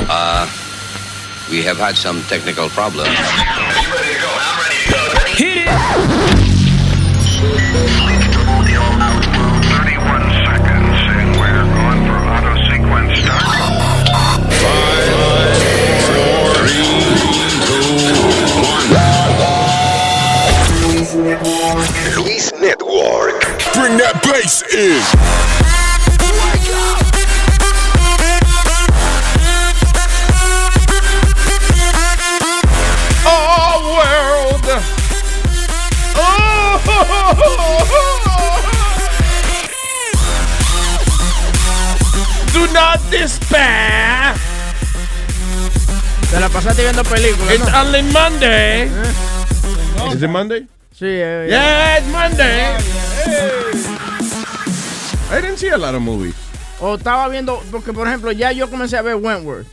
Uh, we have had some technical problems. Hit it! Luis Network. Bring that bass in. Not despair. Te la pasaste viendo películas, It's ¿no? only Monday. Is it Monday? Sí, eh, Yeah, it's Monday. I didn't see a lot of movies. O estaba viendo, porque por ejemplo, ya yo comencé a ver Wentworth.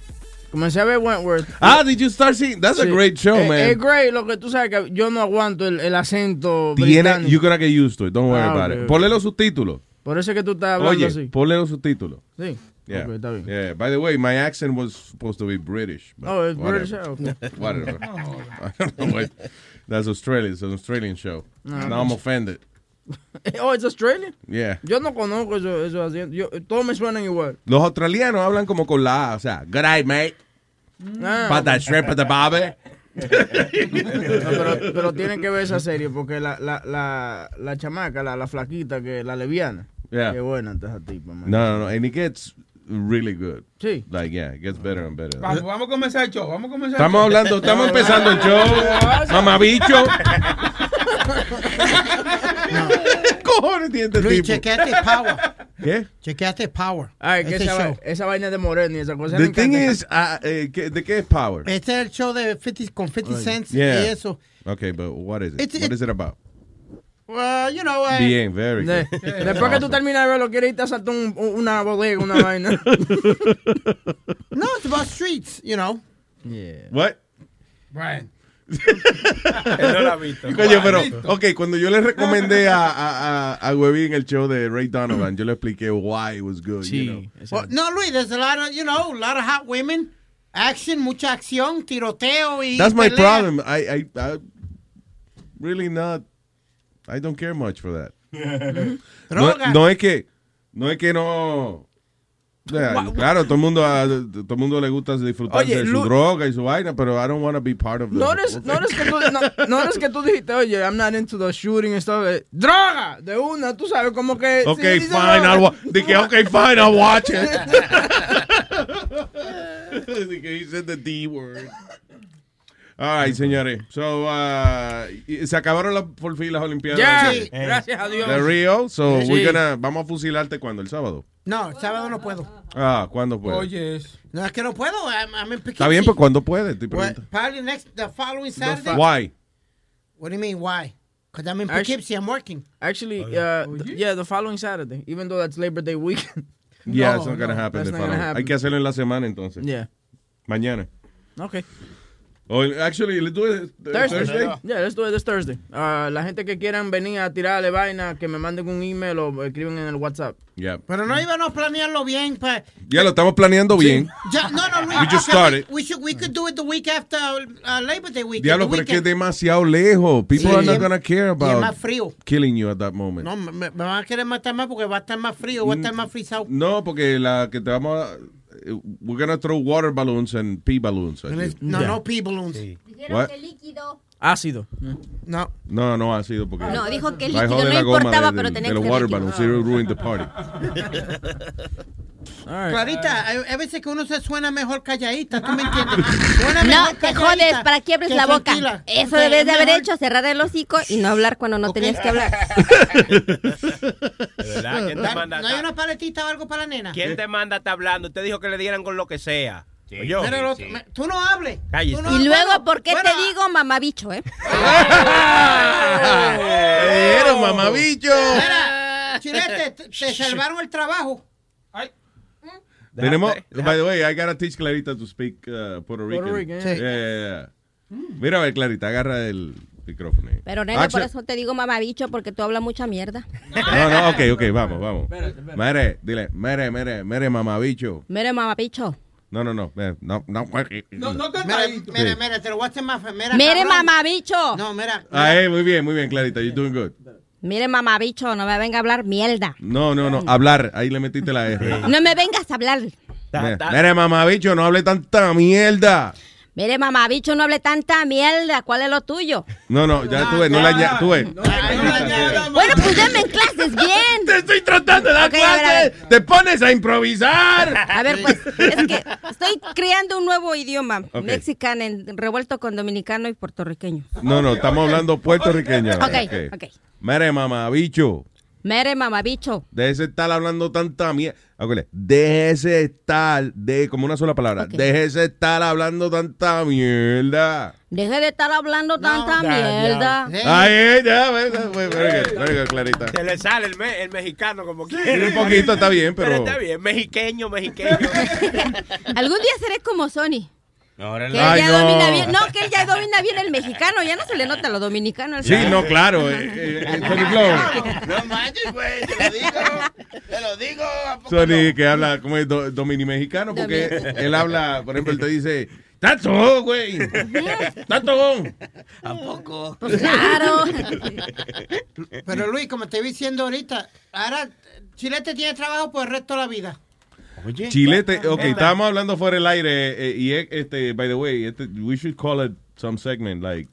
Comencé a ver Wentworth. Ah, did you start seeing? That's a great show, Eh, man. Es great, lo que tú sabes que yo no aguanto el, el acento Tiene, británico. you're gonna get used to it. Don't worry Ah, about it. Ponle los subtítulos. Por eso es que tú estás hablando Oye, así. ponle los subtítulos. Sí. Yeah. Ok, está bien. Yeah. By the way, my accent was supposed to be British. Oh, it's whatever. British, okay. Whatever. I don't know what- That's Australian. It's an Australian show. No, Now I'm offended. Oh, it's Australian. Yeah. Yo no conozco eso, eso haciendo. Yo, todos me suenan igual. Los australianos hablan como con la A, o sea, good night, mate. Ah, Pata shrimp at the bobby. No, pero, pero tienen que ver esa serie porque la, la, la, la chamaca, la, la flaquita, que la leviana. Yeah. Qué buena está esa tipa, man. No, no, no. And it gets really good. Sí. Like, yeah, it gets better and better. Vamos, vamos a comenzar el show. Vamos a comenzar Estamos el show. hablando, estamos empezando el show. Mamabicho. cojones tiene este Luis, tipo? chequeate Power. ¿Qué? Chequeate Power. Ay, que Ese esa, va- esa vaina de Moreno y esa cosa. The thing is, uh, eh, ¿qué- ¿de qué es Power? Este es el show de 50, con 50 cents Yeah. y eso. Okay, but what is it? It's- what it- is it about? Well, you know, eh, Bien, very De- good. después que tú terminas de verlo, quieres irte a saltar un- un- una bodega, una vaina. no, it's about streets, you know. Yeah. What? Brian. Él no la ha visto. Coño, pero, ok, cuando yo le recomendé a, a, a, a Webby en el show de Ray Donovan, yo le expliqué why it was good. you know. Well, no, Luis, there's a lot of, you know, a lot of hot women, action, mucha acción, tiroteo y That's my pelea. problem. I, I, I really not, I don't care much for that. No, Droga. no es que, no es que no. claro, todo el mundo, a- todo el mundo le gusta disfrutar de su droga y su vaina, pero I don't want to be part of the. Notice, notice, que tú, no, notice que tú dijiste, oye, I'm not into the shooting and stuff. eh, ¡Droga! De una, tú sabes, como que... Okay, si fine, I'll wa- dije, okay, fine, I'll watch it. Dije, he said the D word. All right, señores. So, uh, se acabaron las, por fin las Olimpiadas Ya, de, gracias a Dios. de Rio. So, Sí. we're gonna, vamos a fusilarte cuando, el sábado. No, el sábado no puedo. Ah, ¿cuándo puede? Oye, es- No, es que no puedo. I'm, I'm. Está bien, pues ¿cuándo puede? Te Well, probably next, the following Saturday. Why? What do you mean, why? Because I'm in Poughkeepsie, I'm working. Actually, uh, th- yeah, the following Saturday, even though that's Labor Day weekend. Yeah, No, it's not gonna no, happen. that's the not gonna following- happen. Hay que hacerlo en la semana entonces. Yeah. Mañana. Okay. O, actually, let's do it Thursday. Thursday. Yeah, let's do it this Thursday. Uh, la gente que quieran venir a tirarle vaina, que me manden un email o escriben en el WhatsApp. Yeah. Pero no íbamos a planearlo bien. Pa, Ya lo estamos planeando bien. ya, no, no, Luis. We just started. We, should, we could do it the week after uh, Labor Day weekend. Diablo, pero es que es demasiado lejos. People Sí. are not gonna care Y es más about frío. killing you at that moment. No, me, me van a querer matar más porque va a estar más frío, va a estar más frisado. No, porque la que te vamos a... We're gonna throw water balloons and pee balloons. at you. No, Yeah. no pee balloons. What? Ácido. No. No, no ha sido porque... No, dijo que el a líquido no importaba, de- pero tenía que ser water balloons. It ruined the party. Clarita, hay, hay veces que uno se suena mejor calladita, ¿tú me entiendes? Suena No, te jodes, ¿para qué abres la boca? tranquila. Eso debes de haber mejor. hecho, cerrar el hocico y no hablar cuando no tenías que hablar. ¿De verdad? ¿Quién te Da- manda? ¿No hay una paletita o algo para la nena? ¿Quién te manda a estar hablando? Usted dijo que le dieran con lo que sea. Yo. Pero lo- me- tú no hables. Cállese. Tú no- Y luego, bueno, ¿por qué bueno, te digo mamabicho, eh? ¡Pero, mamabicho! Mira, Chilete, te, te salvaron el trabajo. Tenemos... By the way, I gotta teach Clarita to speak uh, Puerto Rican. Puerto Rican, Yeah, yeah. yeah, yeah. Mira, a ver, Clarita, agarra el micrófono. ahí. Pero nena, por eso te digo mamabicho, porque tú hablas mucha mierda. No, no, ok, ok, vamos, vamos. Mere, dile, mere, mere, mere, mamabicho. Mire, mamabicho. No, no, no. eh, No, no. No, no Mira, cantadito. mira, mira, te lo voy a hacer más fe- Mira, Mire, cabrón. mamabicho. No, mira. Ah, eh, muy bien, muy bien, Clarita. You're doing good. Mire, mamabicho, no me venga a hablar mierda. No, no, no. Hablar. Ahí le metiste la R. No me vengas a hablar. Mira, Mire, mamabicho, no hable tanta mierda. Mire, mamabicho, no hable tanta mierda. ¿Cuál es lo tuyo? No, no, ya tú ves, no la tú ves. Bueno, pues denme en clases bien. Te estoy tratando de dar Ok, a ver, a clases. ver. Te pones a improvisar. A ver, pues, es que estoy creando un nuevo idioma. Ok. Mexicano, en- revuelto con dominicano y puertorriqueño. No, no, estamos hablando puertorriqueño. Ok, ok. Mire, mamabicho. Mere, mamabicho. Déjese estar hablando tanta mierda. Déjese estar, de, como una sola palabra. Ok. Déjese estar hablando tanta mierda. Deje de estar hablando tanta ya, mierda. Sí. Ya, ve, very good, very good, Clarita. Se le sale el, me- el mexicano como Sí, quiere. un poquito está bien, pero. Pero está bien, mexiqueño, mexiqueño. Algún día seré como Sony. Que él Ay, ya no. domina bien. No, que él ya domina bien el mexicano. Ya no se le nota lo dominicano. al Sí, no, claro. eh, eh, eh, Sony Flow. No manches, güey, te lo digo. Te lo digo. ¿a poco Sony que habla como es do, domini mexicano, porque Domin- él habla, por ejemplo, él te dice, ¡Tato, güey! ¡Tato! ¿A poco? Claro. Pero Luis, como te iba diciendo ahorita, ahora Chilete tiene trabajo por el resto de la vida. Chilete, ok, estábamos hablando fuera del aire, eh, y eh, este, by the way, este, we should call it some segment, like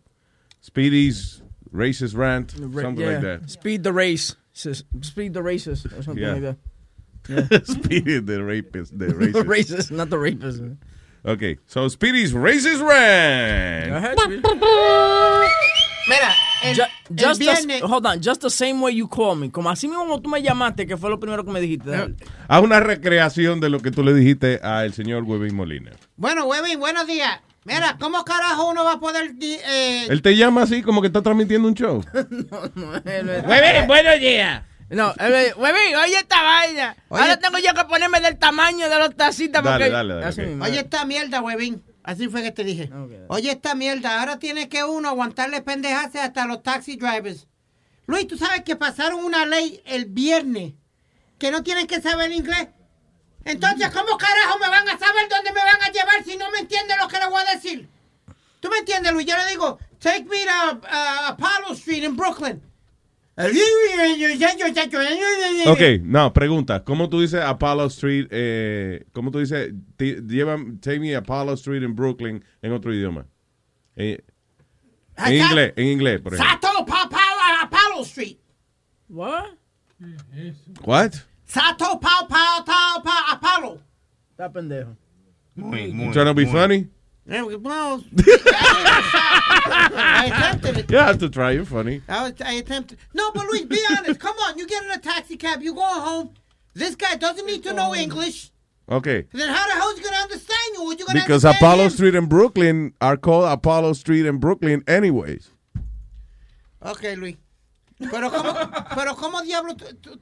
Speedy's racist rant, something like that. Speed the race. Speed the races or something Yeah. like that. Speedy, the rapist, the The racist. races, not the rapist. Okay, so Speedy's racist rant. Go ahead, Mira, el, Ju- el just the, viernes... hold on, just the same way you call me. Como así mismo como tú me llamaste, que fue lo primero que me dijiste. dale. Haz una recreación de lo que tú le dijiste al señor Webin Molina. Bueno, Webin, buenos días. Mira, ¿cómo carajo uno va a poder... Eh, Él te llama así como que está transmitiendo un show. Huevín, buenos días. No, dijo, Huevín, oye esta vaina. Oye- Ahora tengo yo que ponerme del tamaño de los tacitas. Dale, porque... dale, dale, Así ok. mismo. Oye esta mierda, Webin. Así fue que te dije. Oye esta mierda. Ahora tiene que uno aguantarle pendejas hasta los taxi drivers. Luis, ¿tú sabes que pasaron una ley el viernes que no tienen que saber inglés? Entonces, ¿cómo carajo me van a saber dónde me van a llevar si no me entienden lo que les voy a decir? ¿Tú me entiendes, Luis? Yo le digo, take me to uh, Apollo Street in Brooklyn. Ok, no, pregunta. ¿Cómo tú dices Apollo Street? Eh, ¿Cómo tú dices, llevan, take me Apollo Street en Brooklyn en otro idioma? Eh, en inglés, en inglés, por ejemplo. Sato pa, pa, Apollo Street. What? What? Sato pa, pa, pa, pa, Apollo. Está pendejo. Muy, muy. trying to be muy. funny? Well, I attempted it. You have to try, you're funny. I, was, I attempted. No, but Luis, be honest. Come on, you get in a taxi cab, you go home. This guy doesn't need to know English. Okay. Then how the hell is he gonna understand you? What you gonna Because understand Apollo him? Street and Brooklyn are called Apollo Street and Brooklyn anyways. Okay, Luis. Pero cómo, pero cómo diablo tú, tú,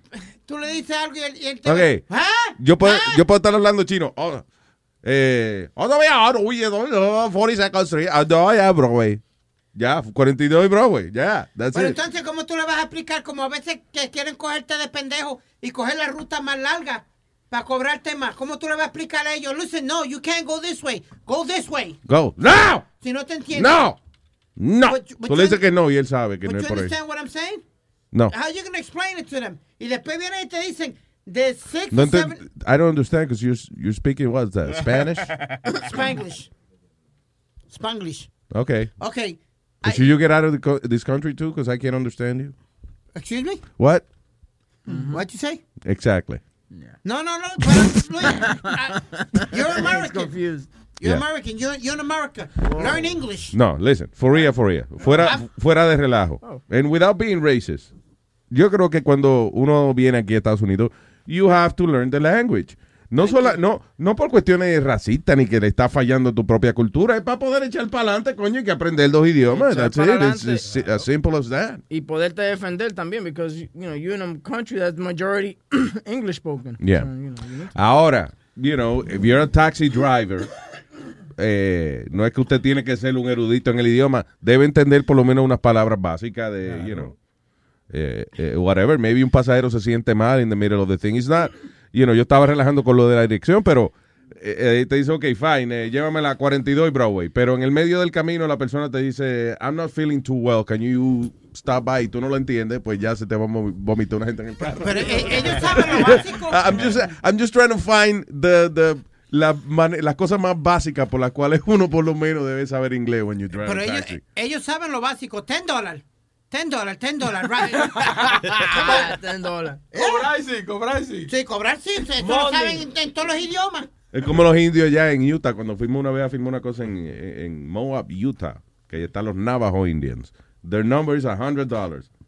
tú le dices algo y él, y él te Ok. ¿Ah? Yo puedo, ¿Ah? yo puedo estar hablando chino. Oh, eh, oh, no, ya, no, oye, no, no, 42nd Street. Ah, no, ya, Broadway. Ya, 42 y Broadway. Ya, that's Pero it. entonces, ¿cómo tú le vas a explicar? Como a veces que quieren cogerte de pendejo y coger la ruta más larga para cobrarte más. ¿Cómo tú le vas a explicar a ellos? Listen, no, you can't go this way. Go this way. Go. ¡No! Si no te entiendes. ¡No! ¡No! But Tú le dices que no y él sabe que no es por ahí. what I'm saying? No. How you gonna explain it to them? Y después vienen y te dicen, de six No to ente- seven... I don't understand because you're, you're speaking, what's that, Spanish? Spanglish. Spanglish. Okay. Okay. I- should you get out of the co- this country too because I can't understand you? excuse me? What? What'd you say? Exactly. No, no, no. But I'm, Luis, I- you're American. confused. You're Yeah. American. You're, you're in America. Learn English. No, listen, for real, for real. Fuera, Ah. fuera de relajo. Oh. And without being racist. Yo creo que cuando uno viene aquí a Estados Unidos, you have to learn the language. No, sola, no, no por cuestiones racistas ni que le está fallando tu propia cultura, es para poder echar para adelante, coño, y que aprender dos idiomas. That's it. It's, as simple as that. Y poderte defender también, because, you know, you're in a country that's majority English spoken. Yeah. So, you know, you need to- Ahora, you know, if you're a taxi driver, eh, no es que usted tiene que ser un erudito en el idioma, debe entender por lo menos unas palabras básicas de, you know, eh, eh, whatever. Maybe un pasajero se siente mal in the middle of the thing. It's not, you know, yo estaba relajando con lo de la dirección, pero eh, eh, te dice, ok, fine, llévame a la 42 y Broadway. Pero en el medio del camino la persona te dice, I'm not feeling too well, can you stop by? Y tú no lo entiendes, pues ya se te va a vomitar una gente en el carro. Pero ellos saben lo básico. I'm just, I'm just trying to find the, the, la las cosas más básicas por las cuales uno por lo menos debe saber inglés when you drive Pero a ellos, ellos saben lo básico. 10 dólares. 10 dólares, 10 dólares. Right. Ah, 10 dólares. Cobrar sí, cobrar sí. Sí, cobrar sí. Eso lo saben en, todos los idiomas. Es como los indios ya en Utah, cuando fuimos una vez a filmar una cosa en, en Moab, Utah, que ahí están los Navajo Indians. Their number is $100.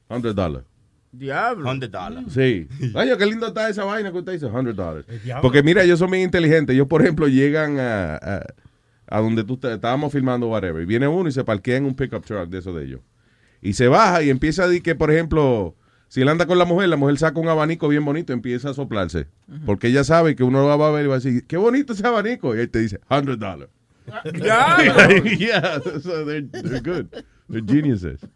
$100. Diablo. $100 dollars. Sí. Oye, qué lindo está esa vaina que usted dice, $100. Porque mira, ellos son muy inteligentes. Ellos, por ejemplo, llegan a, a, a donde tú te- estábamos filmando, whatever, y viene uno y se parquea en un pickup truck de esos de ellos. Y se baja y empieza a decir que, por ejemplo, si él anda con la mujer, la mujer saca un abanico bien bonito y empieza a soplarse. Porque ella sabe que uno lo va a ver y va a decir, qué bonito ese abanico. Y él te dice, $100. yeah, so they're, they're good. They're geniuses.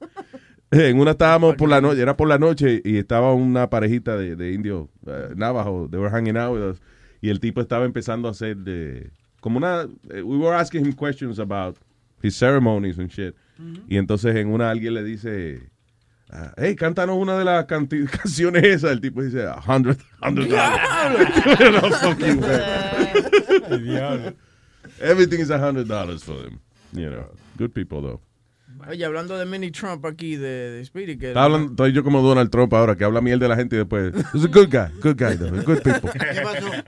En una estábamos por la noche, era por la noche y estaba una parejita de, de indios uh, navajo, they were hanging out with us, y el tipo estaba empezando a hacer de, como una, eh, we were asking him questions about his ceremonies and shit, y entonces en una alguien le dice, ah, hey, cántanos una de las canciones esas, el tipo dice, a hundred, hundred dollars. No, fucking way. Everything is a hundred dollars for them, you know, good people though. Oye, hablando de mini Trump aquí, de, de Speedy, que... Está hablando, estoy yo como Donald Trump ahora, que habla miel de la gente y después. He's a good guy, good guy, though, good people.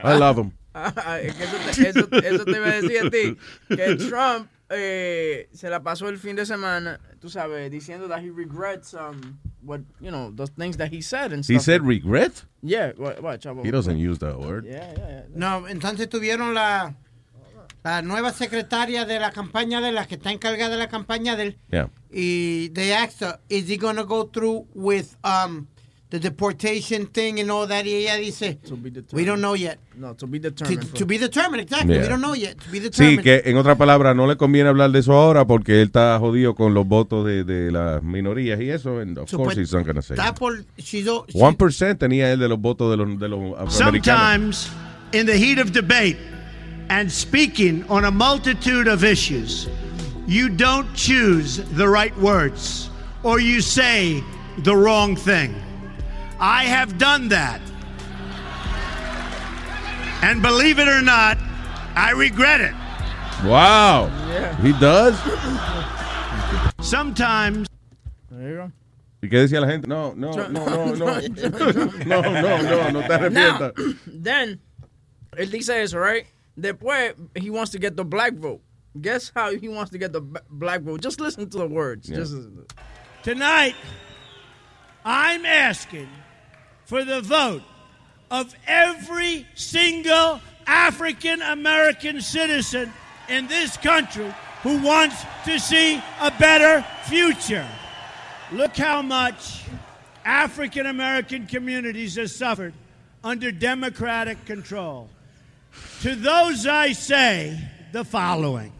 I love him. Ah, es que eso, te, eso, eso te iba a decir a ti, que Trump eh, se la pasó el fin de semana, tú sabes, diciendo that he regrets um, what, you know, those things that he said and He stuff. said regret? Yeah, wa- watch. He doesn't use that word. Yeah, yeah, yeah. No, entonces tuvieron la, la nueva secretaria de la campaña de la que está encargada de la campaña de él. Yeah. Y they asked her, is he going to go through with um, the deportation thing and all that? Y ella dice, To be we don't know yet. No, to be determined. to be determined, exactly. Yeah. We don't know yet. To be determined. Sí, que en otra palabra no le conviene hablar de eso ahora porque él está jodido con los votos de, de las minorías y eso. And of course he's not gonna say. That. por, she's she- One percent tenía él de los votos de los, de los afroamericanos. Sometimes, in the heat of debate and speaking on a multitude of issues, you don't choose the right words or you say the wrong thing. I have done that. And believe it or not, I regret it. Wow. He does. Sometimes. There you go. ¿Y qué decía la gente? No, no, no, no, no. No, no, no, no te arrepientas. Then, él dice eso, right? Después, he wants to get the black vote. Guess how he wants to get the black vote? Just listen to the words. Yeah. Just Tonight, I'm asking for the vote of every single African American citizen in this country who wants to see a better future. Look how much African American communities have suffered under Democratic control. To those I say the following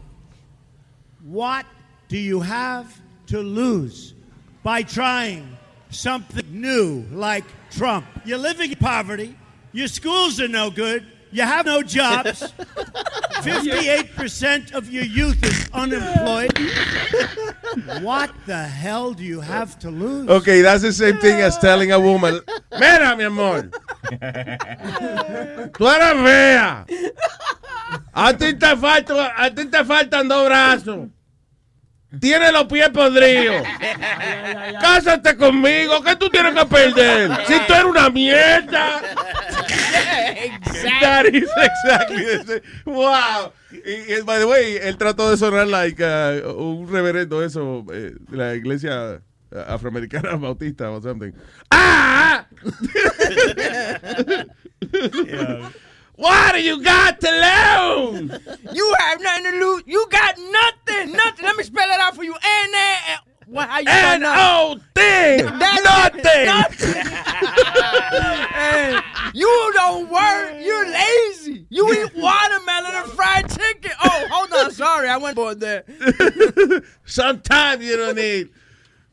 What do you have to lose by trying something new like Trump? You're living in poverty, your schools are no good, you have no jobs, 58% of your youth is unemployed. What the hell do you have to lose? Okay, that's the same thing as telling a woman, mira, mi amor, tú eres fea. A ti te, falta, a ti te faltan dos brazos. Tienes los pies podridos. Cásate conmigo, ¿qué tú tienes que perder? Si tú eres una mierda. That is exactly. Wow. Y, by the way, él trató de sonar like uh, un reverendo eso eh, de la iglesia uh, afroamericana bautista o something. ¡Ah! What do you got to lose? You have nothing to lose. You got nothing. Nothing. Let me spell it out for you. N A. What? How you spell N-O-T. Nothing. Hey, you don't work. You're lazy. You eat watermelon and fried chicken. Oh, hold on. Sorry, I went board there. Sometimes you don't need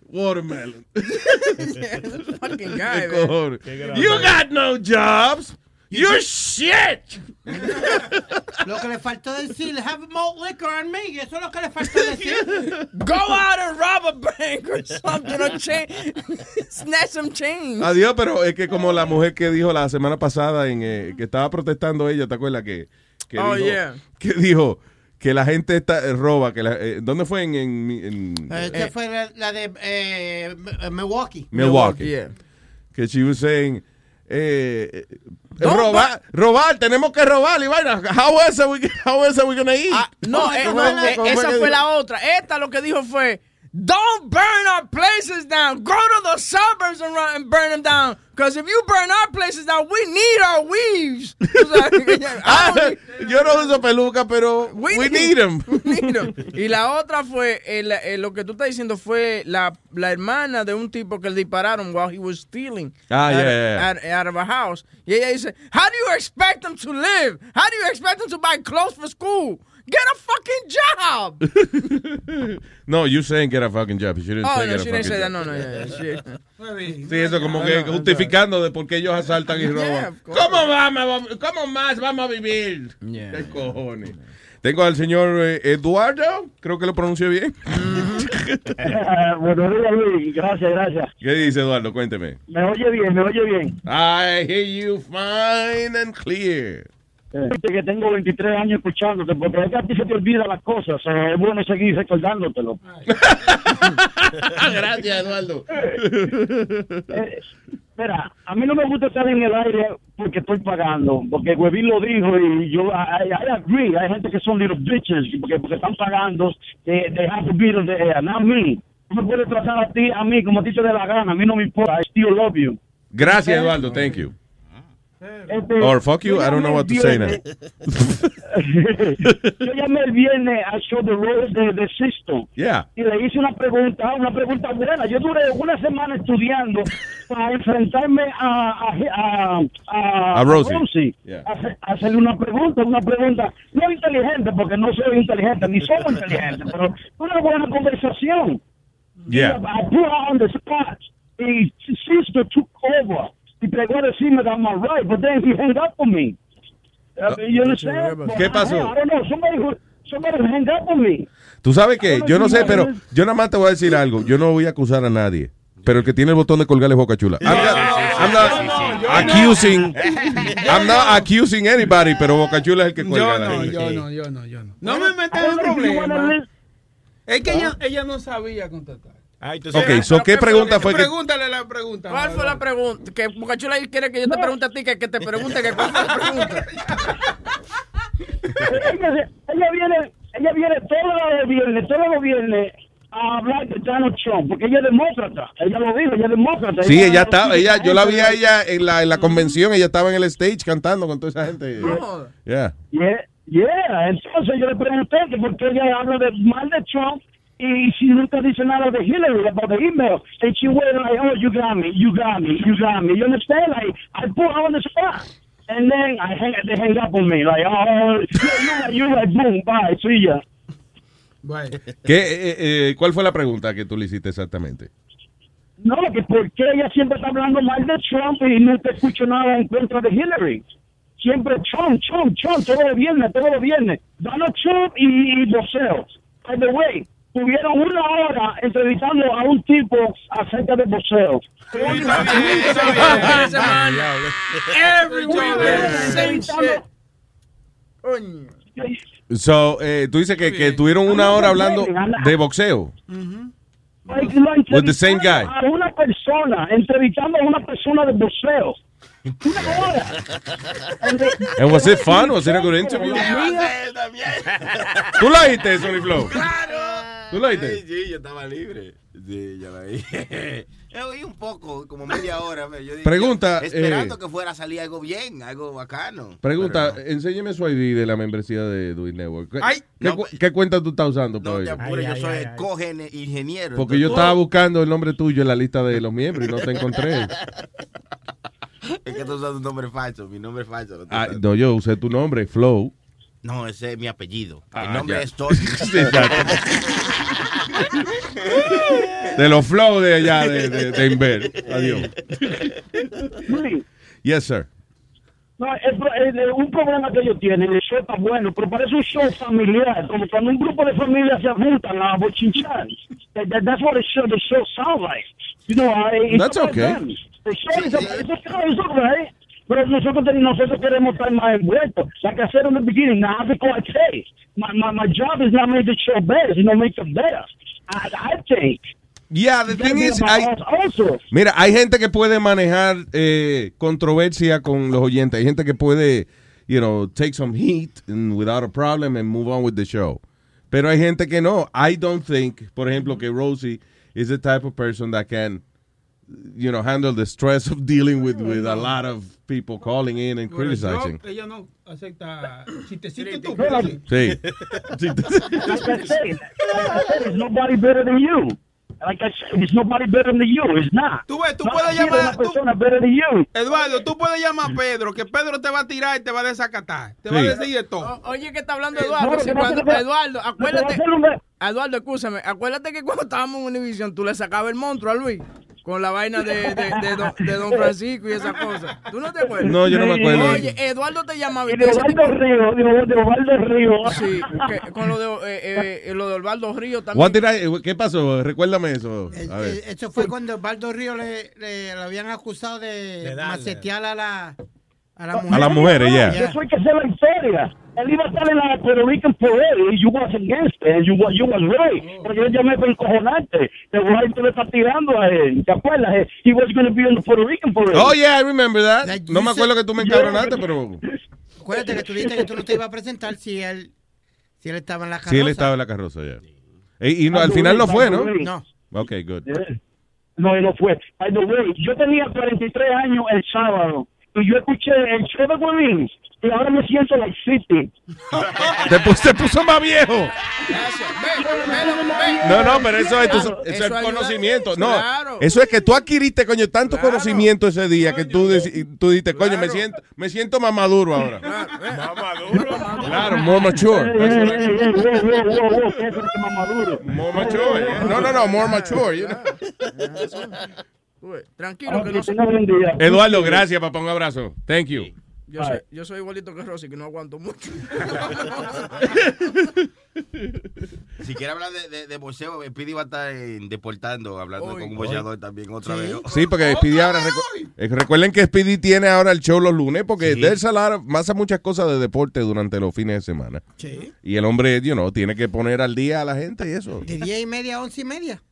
watermelon. Fucking guy, man. You got no jobs. You're shit. Lo que le faltó decir, have malt liquor on me. Eso es lo que le faltó decir. Go out and rob a bank or something or change, snatch some change. Adiós, pero es que como la mujer que dijo la semana pasada en eh, que estaba protestando ella, ¿te acuerdas que, que Oh, dijo, yeah. que dijo que la gente está, eh, roba, que la- eh, ¿dónde fue en, en- en- Esta fue la, la de eh, Milwaukee. Milwaukee? yeah. Que she was saying eh, eh, Don't robar, robar, tenemos que robar y vaina. How else are we, how else are we gonna eat? Ah, no, eh, ¿Cómo no, fue- eh, cómo esa fue la otra. Esta lo que dijo fue, don't burn our places down. Go to the suburbs and, run, and burn them down. Because if you burn our places down, we need our weaves. O sea, I Ah, yo no uso peluca, pero we, need them. need 'em. Y la otra fue, el- el- lo que tú estás diciendo fue la, la hermana de un tipo que le dispararon while he was stealing Ah, out, yeah, yeah. out- out of a house. Y ella dice, how do you expect them to live? How do you expect them to buy clothes for school? Get a fucking job. No, you saying get a fucking job. She didn't Oh, say no, get a she didn't fucking say that. job. No, no, yeah, yeah, she- Sí, eso como que justificando de por qué ellos asaltan y Yeah, roban. of course. ¿Cómo, vamos, ¿Cómo más vamos a vivir? Yeah. ¿Qué cojones? Tengo al señor eh, Eduardo, creo que lo pronuncié bien. Buenos días, Luis. Gracias, gracias. ¿Qué dice Eduardo? Cuénteme. Me oye bien, me oye bien. I hear you fine and clear. Que tengo 23 años escuchándote, porque es que a ti se te olvidan las cosas. eh, es bueno seguir recordándotelo. Gracias, Eduardo. Eh, Mira, a mí no me gusta estar en el aire porque estoy pagando, porque Huevín lo dijo y yo, I, I agree, hay gente que son little bitches porque, porque están pagando, they, they have to be on the air, not me. Tú me puedes tratar a ti, a mí, como te dé la gana, a mí no me importa, I still love you. Gracias, Eduardo. Thank you. Este, Or fuck you, yo I don't know what to say now. yo llamé el viernes al show de Rose de, de Sisto. Yeah. y le hice una pregunta, una pregunta buena. Yo duré una semana estudiando para enfrentarme a a, a, a, A Rosie. Yeah. a hacer- a hacerle una pregunta, una pregunta no inteligente, porque no soy inteligente, ni somos inteligentes, pero una buena conversación. Yeah. I put her on the spot. Y sister took over. Y pegó a decirme that I'm all right, but then he hung up on me. Uh, you understand? ¿Qué pasó? I don't know. Somebody, who- somebody hung up on me. Tú sabes que yo no sé, pero yo nada más te voy a decir algo. Yo no voy a acusar a nadie. Pero el que tiene el botón de colgar es Boca Chula. I'm not, I'm not accusing, I'm not accusing anybody, pero Boca Chula es el que cuelga. Yo no, yo no, yo no, yo no. No me metas en problemas. Es que ella, ella no sabía contestar. Ok, so, ¿qué pregunta fue que- Pregúntale la pregunta. ¿Cuál fue la pregunta? Que Bocachula quiere que yo te pregunte a ti, que, que te pregunte que cuál fue la pregunta. ella, ella viene, ella viene todos los viernes, todos los viernes a hablar de Donald Trump, porque ella es demócrata. Ella lo dijo, ella es demócrata. Sí, ella estaba, ella, yo la vi a ella en la, en la convención, ella estaba en el stage cantando con toda esa gente. Yeah. Yeah, yeah. Entonces yo le pregunté que por qué ella habla de mal de Trump y si nunca dice nada de Hillary about the email. And she went like, oh, you got me, you got me, you got me. You understand? Like, I put her on the spot. And then I hang, they hang up on me. Like, oh, right, you're right, boom, bye, see ya. ¿Qué, eh, eh, ¿Cuál fue la pregunta que tú le hiciste exactamente? No, que por qué ella siempre está hablando mal de Trump y nunca escucho nada en contra de Hillary. Siempre Trump, Trump, Trump, todos los viernes, todos los viernes. Donald Trump y, y boxeo. By the way, tuvieron una hora entrevistando a un tipo acerca de boxeo. So, eh, tú dices que, que tuvieron una hora hablando de boxeo. With the same guy. A una persona, entrevistando a una persona de boxeo. Una hora. And was it fun? Was it a good interview? ¿Tú la oíste, Sony Flow? ¿Tú oíste? Sí, sí, yo estaba libre. Sí, yo la oí. Yo oí un poco, como media hora. pero Yo dije, Pregunta, yo esperando eh, que fuera a salir algo bien, algo bacano. Pregunta, enséñeme su ID de la membresía de Dui Network. ¿Qué, Ay, qué no, cu- qué cuenta tú estás usando? No para te eso? apures, yo soy cogene ingeniero. Porque yo estaba buscando el nombre tuyo en la lista de los miembros y no te encontré. Es que tú usas un nombre falso, mi nombre es falso. lo Ah, no, yo usé tu nombre, Flow. No, ese es mi apellido. Ah, el nombre ya. es Tony. De los Flow de allá, de, de, de Inver. Adiós. Luis, Yes, sir. No, el pro- el- el- un programa que ellos tienen, el show está bueno, pero parece un show familiar, como cuando un grupo de familias se juntan a bochinchar. That, that- that's what the show, the show sounds like. You know, I, it's That's okay. The show is, it's, okay, it's okay. Pero nosotros, nosotros queremos estar más envueltos. Like I said in the beginning, now I what I say. My, my, my job is not make the show better, it's not make it better. I, I think. Yeah, the thing is, Mira, hay gente que puede manejar eh, controversia con los oyentes. Hay gente que puede, you know, take some heat and without a problem and move on with the show. Pero hay gente que no. I don't think, por ejemplo, que Rosie is the type of person that can, you know, handle the stress of dealing with, with a lot of people calling in and criticizing. ella no acepta chistecito tú. Sí. like I there's nobody better than you. Like I said, there's nobody better than you. It's not. Tú ves, tú No puedes llamar. una persona better than you. Eduardo, tú puedes llamar a Pedro, que Pedro te va a tirar y te va a desacatar. Te va a Sí. decir de todo. O- Oye, que está hablando Eh, Eduardo. no, si cuando- Eduardo, acuérdate. a Eduardo, escúchame. Acuérdate que cuando estábamos en Univision, tú le sacabas el monstruo a Luis. Con la vaina de, de, de don, de don Francisco y esa cosa. ¿Tú no te acuerdas? No, yo no me acuerdo. Oye, Eduardo te llamaba y de Osvaldo Río, de, Osvaldo Río. Sí, que- con lo de, eh, eh, eh, lo de Osvaldo Río también. I- ¿Qué pasó? Recuérdame eso. A ver. Eh, Eso fue cuando Osvaldo Río le, le- lo habían acusado de, macetear a la, a la mujer. A las mujeres, ya. Eso hay que hacer la historia. Él iba a estar en la Puerto Rican Parade y you was against it. and You, was- you was right. Pero yo llamé para encojonarte. The white le está tirando a él. ¿Te acuerdas? He was going to be in the Puerto Rican Parade. Oh, yeah, I remember that. Like No me acuerdo said- que tú me encabronaste, pero Acuérdate que tú dijiste que tú no te ibas a presentar si él, si él estaba en la carroza. sí, él estaba en la carroza ya. Y, y no, al final no fue, ¿no? No. Ok, good. No, él no fue. By the way, yo tenía 43 años el sábado y yo escuché el show de Guarín y ahora me siento like 50. Te, pu- te puso más viejo. No, no, pero eso es, tu- Claro, eso es eso ayuda. conocimiento. No, Claro. eso es que tú adquiriste, coño, tanto conocimiento ese día que tú, tú dijiste, coño, me siento, me siento más maduro ahora. Claro, more mature. Hey, hey, hey, hey, wow, wow, wow, wow, ¿qué es más maduro? More mature. yeah. No, no, no, more mature. you know. Tranquilo, que no soy, Eduardo, gracias, papá. Un abrazo. Thank you. yo, soy, yo soy igualito que Rosy, que no aguanto mucho. Si quiere hablar de, de, de boxeo, Speedy va a estar eh, deportando, hablando con un boxeador también otra vez. Sí, porque Speedy ahora. recu- eh, recuerden que Speedy tiene ahora el show los lunes porque Sí. lot of- pasa muchas cosas de deporte durante los fines de semana. Sí. Y el hombre, you know, tiene que poner al día a la gente y eso. De 10 y media a 11 y media.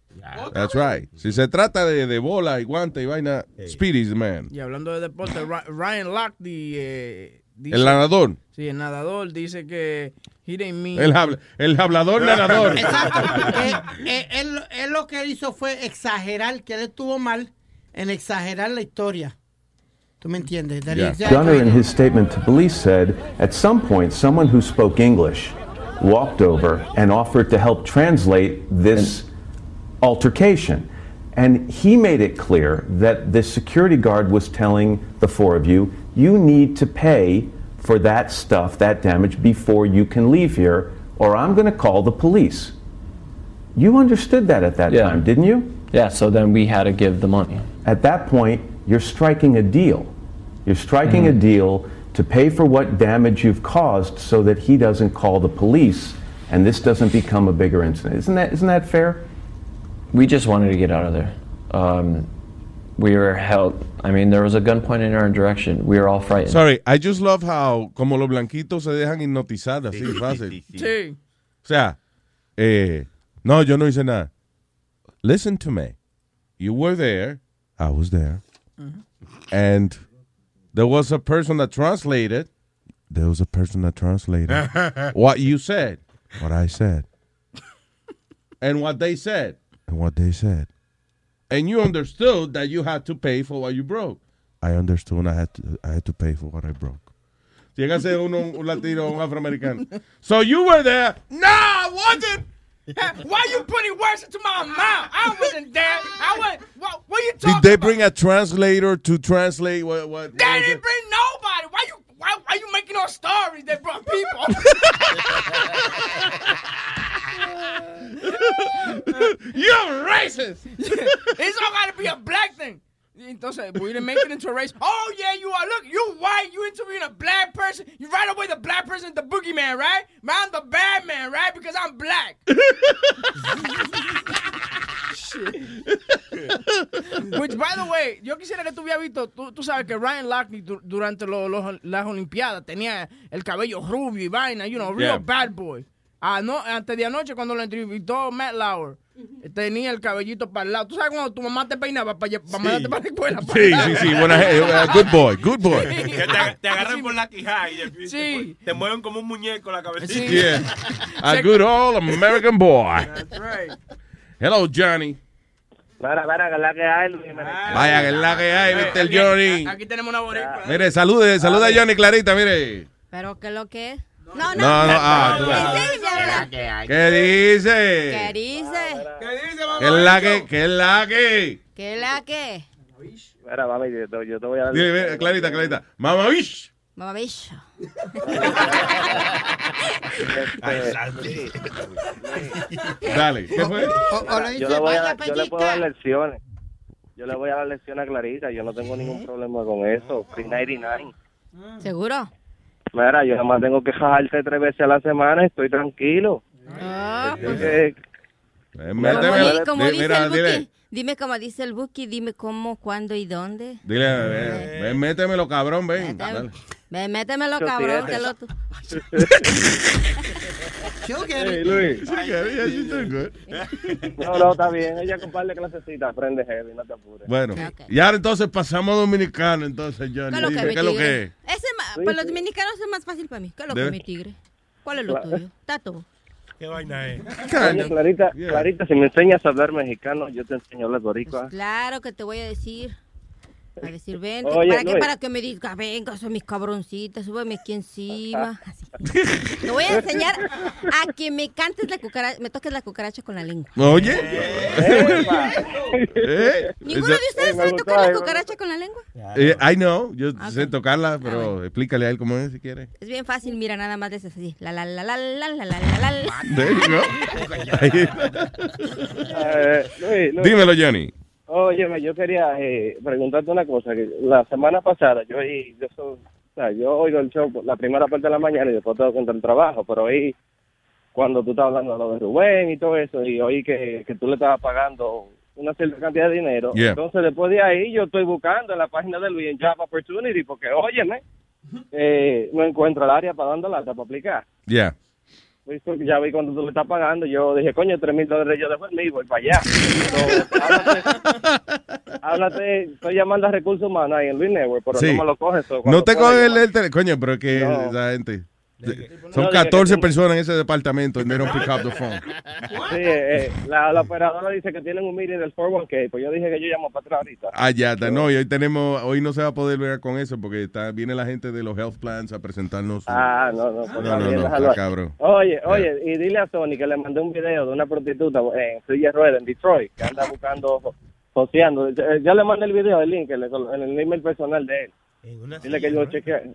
That's right. Si se trata de, de bola y guante y vaina, Speedy's the man. Y hablando de deporte, Ry- Ryan Lochte, eh, dice- El nadador. Sí, el nadador dice que he didn't mean. El, habla- el hablador nadador. Exacto. Eh, eh, él, él lo que hizo fue exagerar, que él estuvo mal en exagerar la historia. ¿Tú me entiendes? He Gunner, in his statement to police, said at some point someone who spoke English walked over and offered to help translate this altercation. And he made it clear that the security guard was telling the four of you, you need to pay for that stuff, that damage, before you can leave here, or I'm going to call the police. You understood that at that Yeah. time, didn't you? Yeah, so then we had to give the money. At that point, you're striking a deal. You're striking a mm-hmm. deal to pay for what damage you've caused so that he doesn't call the police and this doesn't become a bigger incident. Isn't that, isn't that fair? We just wanted to get out of there. Um, we were held. I mean, there was a gun pointed in our direction. We were all frightened. Sorry, I just love how como los blanquitos se dejan hipnotizar así fácil. Sí. O sea, eh, no, yo no hice nada. Listen to me. You were there. I was there. And there was a person that translated. There was a person that translated what you said, what I said, and what they said, and what they said. And you understood that you had to pay for what you broke. I understood I had to, I had to pay for what I broke. Llega a ser uno un latino o un afroamericano. So you were there. No, I wasn't. Why you putting words into my mouth? I wasn't there. I went. What, what you talking Did they about? bring a translator to translate what? what, They what didn't it? bring nobody. Why you? Why, why you making all stories? They brought people. racist. it's all got to be a black thing. entonces, we didn't make it into a race. Oh, yeah, you are. Look, you white. You interviewing a black person. You right away the black person is the boogeyman, right? Man, I'm the bad man, right? Because I'm black. Which, by the way, yo quisiera que tú hubieras visto, tú, tú sabes que Ryan Lochte du- durante lo- los- las Olimpiadas tenía el cabello rubio y vaina, you know, real Yeah. bad boy. Ah, no, antes de anoche cuando lo entrevistó Matt Lauer, tenía el cabellito para el lado. ¿Tú sabes cuando tu mamá te peinaba para, para mandarte para la escuela? Para Sí, lado? sí, sí. Buena, uh, good boy, good boy. Que te, te agarran por la quijada y te, Sí. te mueven como un muñeco la cabecita. Sí. Yeah. A good old American boy. That's right. Hello, Johnny. Para, para, que la que hay, Luis. Vaya, que la que hay, Mr. Johnny. Aquí tenemos una boricua. Mire, salude, saluda a Johnny Clarita, mire. ¿Pero qué es lo que es? No, no. No, no, ah. Sí, mi amor. ¿Qué dice? ¿Qué dice? ¿Qué es la que? ¿Qué es la que? ¿Qué es la que? Mira, mami, yo te, voy a dar. Dile, mire, Clarita, Clarita. Mamá, bish. Mamá bicho. Dale, ¿qué fue? yo, le voy a dar- yo le puedo dar lecciones. Yo le voy a dar lecciones a Clarita. Yo no tengo ningún problema con eso. Free 99. ¿Seguro? Mira, yo nada más tengo que jajarte tres veces a la semana y estoy tranquilo. Ah, Eh, méteme- como di- mira, el dile. Dime como dice el Buki, dime cómo, cuándo y dónde. dile, eh, ven, métemelo, cabrón, ven. Ven, métemelo, Yo cabrón. Que lo tú. She'll get Hey, it. Luis. No, no, está bien. Ella con par de clasecitas aprende heavy, no te apures. Bueno, y ahora entonces pasamos a dominicano, entonces, Johnny. ¿Qué es lo que Dime, es mi ¿qué es lo que es? Ese más, para los dominicanos es más fácil para mí. ¿Qué es lo que mi tigre? ¿Cuál es lo Claro. tuyo? Tato. ¿Qué vaina es? Oye, Clarita, Clarita, si me enseñas a hablar mexicano, yo te enseño a hablar boricua. Claro que te voy a decir. A decir, ven, Oye, ¿para qué? Luis. Para que me digas, venga, son mis cabroncitas, súbeme aquí encima. Así. Te voy a enseñar a que me cantes la cucaracha, me toques la cucaracha con la lengua. Oye. Eh, ¿Ninguno de ustedes sabe tocar la cucaracha con la lengua? eh, I know, yo Ah, sé tocarla, pero explícale a él cómo es si quiere. Es bien fácil, mira, nada más de eso, así. La, la, la, la, la, la, la, la, la. Eh. Dímelo, Johnny. Óyeme, yo quería eh, preguntarte una cosa. que La semana pasada yo oí, yo, so- o sea, yo oigo el show la primera parte de la mañana y después tengo que entrar al trabajo, pero oí cuando tú estabas hablando de lo de Rubén y todo eso, y oí que, que tú le estabas pagando una cierta cantidad de dinero. Yeah. Entonces, después de ahí, yo estoy buscando en la página de Luis en Job Opportunity, porque, óyeme, eh, no encuentro el área para dando lata para aplicar. Yeah. Ya vi cuando tú le estás pagando, yo dije, coño, tres mil dólares yo después me voy para allá. So, háblate, estoy llamando a recursos humanos ahí en Luis Network, pero Sí. no me lo coges. so, No te pueda coge el, el tele- Coño, pero es que No. esa gente. Son No, dije 14 que tú- personas en ese departamento and they don't pick up the phone. Sí, eh, eh, la, la operadora dice que tienen un meeting del 401k, pues yo dije que yo llamo para atrás ahorita. Ah, ya está. No, y hoy tenemos, hoy no se va a poder ver con eso porque está, viene la gente de los health plans a presentarnos. Ah, no, no, pues no, está no, no, cabrón. Oye, oye, y dile a Sony que le mandé un video de una prostituta en silla de ruedas en Detroit, que anda buscando, joseando. Ya, ya le mandé el video, el link, en el, en el email personal de él. Dile que yo.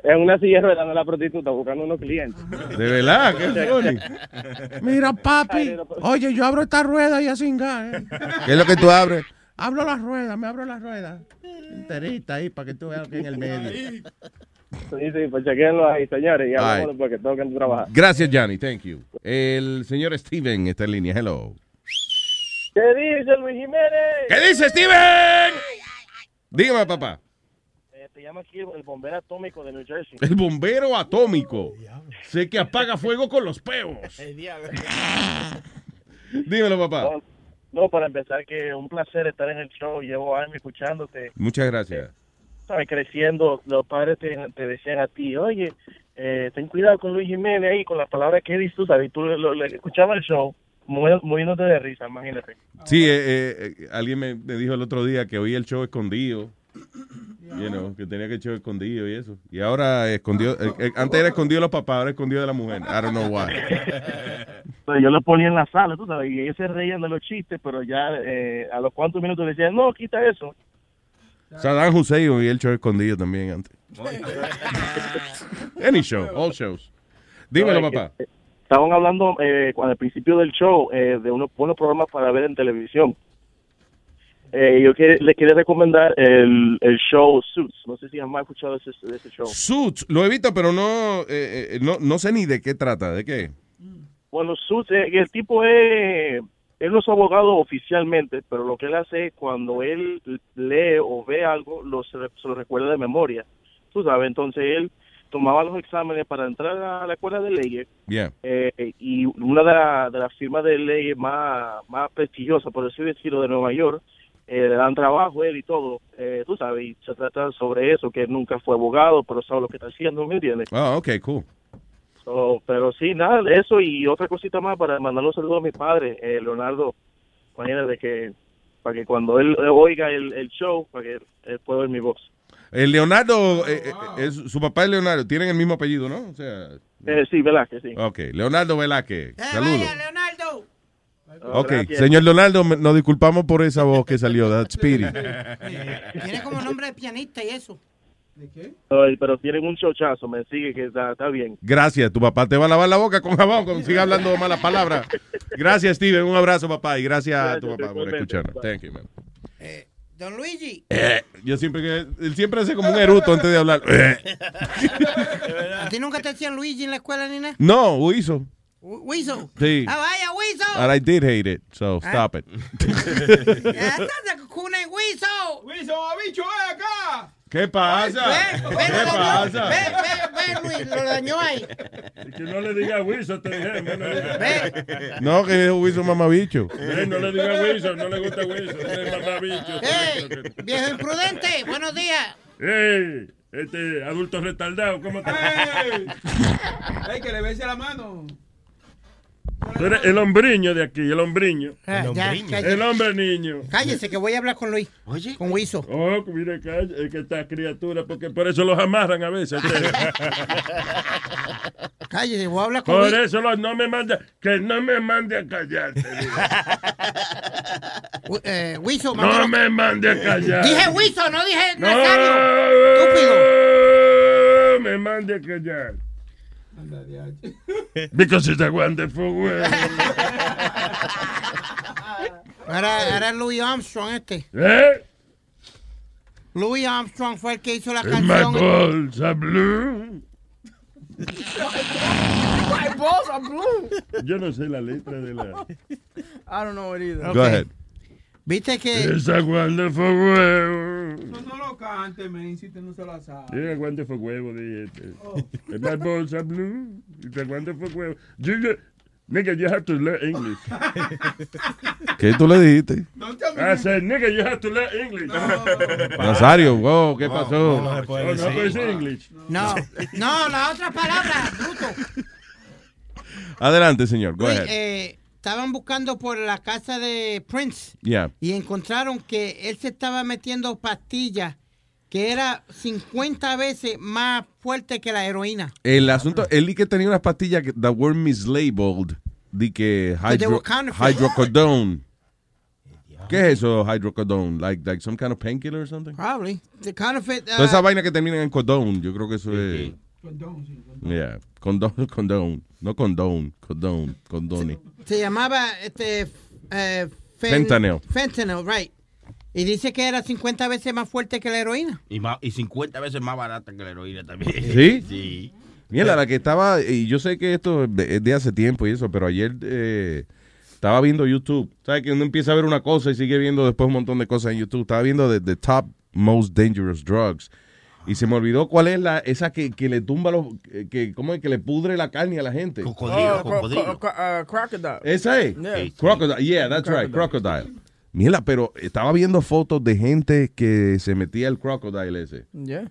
En una silla de ruedas anda la prostituta buscando unos clientes. De verdad, qué funny. Mira, papi, oye, yo abro esta rueda y así, ¿eh? ¿Qué es lo que tú abres? Abro la rueda, me abro la rueda. Enterita ahí para que tú veas que en el medio. Sí, sí, pues chequenlo ahí, señores, y hablamos porque tengo que trabajar. Gracias, Johnny. Thank you. El señor Steven está en línea. Hello. ¿Qué dice Luis Jiménez? ¿Qué dice Steven? Dígame, papá. Eh, te llama aquí el bombero atómico de New Jersey. El bombero atómico. Sé que apaga fuego con los peos. Dímelo, papá. No, no, para empezar, que un placer estar en el show. Llevo años escuchándote. Muchas gracias. sabes, creciendo, los padres te, te decían a ti, oye, eh, ten cuidado con Luis Jiménez ahí, con las palabras que dices tú, ¿sabes? Y tú lo, lo- escuchabas el show, muriéndote de risa, imagínate. Sí, eh, eh, eh, alguien me, me dijo el otro día que oía el show escondido. You know, que tenía que show escondido y eso. Y ahora escondió, eh, eh, antes era escondido de los papás, ahora escondido de la mujer. I don't know why. Entonces, yo lo ponía en la sala, tú sabes, y ellos se reían de los chistes, pero ya eh, a los cuantos minutos decían, no, quita eso. Saddam Hussein oía el show escondido también antes. Any show, all shows. Dímelo, No, papá. eh, Estaban hablando eh, cu- al principio del show eh, de unos buenos programas para ver en televisión. Eh, yo quiere- le quería recomendar el, el show Suits. No sé si han escuchado ese, ese show. Suits, lo he visto, pero no, eh, eh, no, no sé ni de qué trata, de qué. Bueno, Suits, eh, el tipo es, él no es abogado oficialmente, pero lo que él hace es cuando él lee o ve algo, lo, se, lo recuerda de memoria. Tú sabes, entonces él tomaba los exámenes para entrar a la escuela de leyes Yeah. eh, y una de, la- de las firmas de leyes más, más prestigiosas, por así decirlo, de Nueva York, eh, le dan trabajo a él y todo, eh, tú sabes, y se trata sobre eso, que él nunca fue abogado, pero sabe lo que está haciendo, ¿me entiendes? Ah, ok, cool. So, pero sí, nada, eso y otra cosita más para mandarle un saludo a mi padre, eh, Leonardo, imagínate que, para que cuando él oiga el, el show, para que él pueda oír mi voz. El Leonardo, eh, eh, es, su papá es Leonardo, tienen el mismo apellido, ¿no? O sea, Eh, sí, Velázquez, sí. ok, Leonardo Velázquez, saludos. Leonardo. Ok, gracias. señor Leonardo, me- nos disculpamos por esa voz que salió, that's Speedy. Tiene como nombre de pianista y eso. Ay, pero tienen un chochazo, me sigue que está, está bien. Gracias, tu papá te va a lavar la boca con jabón cuando siga hablando malas palabras. Gracias, Steven, un abrazo, papá, y gracias, a tu papá por escucharnos. Thank you, man. Don Luigi. Eh, yo siempre que, él siempre hace como un eruto antes de hablar. Eh. ¿A ti nunca te decían Luigi en la escuela ni nada? No, Wiso. Wiso. Sí. Ah, vaya, Wiso. And I did hate it, so stop it. Yeah, bicho, ven acá. ¿Qué pasa? Ven, ven, ¿Qué lo pasa? Ven, ven, ven, Luis, lo dañó ahí. Que no le diga Wilson, te dije. No le diga, No, que es Wiso mamabicho. Eh, no le diga Wilson, no le gusta Wilson, es mamabicho. Hey, viejo imprudente, buenos días. ¡Ey! Este adulto retardado, ¿cómo te ¡Ey! ¡Ey, que le bese la mano! Tú eres el hombriño de aquí, el hombriño. Ah, ya. El hombre niño. Cállese, que voy a hablar con Luis. Con Wiso. Oh, mire, calla, es que esta criatura, porque por eso los amarran a veces. Cállese, voy a hablar con Por Luis. eso los, no me manda, que no me mande a callarte. Eh, Wiso, No me mande a callar. Dije Wiso, no dije No Nazario. Estúpido. me mande a callar. Because it's a wonderful world. Era, era Louis Armstrong este. ¿Eh? Louis Armstrong fue el que hizo la My canción. balls are blue. My balls are blue. Yo no sé la letra de la. I don't know it either. Go ahead. Viste que. It's a wonderful world. No, no lo cante, men, si no se la sabe. Yeah, wonderful huevo de este. Oh. My balls are blue. It's a wonderful huevo. You, nigga, you have to learn English. ¿Qué tú le dijiste? I said, nigga, you have to learn English. Nazario, wow, ¿qué pasó? No, no puede decir English. No, no, la otra palabra, bruto. Adelante, señor, go Luis, ahead. eh, estaban buscando por la casa de Prince Yeah. y encontraron que él se estaba metiendo pastillas que era 50 veces más fuerte que la heroína. El asunto, él di que tenía unas pastillas que that were mislabeled, di que hydro, hydrocodone. ¿Qué es eso, hydrocodone? Like, like some kind of painkiller or something? Probably. The counterfeit. uh, Toda esa vaina que termina en codone, yo creo que eso es... Yeah, condone, condone. No condone, condone, condone. se llamaba este eh, fen- Fentanyl. Fentanyl, right. Y dice que era 50 veces más fuerte que la heroína. Y, más, y 50 veces más barata que la heroína también. ¿Sí? Sí. Mira, la que estaba, y yo sé que esto es de de hace tiempo y eso, pero ayer eh, estaba viendo YouTube. ¿Sabes que uno empieza a ver una cosa y sigue viendo después un montón de cosas en YouTube? Estaba viendo the, the top most dangerous drugs. Y se me olvidó cuál es la esa que, que le tumba los que cómo es que le pudre la carne a la gente. Oh, cro- cro- cro- uh, crocodile. Esa es. Yeah. Crocodile. Yeah, that's right. Crocodile. Mira, pero estaba viendo fotos de gente que se metía el crocodile ese. Yeah.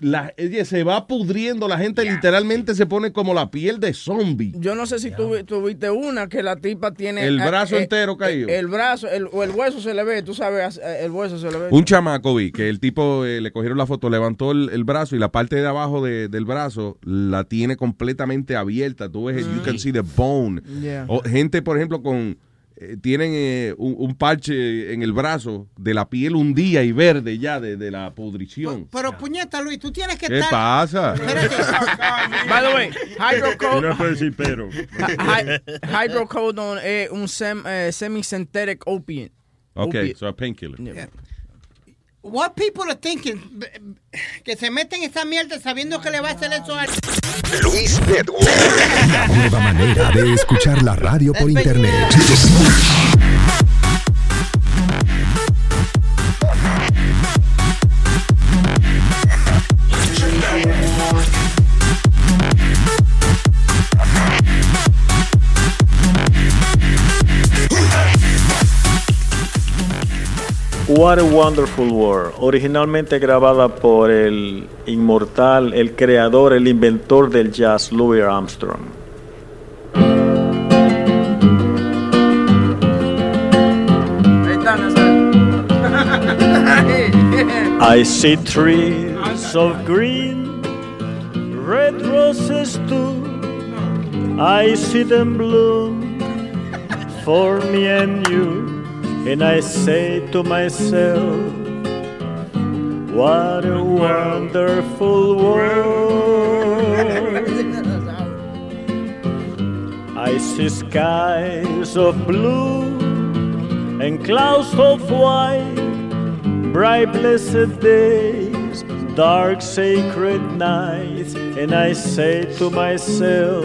La, se va pudriendo, la gente literalmente se pone como la piel de zombie. Yo no sé si tú vi- tuviste una que la tipa tiene... El eh, brazo eh, entero caído. El brazo, el, o el hueso se le ve, tú sabes, eh, el hueso se le ve. Un chamaco vi que el tipo eh, le cogieron la foto, levantó el, el brazo y la parte de abajo de- del brazo la tiene completamente abierta. Tú ves, el- you can see the bone. Yeah. O gente, por ejemplo, con eh, tienen eh, un, un parche en el brazo de la piel hundida y verde ya de, de la pudrición. Pero puñeta, Luis, tú tienes que ¿Qué estar. pasa? By the way, hydrocodone... Hydrocodone es un sem, eh, semi-synthetic opiate. Okay, Opiate. so a painkiller. What people are thinking, que se meten esa mierda sabiendo que le va a hacer eso a Luis Network. La nueva manera de escuchar la radio por internet. What a Wonderful World, originalmente grabada por el inmortal, el creador, el inventor del jazz, Louis Armstrong. I see trees of green, red roses too. I see them bloom for me and you. And I say to myself, what a wonderful world. I see skies of blue and clouds of white bright blessed days, dark sacred nights, and I say to myself,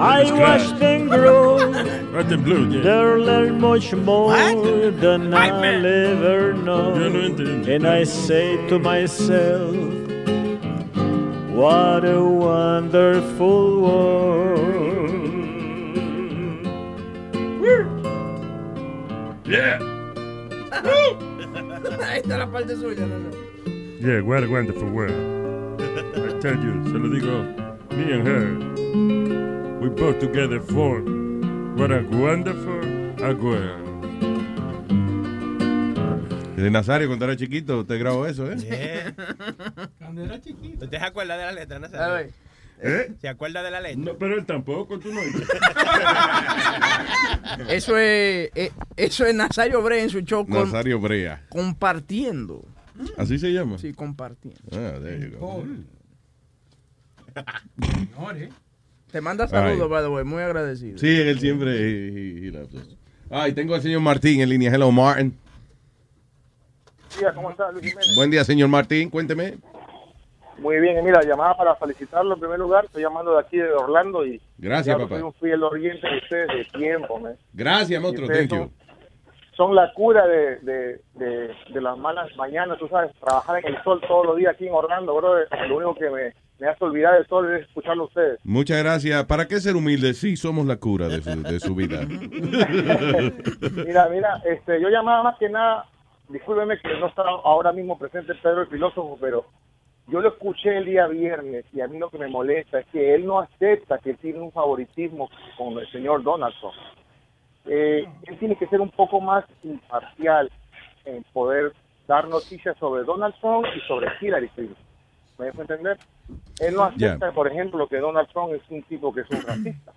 I Babies watch cry. them grow. Right them blue, yeah. They'll learn much more than I'll ever know. And I say to myself, what a wonderful world. Yeah. Ahí está la parte suya, Nazario. Yeah, what a wonderful world. I tell you, se lo digo, me and her, we both together form what a wonderful a world. De Nazario, cuando era chiquito, usted grabó eso, ¿eh? Yeah. Cuando era chiquito. ¿Usted se acuerda de la letra, Nazario? ¿Eh? ¿Se acuerda de la letra? No, pero él tampoco, tú no. Eso es, eh, eso es Nazario Bre en su show con- Nazario Brea. compartiendo. ¿Así se llama? Sí, compartiendo. Ah, there you go. Te manda saludos, by the way, muy agradecido. Sí, él siempre. he- he- he loves us. Ay, tengo al señor Martín en línea. Hello, Martin. Días, ¿cómo estás, Luis Jiménez? Buen día, señor Martín. Cuénteme. Muy bien, mira, llamada para felicitarlo en primer lugar. Estoy llamando de aquí de Orlando y. Gracias, papá. Soy un fiel oyente de ustedes de tiempo, man. Gracias, monstruo. Thank you. Son, son la cura de, de, de, de las malas mañanas, tú sabes, trabajar en el sol todos los días aquí en Orlando, bro. Lo único que me, me hace olvidar del sol es escucharlo a ustedes. Muchas gracias. ¿Para qué ser humilde? Sí, somos la cura de su, de su vida. mira, mira, este, yo llamaba más que nada, discúlpeme que no está ahora mismo presente Pedro el filósofo, pero yo lo escuché el día viernes y a mí lo que me molesta es que él no acepta que él tiene un favoritismo con el señor Donaldson. Eh, él tiene que ser un poco más imparcial en poder dar noticias sobre Donald Trump y sobre Hillary Clinton. ¿Me dejo entender? Él no acepta, por ejemplo, que Donald Trump es un tipo que es un racista.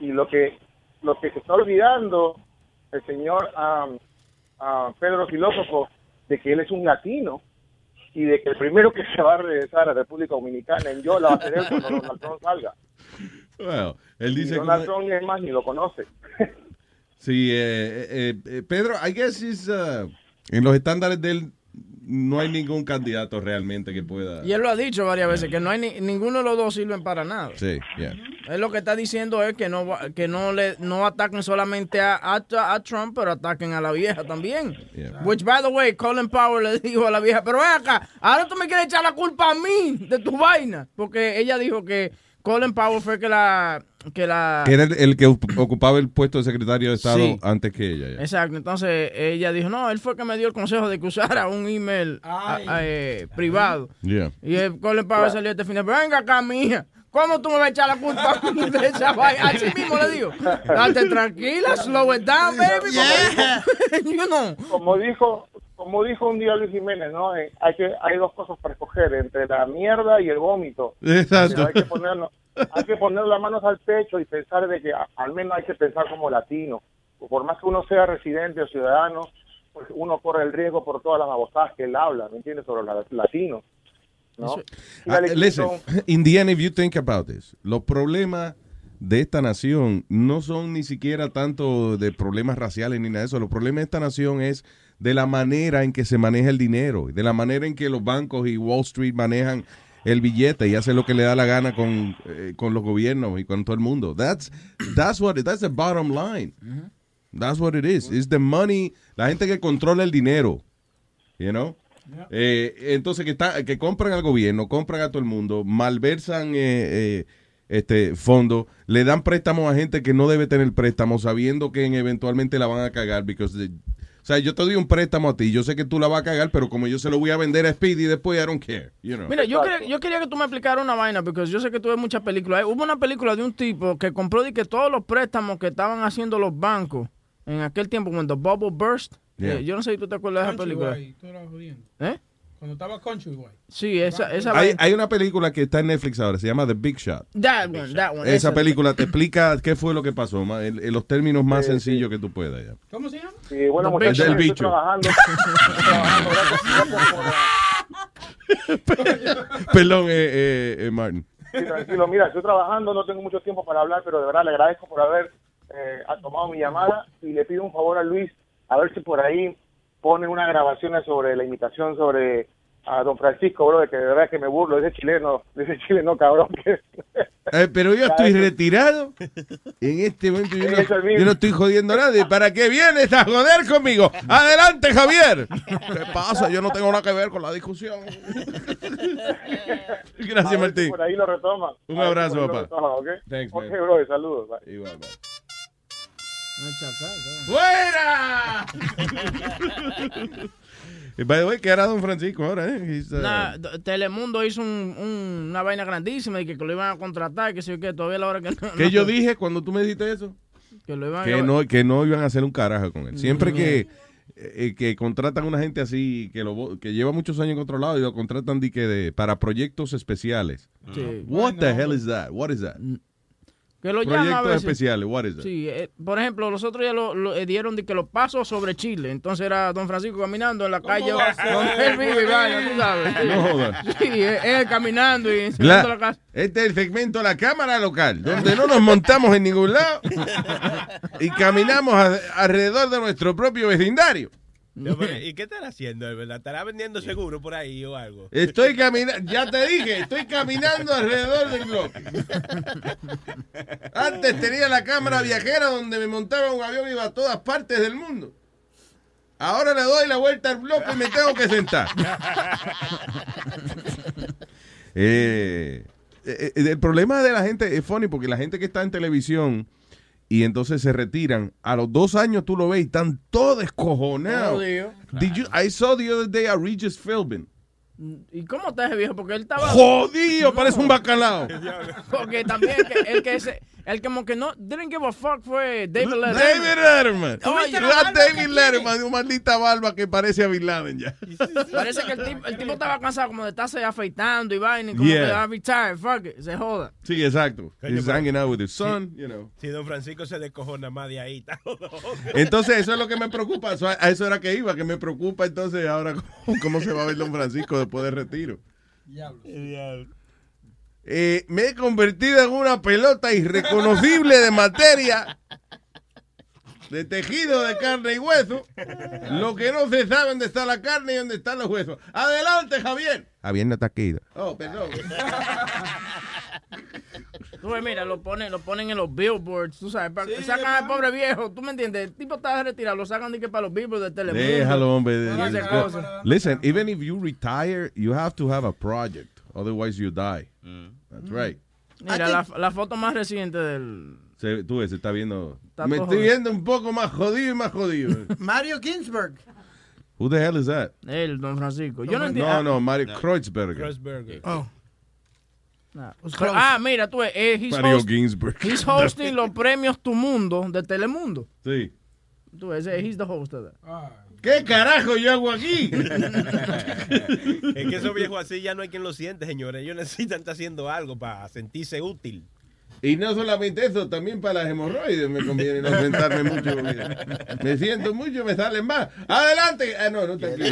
Y lo que lo que se está olvidando el señor am, ah, Pedro Filósofo de que él es un latino y de que el primero que se va a regresar a la República Dominicana en yo la va a ser él cuando Donald Trump salga. Well, él Y dice Donald como- Trump es más ni lo conoce. Sí, eh, eh, eh, Pedro, I guess is, uh, en los estándares de él no hay ningún candidato realmente que pueda. Y él lo ha dicho varias veces, que no hay ni- ninguno de los dos sirven para nada. Sí, yeah. Él lo que está diciendo es que no que no le no ataquen solamente a, a, a Trump, pero ataquen a la vieja también. Which, by the way, Colin Powell le dijo a la vieja, pero ven acá, ahora tú me quieres echar la culpa a mí de tu vaina. Porque ella dijo que Colin Powell fue que la... Que la Que era el, el que ocupaba el puesto de secretario de Estado Sí. antes que ella. ya. Exacto, entonces ella dijo, no, él fue que me dio el consejo de que usara un email a- a- eh, privado. Yeah. Y el Colin Powell salió este fin de venga acá, mija, ¿Cómo tú me vas a echar la culpa de esa vaina? Así mismo le digo. Date tranquila, slow it down, baby. you know. Como dijo, como dijo un día Luis Jiménez, ¿no? Eh, hay que hay dos cosas para escoger entre la mierda y el vómito. Exacto. Hay que ponernos, hay que poner las manos al pecho y pensar de que al menos hay que pensar como latino. Por más que uno sea residente o ciudadano, pues uno corre el riesgo por todas las babosadas que él habla, ¿me entiendes? Sobre los latinos. ¿no? Ah, listen, Clinton- in the end, if you think about this, los problemas de esta nación no son ni siquiera tanto de problemas raciales ni nada de eso. Los problemas de esta nación es de la manera en que se maneja el dinero, de la manera en que los bancos y Wall Street manejan el billete y hacen lo que le da la gana con, eh, con los gobiernos y con todo el mundo. That's, that's what, that's the bottom line. That's what it is. It's the money, la gente que controla el dinero. You know? Eh, entonces que está, que compran al gobierno, compran a todo el mundo, malversan eh, eh, este fondo, le dan préstamos a gente que no debe tener préstamos, sabiendo que eventualmente la van a cagar, because sea, yo te doy un préstamo a ti, yo sé que tú la vas a cagar, pero como yo se lo voy a vender a Speedy después, I don't care, you know. Mira, yo quería, yo quería que tú me explicaras una vaina, porque yo sé que tú ves muchas películas. Hubo una película de un tipo que compró de que todos los préstamos que estaban haciendo los bancos en aquel tiempo, cuando Bubble Burst. Yeah. eh, yo no sé si tú te acuerdas de esa película. Jodiendo. ¿Eh? Cuando estaba Countrywide. Sí, esa, esa Hay, hay una película que está en Netflix ahora, se llama The Big Shot. That one, that one. Esa película te explica qué fue lo que pasó, ma- en, en los términos más Sí, sencillos que tú puedas. ya. ¿Cómo se llama? Sí, bueno, The muchachos, Big- del estoy bicho. trabajando. estoy trabajando, Perdón, eh, eh, eh, Martin. Sí, tranquilo, mira, estoy trabajando, no tengo mucho tiempo para hablar, pero de verdad le agradezco por haber eh, tomado mi llamada y le pido un favor a Luis, a ver si por ahí ponen una grabación sobre la imitación sobre a don Francisco, bro, de que de verdad que me burlo, ese chileno, de ese chileno cabrón que... Eh, pero yo estoy retirado. En este momento yo no, yo no estoy jodiendo a nadie. ¿Para qué vienes a joder conmigo? Adelante, Javier. ¿Qué pasa? Yo no tengo nada que ver con la discusión. Gracias, si Martín. Por ahí lo retoma. Un si abrazo, papá. retoma, ¿ok? Thanks, Ok, man. bro, saludos. bye. Igual, bye. ¡Fuera! Y by the way, ¿qué hará don Francisco ahora? Eh? Uh, Nah, Telemundo hizo un- un- una vaina grandísima y que, que lo iban a contratar, que sé yo qué, todavía a la hora que no. ¿Qué no- yo dije cuando tú me dijiste eso? Que lo iban a Que no, que no iban a hacer un carajo con él. Siempre No. que, eh, que contratan a una gente así, que, lo, que lleva muchos años controlado y lo contratan de que de, para proyectos especiales. Sí. What the hell is that? What is that? Que lo llama a Proyectos veces. especiales, what is that? Sí, eh, por ejemplo, los otros ya lo, lo, eh, dieron de que los pasos sobre Chile. Entonces era Don Francisco caminando en la calle donde él vive y vaina, tú sabes. No jodas. Sí, él, él caminando y La- la casa. este es el segmento de la cámara local, donde no nos montamos en ningún lado y caminamos a- alrededor de nuestro propio vecindario. Pero, ¿Y qué estará haciendo, verdad? ¿Estará vendiendo seguro por ahí o algo? Estoy caminando, ya te dije, estoy caminando alrededor del bloque. Antes tenía la cámara viajera donde me montaba un avión y iba a todas partes del mundo. Ahora le doy la vuelta al bloque y me tengo que sentar. Eh, eh, eh, el problema de la gente es funny porque la gente que está en televisión y entonces se retiran, a los dos años tú lo ves y están todos descojonados. Jodido. Did you, I saw the other day a Regis Philbin. ¿Y cómo está ese viejo? Porque él estaba... Jodido, parece un bacalao. Porque también el que, el que, se, el como que no didn't give a fuck fue David Letterman. David Letterman. La David Letterman de una maldita barba que parece a Bin Laden ya. Parece que el tipo, el tipo estaba cansado como de estarse afeitando y vaina y como Yeah. que ah, retired, fuck it, se joda. Sí, exacto. He's hanging out with his son, you know. Si don Francisco se descojona más de ahí. está jodido. Entonces, eso es lo que me preocupa. Eso- a eso era que iba, que me preocupa entonces ahora cómo, cómo se va a ver Don Francisco después del retiro. Eh, me he convertido en una pelota irreconocible de materia, de tejido de carne y hueso. Lo que no se sabe dónde está la carne y dónde están los huesos. Adelante, Javier. Javier no está aquí. Oh, perdón. Tú ves, mira, lo ponen, lo ponen en los billboards, tú sabes, para, sacan al pobre viejo, tú me entiendes, el tipo está retirado, lo sacan de que para los billboards de Telemundo. Déjalo, hombre. Listen, even if you retire, you have to have a project. Otherwise, you die. That's right. Mira, la, la foto más reciente del... Se, tú ves, se está viendo. Está me estoy jodido. viendo un poco más jodido y más jodido. Mario Ginsburg. Who the hell is that? El Don Francisco. Yo no entiendo. No, no, Mario Kreuzberger. Kreuzberger. Oh. Pero- ah, mira, tú, eh, he's, Mario host- Ginsburg. he's hosting los premios Tu Mundo de Telemundo. Sí. Tú, ese, he's the host of that. ¿Qué carajo yo hago aquí? Es que esos viejos así ya no hay quien lo siente, señores. Ellos necesitan estar haciendo algo para sentirse útil. Y no solamente eso, también para las hemorroides me conviene no sentarme mucho. Me siento mucho, me salen más. ¡Adelante! Ah, no, no te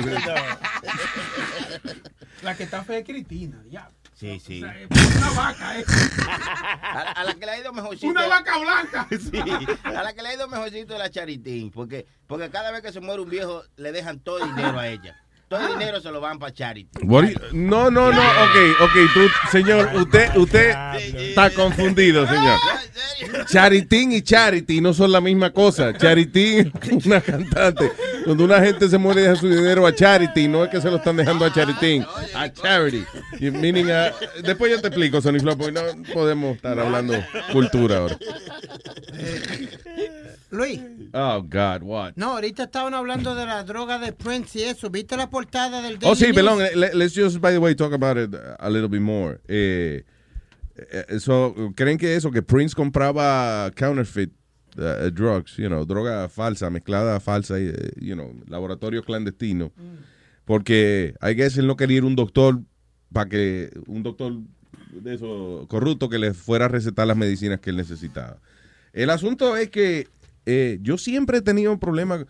La que está fea es Cristina, ya. Sí, sí. Una vaca, eh. A, a la que le ha ido mejorcito. Una vaca blanca. Sí, a la que le ha ido mejorcito es la Charitín. Porque, porque cada vez que se muere un viejo, le dejan todo el dinero a ella. Todo el dinero se lo van para Charity. What do you- no, no, no, ok, ok, tú, señor, usted, usted está confundido, señor. Charitín y Charity no son la misma cosa. Charitín es una cantante. Cuando una gente se muere y deja su dinero a Charity, no es que se lo están dejando a Charitín, a Charity. Y meaning a- después yo te explico, Sony Flow, porque no podemos estar hablando cultura ahora. Luis. Oh, God, what? No, ahorita estaban hablando de la droga de Prince y eso. ¿Viste la portada del Oh, Daily sí, News? perdón. le- Let's just, by the way, talk about it a little bit more. Eh, eh, so, ¿Creen que eso, que Prince compraba counterfeit uh, drugs, you know, droga falsa, mezclada falsa, eh, you know, laboratorio clandestino? Porque, I guess, él no quería ir un doctor para que, un doctor de eso, corrupto que le fuera a recetar las medicinas que él necesitaba. El asunto es que eh, yo siempre he tenido un problema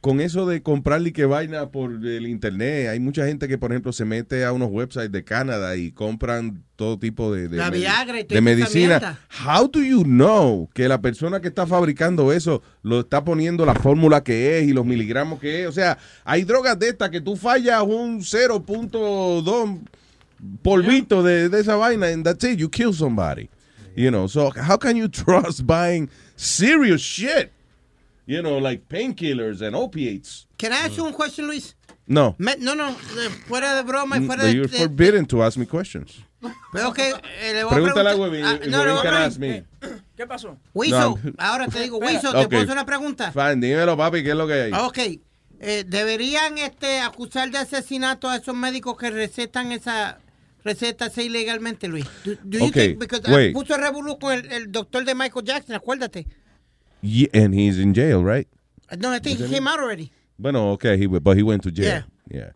con eso de comprarle que vaina por el internet. Hay mucha gente que, por ejemplo, se mete a unos websites de Canadá y compran todo tipo de, de, La medi- Viagra y toda de medicina. How do you know que la persona que está fabricando eso lo está poniendo la fórmula que es y los miligramos que es? O sea, hay drogas de estas que tú fallas un 0.2 polvito de, de esa vaina and that's it, you kill somebody. You know, so how can you trust buying serious shit? You know, like painkillers and opiates. Can I ask you one question, Luis? No. Me- no, no, de- fuera de broma y fuera de... You're de- forbidden to ask me questions. Pero que eh, le voy Pregúntale a preguntar- Webin. Ah, no, Webin no, can no. ask me. ¿Qué pasó? Wiso, No. ahora te digo, Wiso, ¿te Ok. puedo hacer una pregunta? Fine, dímelo, papi, ¿qué es lo que hay? Ok, eh, deberían este, acusar de asesinato a esos médicos que recetan esa recetas ilegalmente, Luis. Do, do you Ok, think- because, ah, wait. puso revolú con el, el doctor de Michael Jackson, acuérdate. Ye- and he's in jail, right? No, I think he came out already. Bueno, okay, he, but he went to jail. Yeah.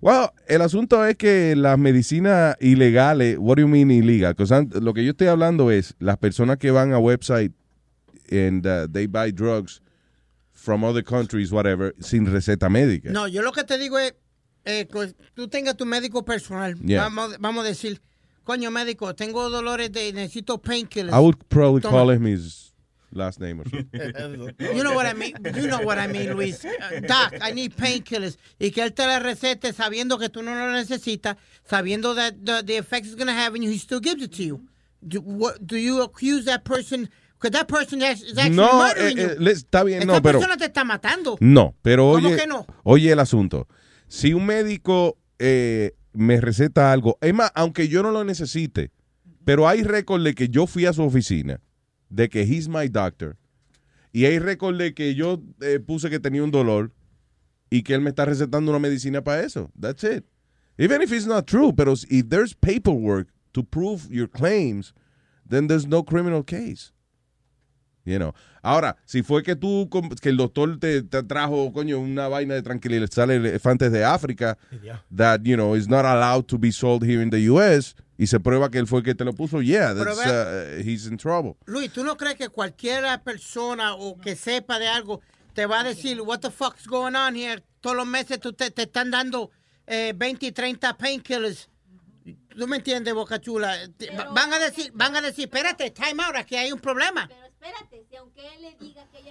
Well, el asunto es que las medicinas ilegales, what do you mean illegal? lo que yo estoy hablando es las personas que van a website and uh, they buy drugs from other countries, whatever, sin receta médica. No, yo lo que te digo es, eh, que tú tengas tu médico personal. Yeah. Vamos, vamos a decir, coño médico, tengo dolores de, necesito painkillers. I would probably Toma. call him his last name or something. You know what I mean. You know what I mean, Luis. Uh, Doc, I need painkillers. Y que él te la recete sabiendo que tú no lo necesitas, sabiendo that the, the effects it's going to have and he still gives it to you. Do, what, do you accuse that person? Because that person is is actually No, murdering eh, you. eh, está bien, Esa no, pero- persona te está matando. No, pero ¿Cómo oye, que no? oye el asunto. Si un médico eh, me receta algo, es más, aunque yo no lo necesite, pero hay récord de que yo fui a su oficina, de que he's my doctor, y récord de que yo eh, puse que tenía un dolor y que él me está recetando una medicina para eso. That's it. Even if it's not true, pero if there's paperwork to prove your claims, then there's no criminal case. You know. Ahora, si fue que tú, que el doctor te, te trajo, coño, una vaina de tranquilizar elefantes de África, that, you know, is not allowed to be sold here in the U.S., y se prueba que él fue el que te lo puso, yeah, Pero that's, uh, he's in trouble. Luis, ¿tú no crees que cualquier persona o que sepa de algo te va a decir, what the fuck's going on here? Todos los meses tú te, te están dando eh, 20 y 30 painkillers. ¿Tú me entiendes, Boca Chula? Van a decir, van a decir, espérate, time out, aquí hay un problema.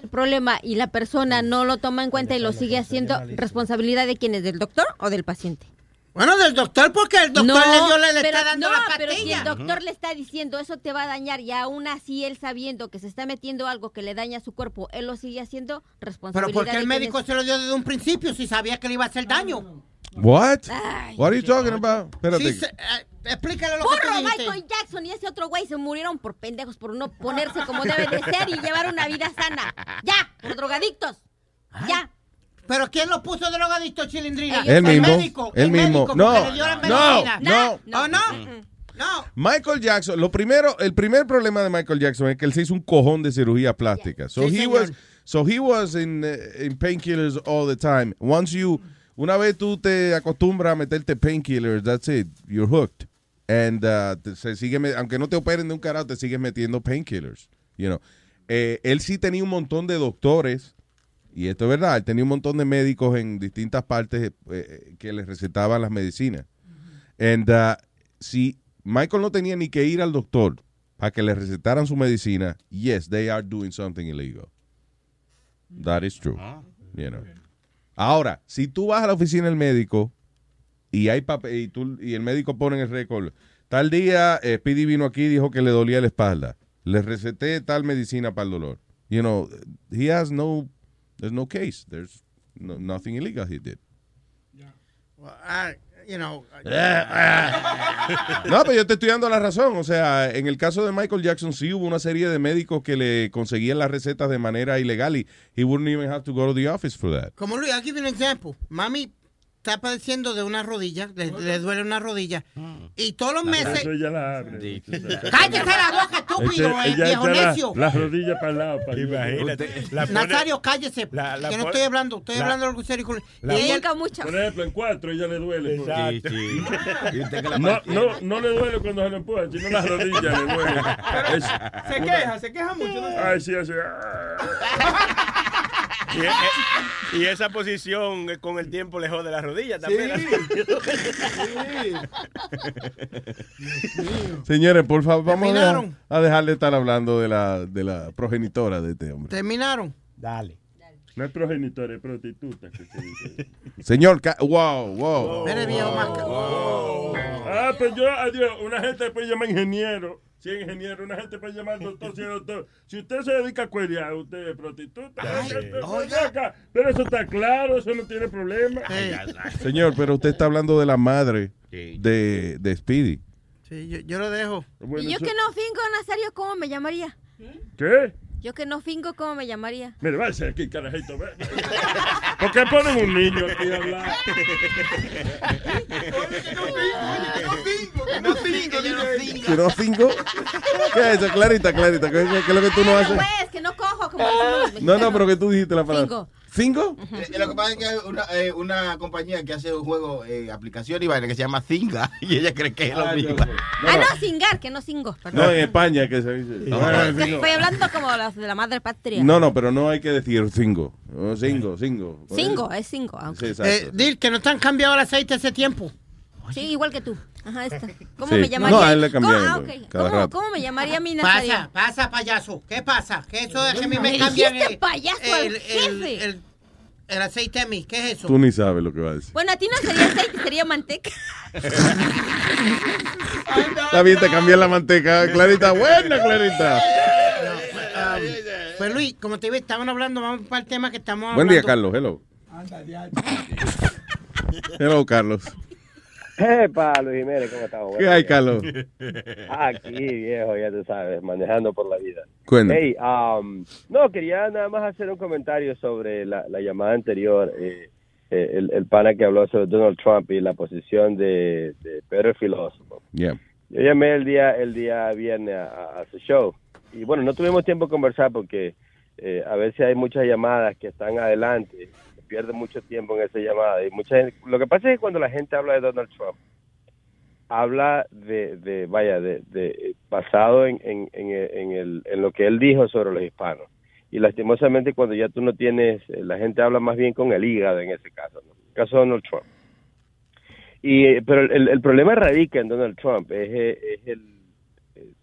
El problema y la persona no lo toma en cuenta y lo sigue haciendo, ¿responsabilidad de quién es? ¿Del doctor o del paciente? Bueno, del doctor, porque el doctor le, dio, le, le pero, está dando no, la pero si el doctor le está diciendo eso te va a dañar y aún así él sabiendo que se está metiendo algo que le daña a su cuerpo, él lo sigue haciendo, Pero responsabilidad ¿por qué de el médico se lo dio desde un principio si sabía que le iba a hacer daño? What? What are you talking about? Espérate. Sí, se- eh, explícale lo que Porro, tú dijiste. Michael Jackson y ese otro güey se murieron por pendejos, por no ponerse como debe de ser y llevar una vida sana. ¡Ya! ¡Por drogadictos! ¡Ya! ¿Pero quién lo puso drogadicto, Chilindrina? Él el mismo, médico. él el mismo. médico, No, no, medicina. no. ¿O no? Michael Jackson, lo primero, el primer problema de Michael Jackson es que él se hizo un cojón de cirugía plástica. So Sí, he señor. was, so he was in, uh, in painkillers all the time. Once you, una vez tú te acostumbras a meterte painkillers, that's it, you're hooked. And uh, se sigue, aunque no te operen de un carajo, te sigues metiendo painkillers. You know. Eh, él sí tenía un montón de doctores y esto es verdad, él tenía un montón de médicos en distintas partes eh, que les recetaban las medicinas. And, uh, si Michael no tenía ni que ir al doctor para que le recetaran su medicina, yes, they are doing something illegal. That is true. You know. Ahora, si tú vas a la oficina del médico y hay papel y, tú- y el médico pone en el récord, tal día eh, Speedy vino aquí y dijo que le dolía la espalda. Le receté tal medicina para el dolor. You know, he has no, there's no case. There's no, nothing illegal he did. Well, I- you know, No, pero yo te estoy dando la razón. O sea, en el caso de Michael Jackson sí hubo una serie de médicos que le conseguían las recetas de manera ilegal y he wouldn't even have to go to the office for that. Como Luis, I'll give you an example. Mami está padeciendo de una rodilla, le, le duele una rodilla. Y todos los meses. Eso ella la abre. ¡Cállese la boca, estúpido, Ella- eh, ella viejo echa la- necio! Las rodillas para el lado. Para Imagínate. La pone- Nazario, cállese. La- la que no estoy hablando, estoy la- hablando de algo serio. La- Y ella- Por ejemplo, en cuatro ella le duele. Exacto. No, no, no le duele cuando se lo empujan, sino las rodillas le duelen. Es Se una- queja, se queja mucho. ¿no? Ay, sí, así. Y, e- y esa posición eh, con el tiempo le jode la rodilla también. Señores, por favor, vamos a, a dejar de estar hablando de la, de la progenitora de este hombre. Terminaron. Dale. No es progenitora, es prostituta. que se dice. Señor, wow, wow. Mire, viejo. Ah, pues yo, adiós, una gente puede llamar ingeniero. Si es ingeniero, una gente puede llamar doctor, si es doctor. Si usted se dedica a cuerear, usted es prostituta. Oiga, acá. Pero eso está claro, eso no tiene problema. Señor, pero usted está hablando de la madre de, de Speedy. Sí, yo, yo lo dejo. y yo que no fingo, Nazario, ¿cómo me llamaría? ¿Qué? Yo que no fingo, ¿cómo me llamaría? Mire, váyase aquí, carajito. ve. ¿Por qué ponen un niño aquí a hablar? ¿Que no fingo? ¿Qué es eso? Clarita, Clarita. ¿Qué, es lo que tú no haces? Pues, que no cojo, como los No, mexicanos. no, pero que tú dijiste la palabra. Fingo. ¿Fingo? Eh, Lo que pasa es que hay una, eh, una compañía que hace un juego, eh, aplicación y vaina que se llama Zinga y ella cree que es lo mismo. Ah, no, singar, que no perdón. No, en España que se dice. Ah. Estoy hablando como los de la madre patria. No, no, pero no hay que decir cingo. Cingo, cingo. Cingo, es cingo. Sí, aunque- exacto. Eh, Dil, que no te han cambiado el aceite hace tiempo. Sí, igual que tú. Ajá, esta. ¿Cómo Sí. me llamaría? No, a él le ¿Cómo, cambian, ah, cada ¿Cómo, rato. cómo me llamaría mi Nazario? Pasa, pasa, payaso. ¿Qué pasa? ¿Qué eso de que a mí me cambian el, payaso al el, el, jefe. el- el aceite a mí? ¿Qué es eso? Tú ni sabes lo que va a decir. Bueno, a ti no sería aceite, sería manteca. Está bien, te cambié la manteca. Clarita, buena, Clarita. Pues Luis, como te digo, estaban hablando, vamos para el tema que estamos Buen día, hablando. Carlos. Hello. Hello, Carlos. Epa, Luis Jiménez, ¿cómo estamos? ¿Qué hay, Carlos? Aquí, viejo, ya tú sabes, manejando por la vida. Cuéntame. Hey, um, no, quería nada más hacer un comentario sobre la, la llamada anterior, eh, eh, el, el pana que habló sobre Donald Trump y la posición de, de Pedro el filósofo. Yeah. Yo llamé el día el día viernes a, a- su show y bueno, no tuvimos tiempo de conversar porque eh, a veces hay muchas llamadas que están adelante, pierde mucho tiempo en esa llamada y mucha gente- lo que pasa es que cuando la gente habla de Donald Trump habla de, de vaya, de, de basado en, en, en, el, en lo que él dijo sobre los hispanos. Y lastimosamente cuando ya tú no tienes, eh, la gente habla más bien con el hígado en ese caso, ¿no? El caso de Donald Trump. Y, eh, pero el, el problema radica en Donald Trump, es, eh, es el,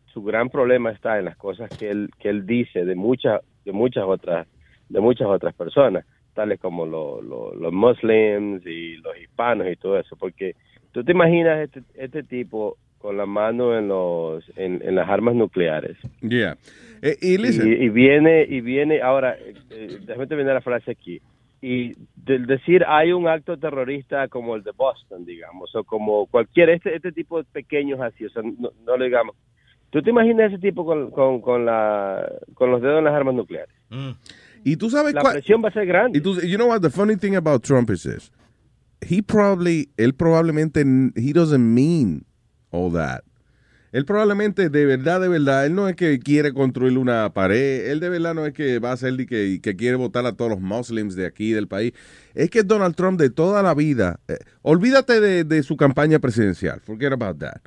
su gran problema está en las cosas que él, que él dice de muchas, de muchas otras, de muchas otras personas, tales como lo- lo- los muslims y los hispanos y todo eso, porque tú te imaginas este, este tipo con la mano en los, en, en las armas nucleares. Yeah. Eh, y. Y, y viene, y viene, ahora, eh, déjame terminar la frase aquí. Y del decir hay un acto terrorista como el de Boston, digamos, o como cualquier, este, este tipo de pequeños así, o sea, no, no lo digamos. ¿Tú te imaginas ese tipo con, con, con, la, con los dedos en las armas nucleares? Y tú sabes La cuál- presión va a ser grande. Y tú, you know what? The funny thing about Trump is this. He probably, él probablemente, he doesn't mean all that. Él probablemente, de verdad, de verdad, él no es que quiere construir una pared, él de verdad no es que va a ser de que, que quiere votar a todos los muslims de aquí, del país. Es que Donald Trump de toda la vida, eh, olvídate de, de su campaña presidencial, forget about that.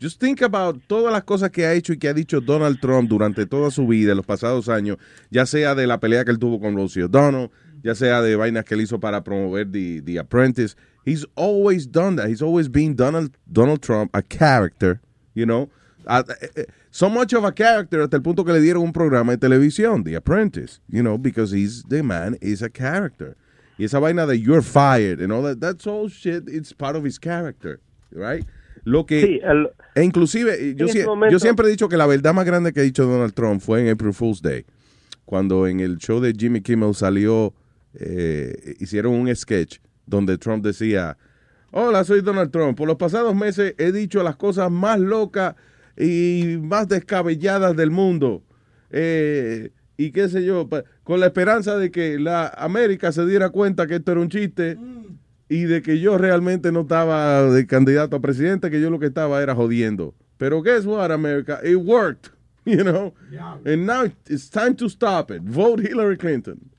Just think about todas las cosas que ha hecho y que ha dicho Donald Trump durante toda su vida, en los pasados años, ya sea de la pelea que él tuvo con Rosie O'Donnell, ya sea de vainas que él hizo para promover The, The Apprentice. He's always done that. He's always been Donald, Donald Trump, a character, you know. Uh, uh, so much of a character hasta el punto que le dieron un programa de televisión, The Apprentice, you know, because he's the man is a character. Y esa vaina de you're fired and all that, that's all shit, it's part of his character, right? Lo que, Sí, el- e inclusive, yo, momento- yo siempre he dicho que la verdad más grande que ha dicho Donald Trump fue en April Fool's Day, cuando en el show de Jimmy Kimmel salió, eh, hicieron un sketch donde Trump decía, hola, soy Donald Trump, por los pasados meses he dicho las cosas más locas y más descabelladas del mundo. Eh, y qué sé yo, con la esperanza de que la América se diera cuenta que esto era un chiste y de que yo realmente no estaba de candidato a presidente, que yo lo que estaba era jodiendo. Pero guess what, America? It worked, you know? And now it's time to stop it. Vote Hillary Clinton.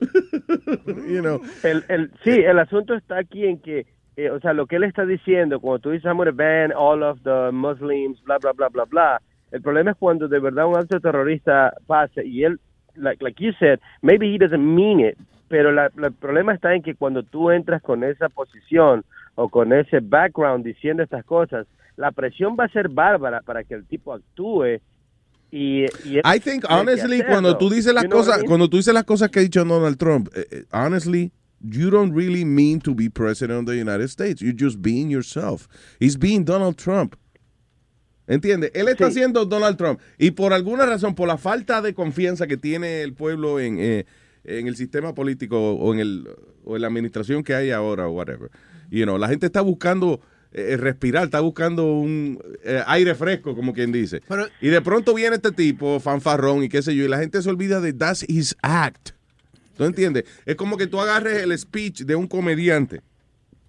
you know? El, el, sí, el asunto está aquí en que, eh, o sea, lo que él está diciendo, cuando tú dices, I'm going to ban all of the Muslims, bla, bla, bla, bla, bla, el problema es cuando de verdad un acto terrorista pasa y él, like, like you said, maybe he doesn't mean it, pero la, la- el problema está en que cuando tú entras con esa posición o con ese background diciendo estas cosas, la presión va a ser bárbara para que el tipo actúe y, y I think honestly cuando tú dices las cosas cuando tú dices las cosas que ha dicho Donald Trump eh, eh, honestly you don't really mean to be president of the United States. You're just being yourself. He's being Donald Trump. ¿Entiende? Él está siendo Donald Trump. Y por alguna razón, por la falta de confianza que tiene el pueblo en, eh, en el sistema político o en, el, o en la administración que hay ahora o whatever, you know, la gente está buscando eh, respirar, está buscando un eh, aire fresco, como quien dice. y de pronto viene este tipo, fanfarrón y qué sé yo, y la gente se olvida de that's his act. ¿Tú entiendes? Es como que tú agarres el speech de un comediante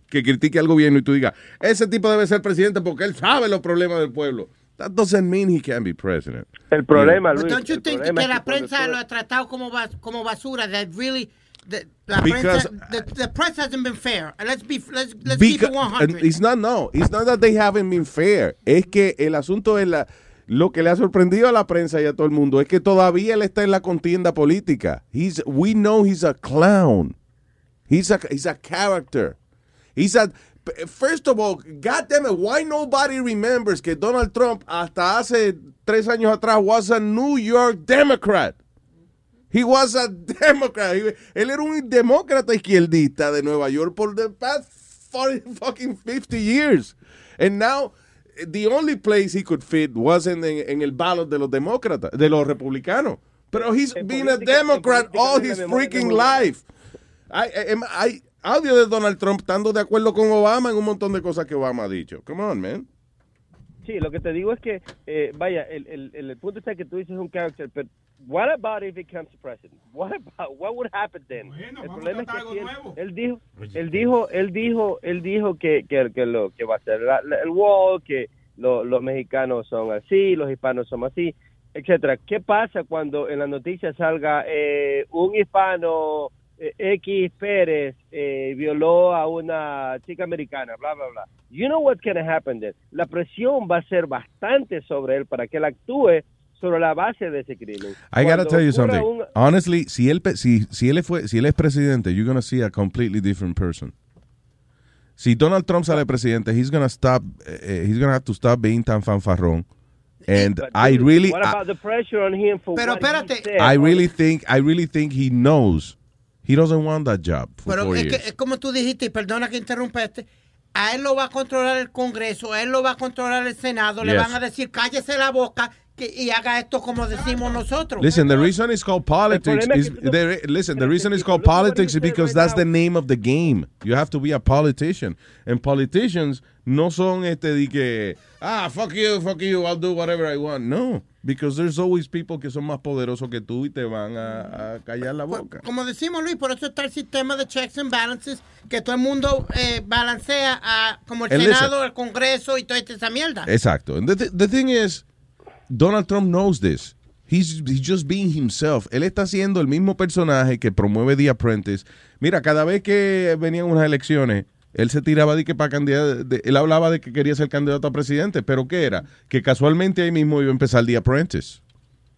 que critique al gobierno y tú digas, ese tipo debe ser presidente porque él sabe los problemas del pueblo. That doesn't mean he can be president. El problema, But Luis, don't you think que la prensa lo ha tratado como, bas- como basura? That really, the, la Because- prensa, the, the press hasn't been fair. Let's be, let's, let's keep it 100. it's not no, it's not that they haven't been fair. Es que el asunto es la lo que le ha sorprendido a la prensa y a todo el mundo es que todavía él está en la contienda política. He's we know he's a clown. He's a he's a character. He's a First of all, God damn it, why nobody remembers que Donald Trump hasta hace tres años atrás was a New York Democrat? He was a Democrat. He- él era un demócrata izquierdista de Nueva York por the past 40 fucking 50 years. And now, the only place he could fit was en, en, el ballot de los demócratas, de los republicanos. Pero he's been a Democrat all his freaking life. Hay- hay audio de Donald Trump estando de acuerdo con Obama en un montón de cosas que Obama ha dicho. Come on, man. Sí, lo que te digo es que, eh, vaya, el, el, el, el punto está que tú dices un character, pero what about if he becomes president? What about, what would happen then? el problema es que él, él dijo, él dijo, él dijo, él dijo que, que, que lo que va a ser la- la- el wall, que lo- los mexicanos son así, los hispanos son así, etcétera. ¿Qué pasa cuando en la noticia salga eh, un hispano X Pérez eh, violó a una chica americana, bla, bla, bla. You know what's going to happen then. La presión va a ser bastante sobre él para que él actúe sobre la base de ese crimen. I gotta Cuando tell you something. un- Honestly, si él, pe- si, si él fue, si él es presidente, you're gonna see a completely different person. Si Donald Trump sale presidente, he's gonna stop, eh, eh, he's gonna have to stop being tan fanfarrón. And But I dude, really, What about the pressure on him for Pero what he espérate. said? I really think, I really think he knows he doesn't want that job for Pero four es years. que es como tú dijiste, y perdona que interrumpiste, a él lo va a controlar el Congreso, a él lo va a controlar el Senado, le van a decir cállese la boca que, y haga esto como decimos nosotros. Listen, the reason it's called politics is the, listen. The reason it's called politics is because that's the name of the game. You have to be a politician, and politicians no son este de que ah fuck you, fuck you, I'll do whatever I want. No, because there's always people que son más poderosos que tú y te van a, a callar la boca. Como decimos Luis, por eso está el sistema de checks and balances, que todo el mundo eh, balancea a, como el And listen. Senado, el Congreso y toda esa mierda. Exacto. And the, th- the thing is, Donald Trump knows this. He's, he's just being himself. Él está siendo el mismo personaje que promueve The Apprentice. Mira, cada vez que venían unas elecciones, él se tiraba de que para candidato, de- él hablaba de que quería ser candidato a presidente, pero ¿qué era? Que casualmente ahí mismo iba a empezar The Apprentice.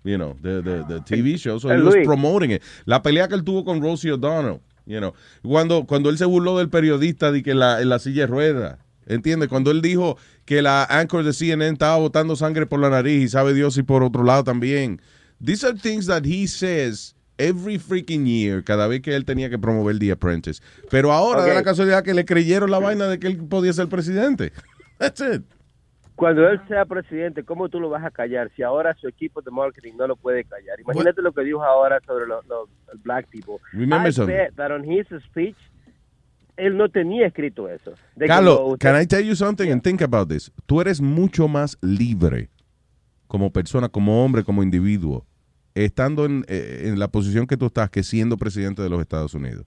You know, the, the, the TV show. So he was promoting it. La pelea que él tuvo con Rosie O'Donnell, you know. Cuando, cuando él se burló del periodista de que la, en la silla de ruedas. ¿Entiendes? Cuando él dijo que la anchor de CNN estaba botando sangre por la nariz y sabe Dios y por otro lado también. These are things that he says every freaking year, cada vez que él tenía que promover The Apprentice. Pero ahora da Ok. la casualidad que le creyeron la vaina de que él podía ser presidente. That's it. Cuando él sea presidente, ¿cómo tú lo vas a callar si ahora su equipo de marketing no lo puede callar? Imagínate lo que dijo ahora sobre los, los black people. Remember I something. bet that on his speech, él no tenía escrito eso. De Carlos, lo- can I tell you something and think about this? Tú eres mucho más libre como persona, como hombre, como individuo, estando en, eh, en la posición que tú estás que siendo presidente de los Estados Unidos.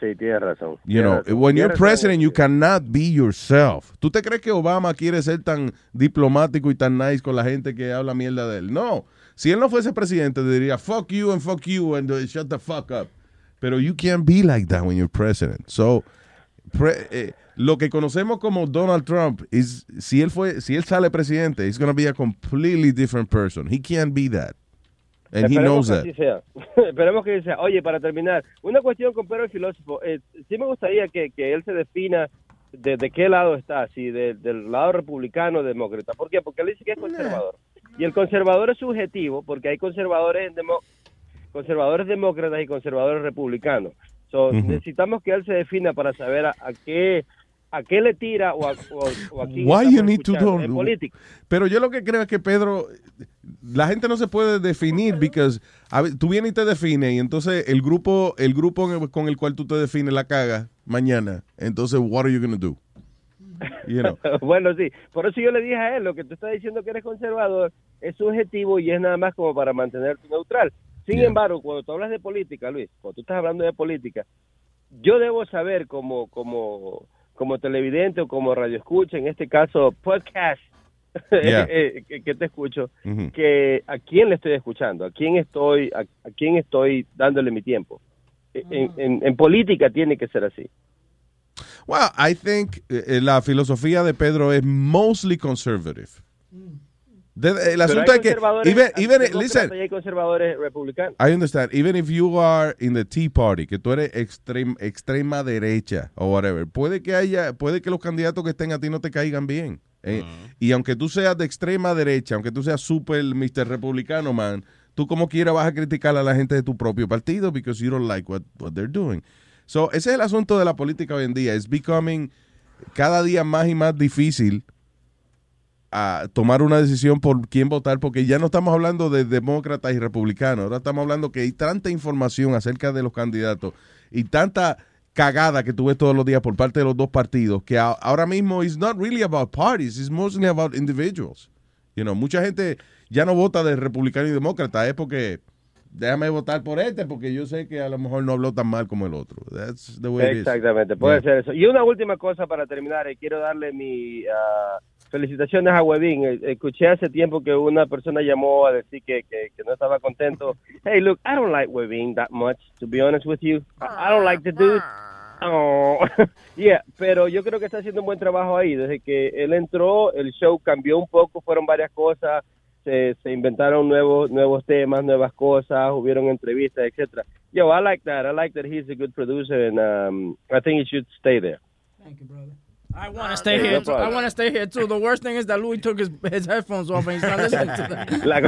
Sí, tienes razón. You know, razón. when you're president, you cannot be yourself. ¿Tú te crees que Obama quiere ser tan diplomático y tan nice con la gente que habla mierda de él? No. Si él no fuese presidente, diría fuck you and fuck you and uh, shut the fuck up. Pero you can't be like that when you're president. So, pre- eh, lo que conocemos como Donald Trump is si él fue, si él sale presidente, he's going to be a completely different person. He can't be that, and he knows que that. sea. Esperemos que sea. Oye, para terminar, una cuestión con Pedro el filósofo. Eh, sí me gustaría que, que él se defina de, de qué lado está, si de- del lado republicano o demócrata. ¿Por qué? Porque él dice que es conservador. Y el conservador es subjetivo porque hay conservadores, demo- conservadores demócratas y conservadores republicanos. So. Necesitamos que él se defina para saber a, a qué a qué le tira o a, o, o a quién Why you need to político. Pero yo lo que creo es que Pedro, la gente no se puede definir because a tú vienes y te defines y entonces el grupo, el grupo con el cual tú te defines la caga mañana. Entonces, what are you gonna do? You know. bueno, sí. Por eso yo le dije a él, lo que tú estás diciendo que eres conservador es subjetivo y es nada más como para mantenerte neutral. Sin embargo, cuando tú hablas de política, Luis, cuando tú estás hablando de política, yo debo saber como, como, como televidente o como radioescucha, en este caso podcast, Yeah. eh, que, te escucho, que a quién le estoy escuchando, a quién estoy, a, a quién estoy dándole mi tiempo. En, en- en política tiene que ser así. Well, I think eh, eh, la filosofía de Pedro es mostly conservative. De- el asunto es que conservadores even, even listen, hay conservadores republicanos. I understand. Even if you are in the Tea Party, que tú eres extrem- extrema derecha o whatever, puede que haya, puede que los candidatos que estén a ti no te caigan bien. eh. Y aunque tú seas de extrema derecha, aunque tú seas super Mr. Republicano, man, tú como quiera vas a criticar a la gente de tu propio partido because you don't like what, what they're doing. So, ese es el asunto de la política hoy en día. Es becoming cada día más y más difícil a tomar una decisión por quién votar, porque ya no estamos hablando de demócratas y republicanos, ahora estamos hablando que hay tanta información acerca de los candidatos y tanta cagada que tú ves todos los días por parte de los dos partidos, que a- ahora mismo it's not really about parties, it's mostly about individuals. You know, mucha gente ya no vota de republicano y demócrata, es porque déjame votar por este, porque yo sé que a lo mejor no habló tan mal como el otro. That's the way it is. Exactamente, puede Yeah. ser eso. Y una última cosa para terminar, eh, quiero darle mi ah, felicitaciones a Webin. Eh, Escuché hace tiempo que una persona llamó a decir que, que, no estaba contento. Hey, look, I don't like Webin that much, to be honest with you. I, don't like the dude. Oh. yeah, pero yo creo que está haciendo un buen trabajo ahí. Desde que él entró, el show cambió un poco, fueron varias cosas, se, se inventaron nuevos nuevos temas, nuevas cosas, hubieron entrevistas, etcétera. Yo, I like that. I like that he's a good producer, and um, I think he should stay there. I want to stay here. Too. I want to stay here too. The worst thing is that Louis took his, his headphones off and he's not listening to them. La,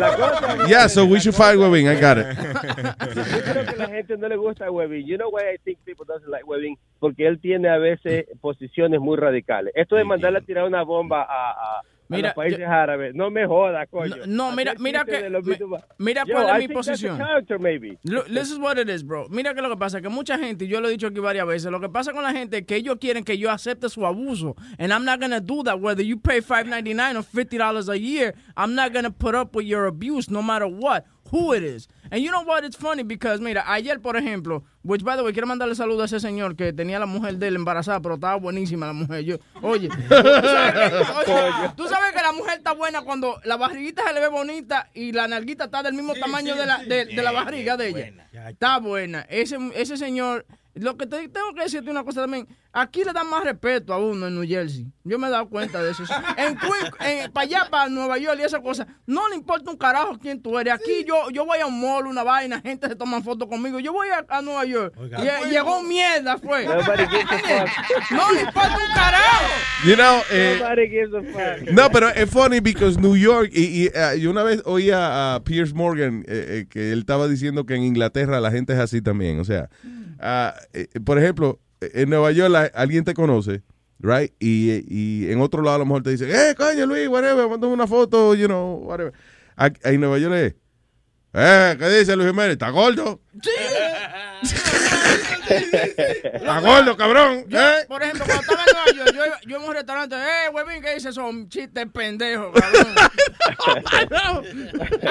la cosa. Yeah, so we should fight Webin, I got it. Yo creo que la gente no le gusta Webin. You know why I think people doesn't like Webin? Porque él tiene a veces posiciones muy radicales. Esto de mandarle a tirar una bomba a, a, a Mira, los países árabes, no me joda, coño. No, mira, Hacer mira chistes que mi- mira Yo, cuál I es mi that's a posición. Look, this is what it is, bro. Mira que lo que pasa que mucha gente, yo lo he dicho aquí varias veces, lo que pasa con la gente es que ellos quieren que yo acepte su abuso. And I'm not gonna do that. Whether you pay $5.99 or $50 a year, I'm not gonna put up with your abuse no matter what. Who it is. And you know what? It's funny because, mira, ayer, por ejemplo, which by the way, quiero mandarle saludo a ese señor que tenía la mujer de él embarazada, pero estaba buenísima la mujer. Yo, oye, tú sabes, que, oye, tú sabes que la mujer está buena cuando la barriguita se le ve bonita y la nalguita está del mismo tamaño de, la, de, de la barriga de ella. Está buena. Ese, ese señor, lo que te tengo que decirte una cosa también, aquí le dan más respeto a uno en New Jersey. Yo me he dado cuenta de eso. En Queen, en- para allá, para Nueva York y esa cosa, no le importa un carajo quién tú eres. Aquí yo, yo voy a un mall, una vaina, gente se toma fotos conmigo. Yo voy a, a Nueva York. Y, llegó mierda, fue. No le importa un carajo. You know, eh, Nobody gives a fuck. No, pero es funny because New York, y, y, uh, yo una vez oí a, Piers Morgan eh, eh, que él estaba diciendo que en Inglaterra la gente es así también. O sea, eh, por ejemplo, en Nueva York la- alguien te conoce, right? Y, eh, y en otro lado a lo mejor te dice, eh, coño Luis, whatever, mándame una foto, you know, whatever. Aquí- En Nueva York es, eh, ¿qué dice Luis Jiménez? ¿Está gordo? ¿Está gordo, cabrón? Yo, ¿Eh? Por ejemplo, cuando estaba en Nueva York, yo, yo iba a un restaurante, eh, huevín, ¿qué dices? Son chistes pendejos, cabrón.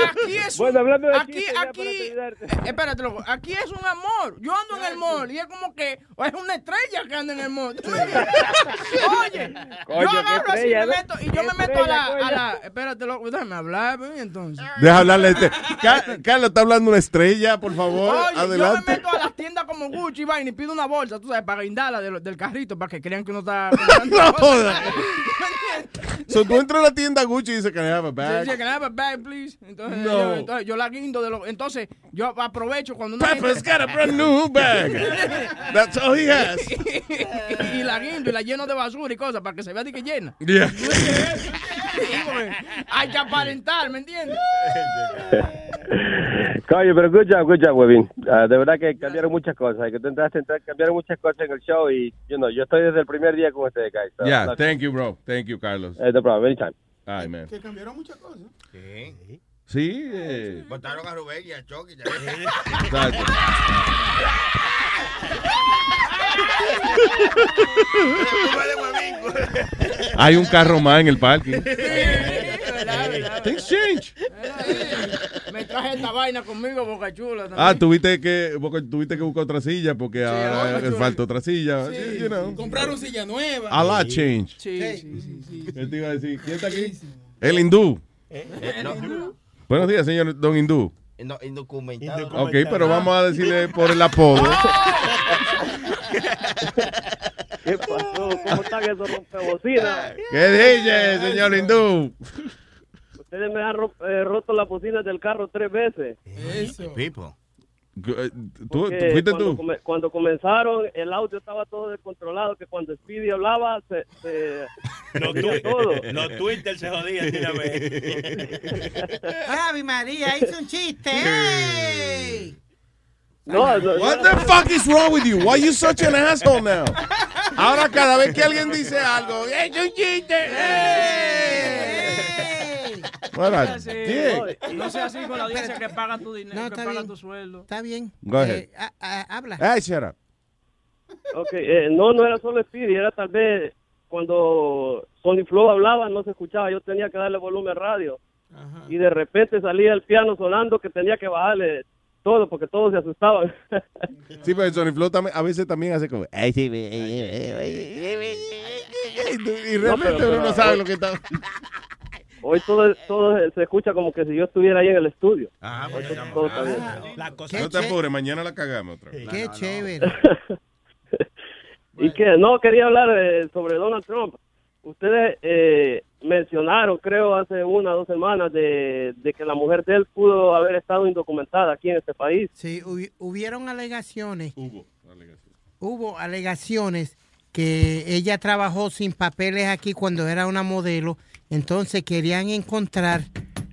aquí es Bueno, hablando de aquí, aquí, para eh, espérate, loco, aquí es un amor. Yo ando en el mall y es como que es una estrella que anda en el mall. Oye, Coño, yo agarro así estrella, me meto, y yo me meto a la, a la, espérate, loco, déjame hablar, entonces. Deja hablarle a este. Ca- Carlos está hablando una estrella, por favor. Oye, yo me Adelante. meto a las tiendas como Gucci y vaina y pido una bolsa, tú sabes, para guindarla del, del carrito, para que crean que uno está... No joda. So, tú entras a la tienda Gucci y dices que I have a bag. Sí, sí, can I have a bag, please? Entonces, No. yo, entonces yo la guindo de lo, entonces yo aprovecho cuando una Pepper's gente- got a brand new bag. That's all he has. y la guindo y la lleno de basura y cosas para que se vea de que llena. Yeah. Hay que aparentar, ¿me entiendes? Coño, pero good job, good job, Webin. Ah, de verdad que cambiaron muchas cosas. Que tú entraste, entraste, cambiaron muchas cosas en el show y, you know, yo estoy desde el primer día con ustedes, guys. So, Yeah, thank you, bro. Thank you, Carlos. Eh, no problem, anytime. Ay, man. Que cambiaron muchas cosas. Sí. Sí, eh, Votaron a Rubén y a Chucky. exacto. Hay un carro más en el parking. Things change. Me traje esta vaina conmigo, boca chula. También. Ah, tuviste que, tuviste que buscar otra silla porque ahora Boca Chula. falta otra silla. Sí. You know. Compraron silla nueva. A lot change. Sí, sí, sí. sí. ¿Qué te iba a decir? ¿Quién está aquí? El hindú. Buenos días, señor Don Hindú. No, indocumentado. Ok, pero vamos a decirle por el apodo. ¿Qué pasó? ¿Cómo están esos rompebocinas? ¿Qué dice, señor Hindú? Ustedes me han eh, roto las bocinas del carro tres veces. Eso. People. Eh, ¿Tú, tú fuiste cuando, tú? come- cuando comenzaron, el audio estaba todo descontrolado, que cuando Speedy hablaba, se... se No, oía todo. no, Twitter se jodía. Ave María, hizo un chiste. ¡Ey! No, no, What the fuck is wrong with you? Why you such an asshole now? Ahora cada vez que alguien dice algo, ¡es un chiste! What No sea así, no sea así con la audiencia que paga tu dinero, No, que está paga bien. tu sueldo. Está bien. Go ahead. Eh, ah, ah, habla. Ay, shut up. Ok, eh, no, no era solo Speedy, era tal vez cuando Sony Flow hablaba, no se escuchaba, yo tenía que darle volumen radio. Y de repente salía el piano sonando que tenía que bajarle todo porque todos se asustaban. Sí, pero Sony Flow también, a veces también hace como... "Ay, sí, eh, eh, eh, eh", Y realmente pero- uno no sabe lo que está... Hoy todo, todo se escucha como que si yo estuviera ahí en el estudio. Ah, Hoy todo está bien. La cosa No te apures, mañana la cagamos otra vez. Qué chévere. Y que no quería hablar eh, sobre Donald Trump. Ustedes eh, mencionaron, creo, hace una o dos semanas de, de que la mujer de él pudo haber estado indocumentada aquí en este país. Sí, hubi- hubieron alegaciones. Hubo. Hubo alegaciones que ella trabajó sin papeles aquí cuando era una modelo. Entonces querían encontrar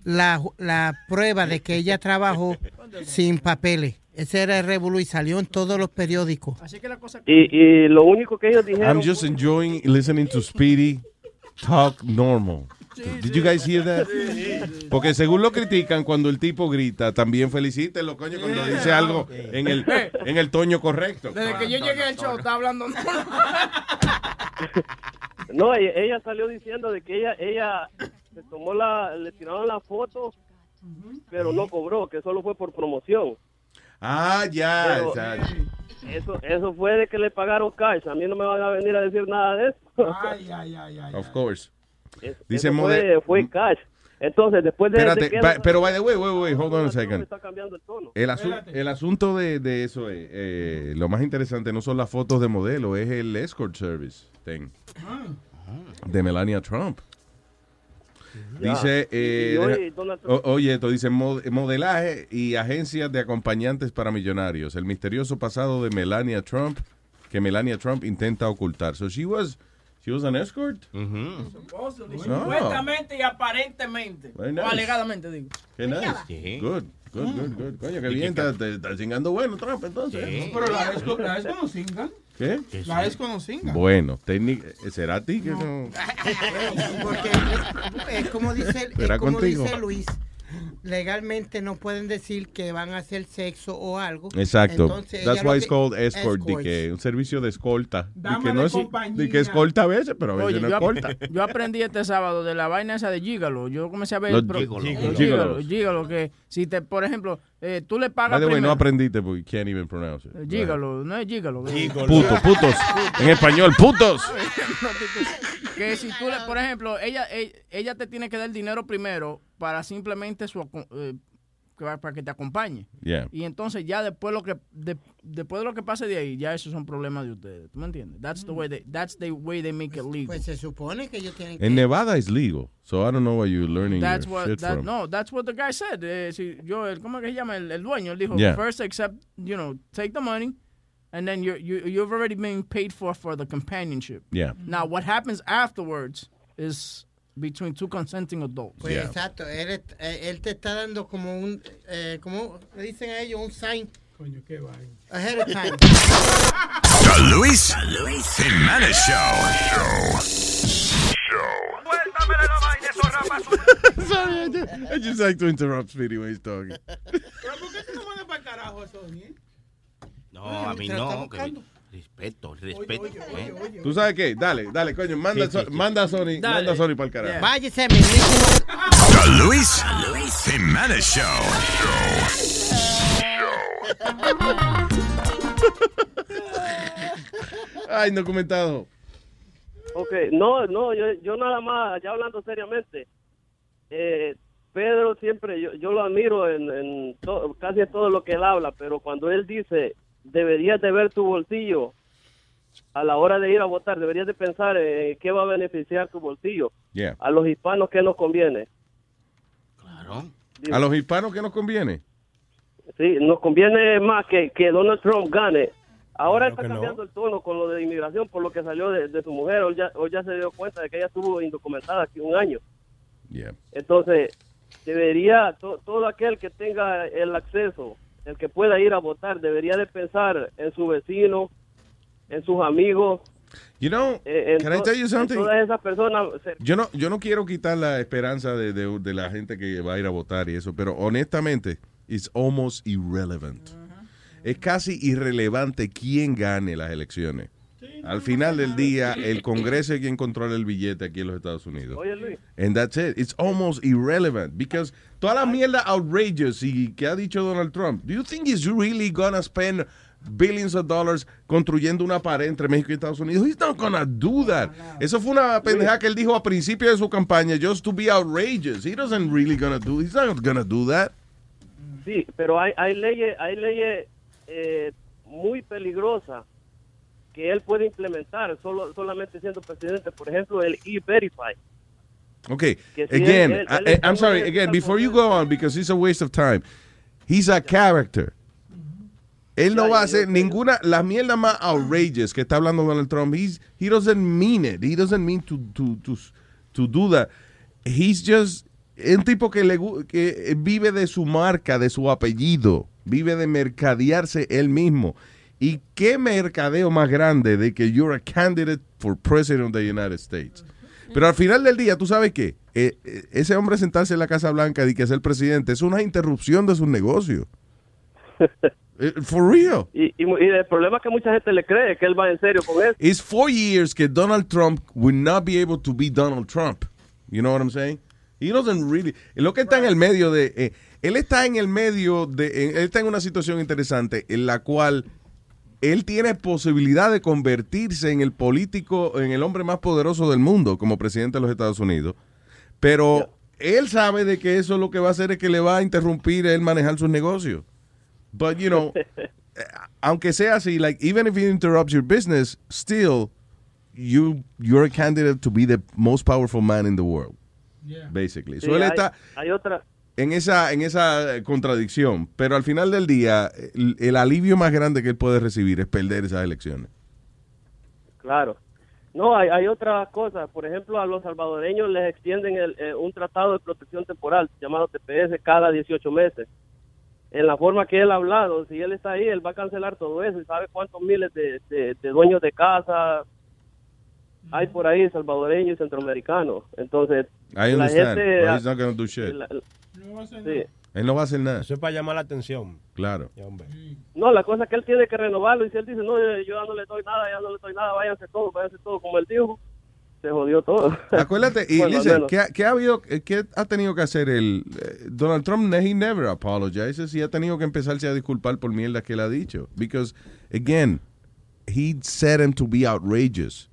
la, la prueba de que ella trabajó sin papeles. Ese era el revolú y salió en todos los periódicos. Así que la cosa Y, y lo único que ellos dijeron... I'm just enjoying listening to Speedy talk normal. Did you guys hear that? Porque según lo critican, cuando el tipo grita, también felicítenlo, coño, cuando dice algo en el, en el toño correcto. Desde que yo llegué al show, está hablando. No, ella, ella salió diciendo de que ella ella se tomó la, le tiraron la foto pero no cobró, que solo fue por promoción. Ah, ya. Pero- exacto. Eso, eso fue de que le pagaron cash. A mí no me van a venir a decir nada de eso. Ay, ay, ay, ay. Of course. Eso Dice fue, mode- fue cash. Entonces, después de, Espérate, de que pa- pero by the way, wait, wait, hold on a second. está cambiando el tono. El, asu- el asunto de, de eso es, eh, lo más interesante no son las fotos de modelo, es el escort service thing de Melania Trump. Dice, eh, Y hoy deja- Donald Trump- o- oye, esto dice mod- modelaje y agencias de acompañantes para millonarios. El misterioso pasado de Melania Trump que Melania Trump intenta ocultar. So she was, she was an escort. Supposedly, No. Supuestamente y aparentemente. Very O nice. alegadamente, digo. Qué nice. Good, good, good, good. Coño, qué bien, está, te- está chingando bueno Trump entonces. Pero la ESCO, la no singa. ¿Qué? La no singa. Bueno, técnica, ¿será a ti que no? Porque es como dice, es como contigo. dice Luis, legalmente no pueden decir que van a hacer sexo o algo. Exacto. Entonces, That's why it's que- called escort, de que un servicio de escolta. De Dama que, no de es, compañía. de que escolta a veces, pero a veces Oye, no yo, escolta. ap- yo aprendí este sábado de la vaina esa de Gigalo. Yo comencé a ver... Los gigolos. Gigalo, que si te, por ejemplo, eh, tú le By pagas the way, no aprendiste porque you can't even pronounce it. Gigalo, no es gigalo. Putos, putos. En español, putos. que si tú le, por ejemplo, ella, ella, ella te tiene que dar dinero primero para simplemente su, aco- eh, que va- para que te acompañe. Yeah. Y entonces ya después lo que de- después de lo que pase de ahí, ya esos son problemas de ustedes. ¿Tú me entiendes? That's the way they, that's the way they make it legal. Pues se supone que ellos tienen que... En Nevada es legal, so I don't know where you're learning That's your what shit that, from. no, that's what the guy said. Eh, si yo, el- ¿cómo que se llama? El, el dueño, él dijo, Yeah. first accept, you know, take the money, and then you you you've already been paid for for the companionship. Yeah. Now what happens afterwards is between two consenting adults. Pues exacto, él, eh, él te está dando como un, eh, como le dicen a ellos, un sign Coño, qué vaina. ahead of time. The Luis Jimenez Show. Sorry, I just, I just like to interrupt Speedy when he's talking. No a mí no. que- respeto, respeto. ¿eh? ¿Tú sabes qué? Dale, dale, coño, manda, Sí, sí, so- sí. manda a Sony, Dale. manda a Sony para el carajo. Váyase, mi The Luis Jimenez Show. Ay, documentado. Ok, no, no, yo, yo nada más, ya hablando seriamente, eh, Pedro siempre, yo, yo lo admiro en, en to- casi en todo lo que él habla, pero cuando él dice, deberías de ver tu bolsillo a la hora de ir a votar, deberías de pensar en qué va a beneficiar tu bolsillo. Yeah. A los hispanos, ¿qué nos conviene? A los hispanos, ¿qué nos conviene? Sí, nos conviene más que, que Donald Trump gane. Ahora está no. cambiando el tono con lo de inmigración por lo que salió de, de su mujer. Hoy ya, hoy ya se dio cuenta de que ella estuvo indocumentada aquí un año. Yeah. Entonces, debería, to- todo aquel que tenga el acceso, el que pueda ir a votar, debería de pensar en su vecino, en sus amigos. You know, eh, en can I tell you something? todas esas personas. se- Yo no, yo no quiero quitar la esperanza de, de- de la gente que va a ir a votar y eso, pero honestamente, it's almost irrelevant. Es casi irrelevante quién gane las elecciones. Al final del día, el Congreso es quien controla el billete aquí en los Estados Unidos. Oye, Luis. And that's it. It's almost irrelevant because toda la mierda outrageous y que ha dicho Donald Trump. Do you think he's really gonna spend billions of dollars construyendo una pared entre México y Estados Unidos? He's not gonna do that. Eso fue una pendeja que él dijo a principio de su campaña just to be outrageous. He doesn't really gonna do. He's not gonna do that. Sí, pero hay, hay leyes, hay leyes eh, muy peligrosas que él puede implementar solo solamente siendo presidente. Por ejemplo, el e-verify. Okay. Si Again, él- él- él I- I'm sorry. Again, before you go on, because it's a waste of time. He's a character. Él no va a hacer ninguna, la mierda más outrageous que está hablando Donald Trump. He's, he doesn't mean it. He doesn't mean to, to, to, to do that. He's just es un tipo que, le, que vive de su marca, de su apellido. Vive de mercadearse él mismo. ¿Y qué mercadeo más grande de que you're a candidate for president of the United States? Pero al final del día, ¿tú sabes qué? Eh, eh, ese hombre sentarse en la Casa Blanca y que ser presidente es una interrupción de su negocio. Eh, For real. Y, y, y el problema es que mucha gente le cree que él va en serio con eso. It's four years que Donald Trump will not be able to be Donald Trump. You know what I'm saying? He doesn't really. Lo que está en el medio de. eh, él está en el medio de. eh, él está en una situación interesante en la cual él tiene posibilidad de convertirse en el político, en el hombre más poderoso del mundo como presidente de los Estados Unidos. Pero él sabe de que eso lo que va a hacer es que le va a interrumpir él manejar sus negocios. But, you know, eh, aunque sea así, like, even if it interrupts your business, still, you, you're a candidate to be the most powerful man in the world. Basically. Sí, So él hay, está hay otra, en esa, en esa eh, contradicción, pero al final del día, el, alivio más grande que él puede recibir es perder esas elecciones. claro. No, hay, hay otras cosas. Por ejemplo, a los salvadoreños les extienden el, eh, un tratado de protección temporal llamado TPS cada 18 meses. En la forma que él ha hablado, si él está ahí, él va a cancelar todo eso. ¿Y sabe cuántos miles de- de dueños de casa hay por ahí, salvadoreños y centroamericanos? Entonces, I la gente... but he's not gonna do shit. la- sí. Él no va a hacer nada. Eso es para llamar la atención. Claro. Ya, hombre. No, la cosa es que él tiene que renovarlo y si él dice, no, yo, yo ya no le doy nada, ya no le doy nada, váyanse todos, váyanse todos, como él dijo, se jodió todo. Acuérdate, y Bueno, listen. ¿qué, ha- qué ha habido, eh, qué ha tenido que hacer el eh, Donald Trump? He never apologizes y ha tenido que empezarse a disculpar por mierda que él ha dicho. Because, again, he said him to be outrageous.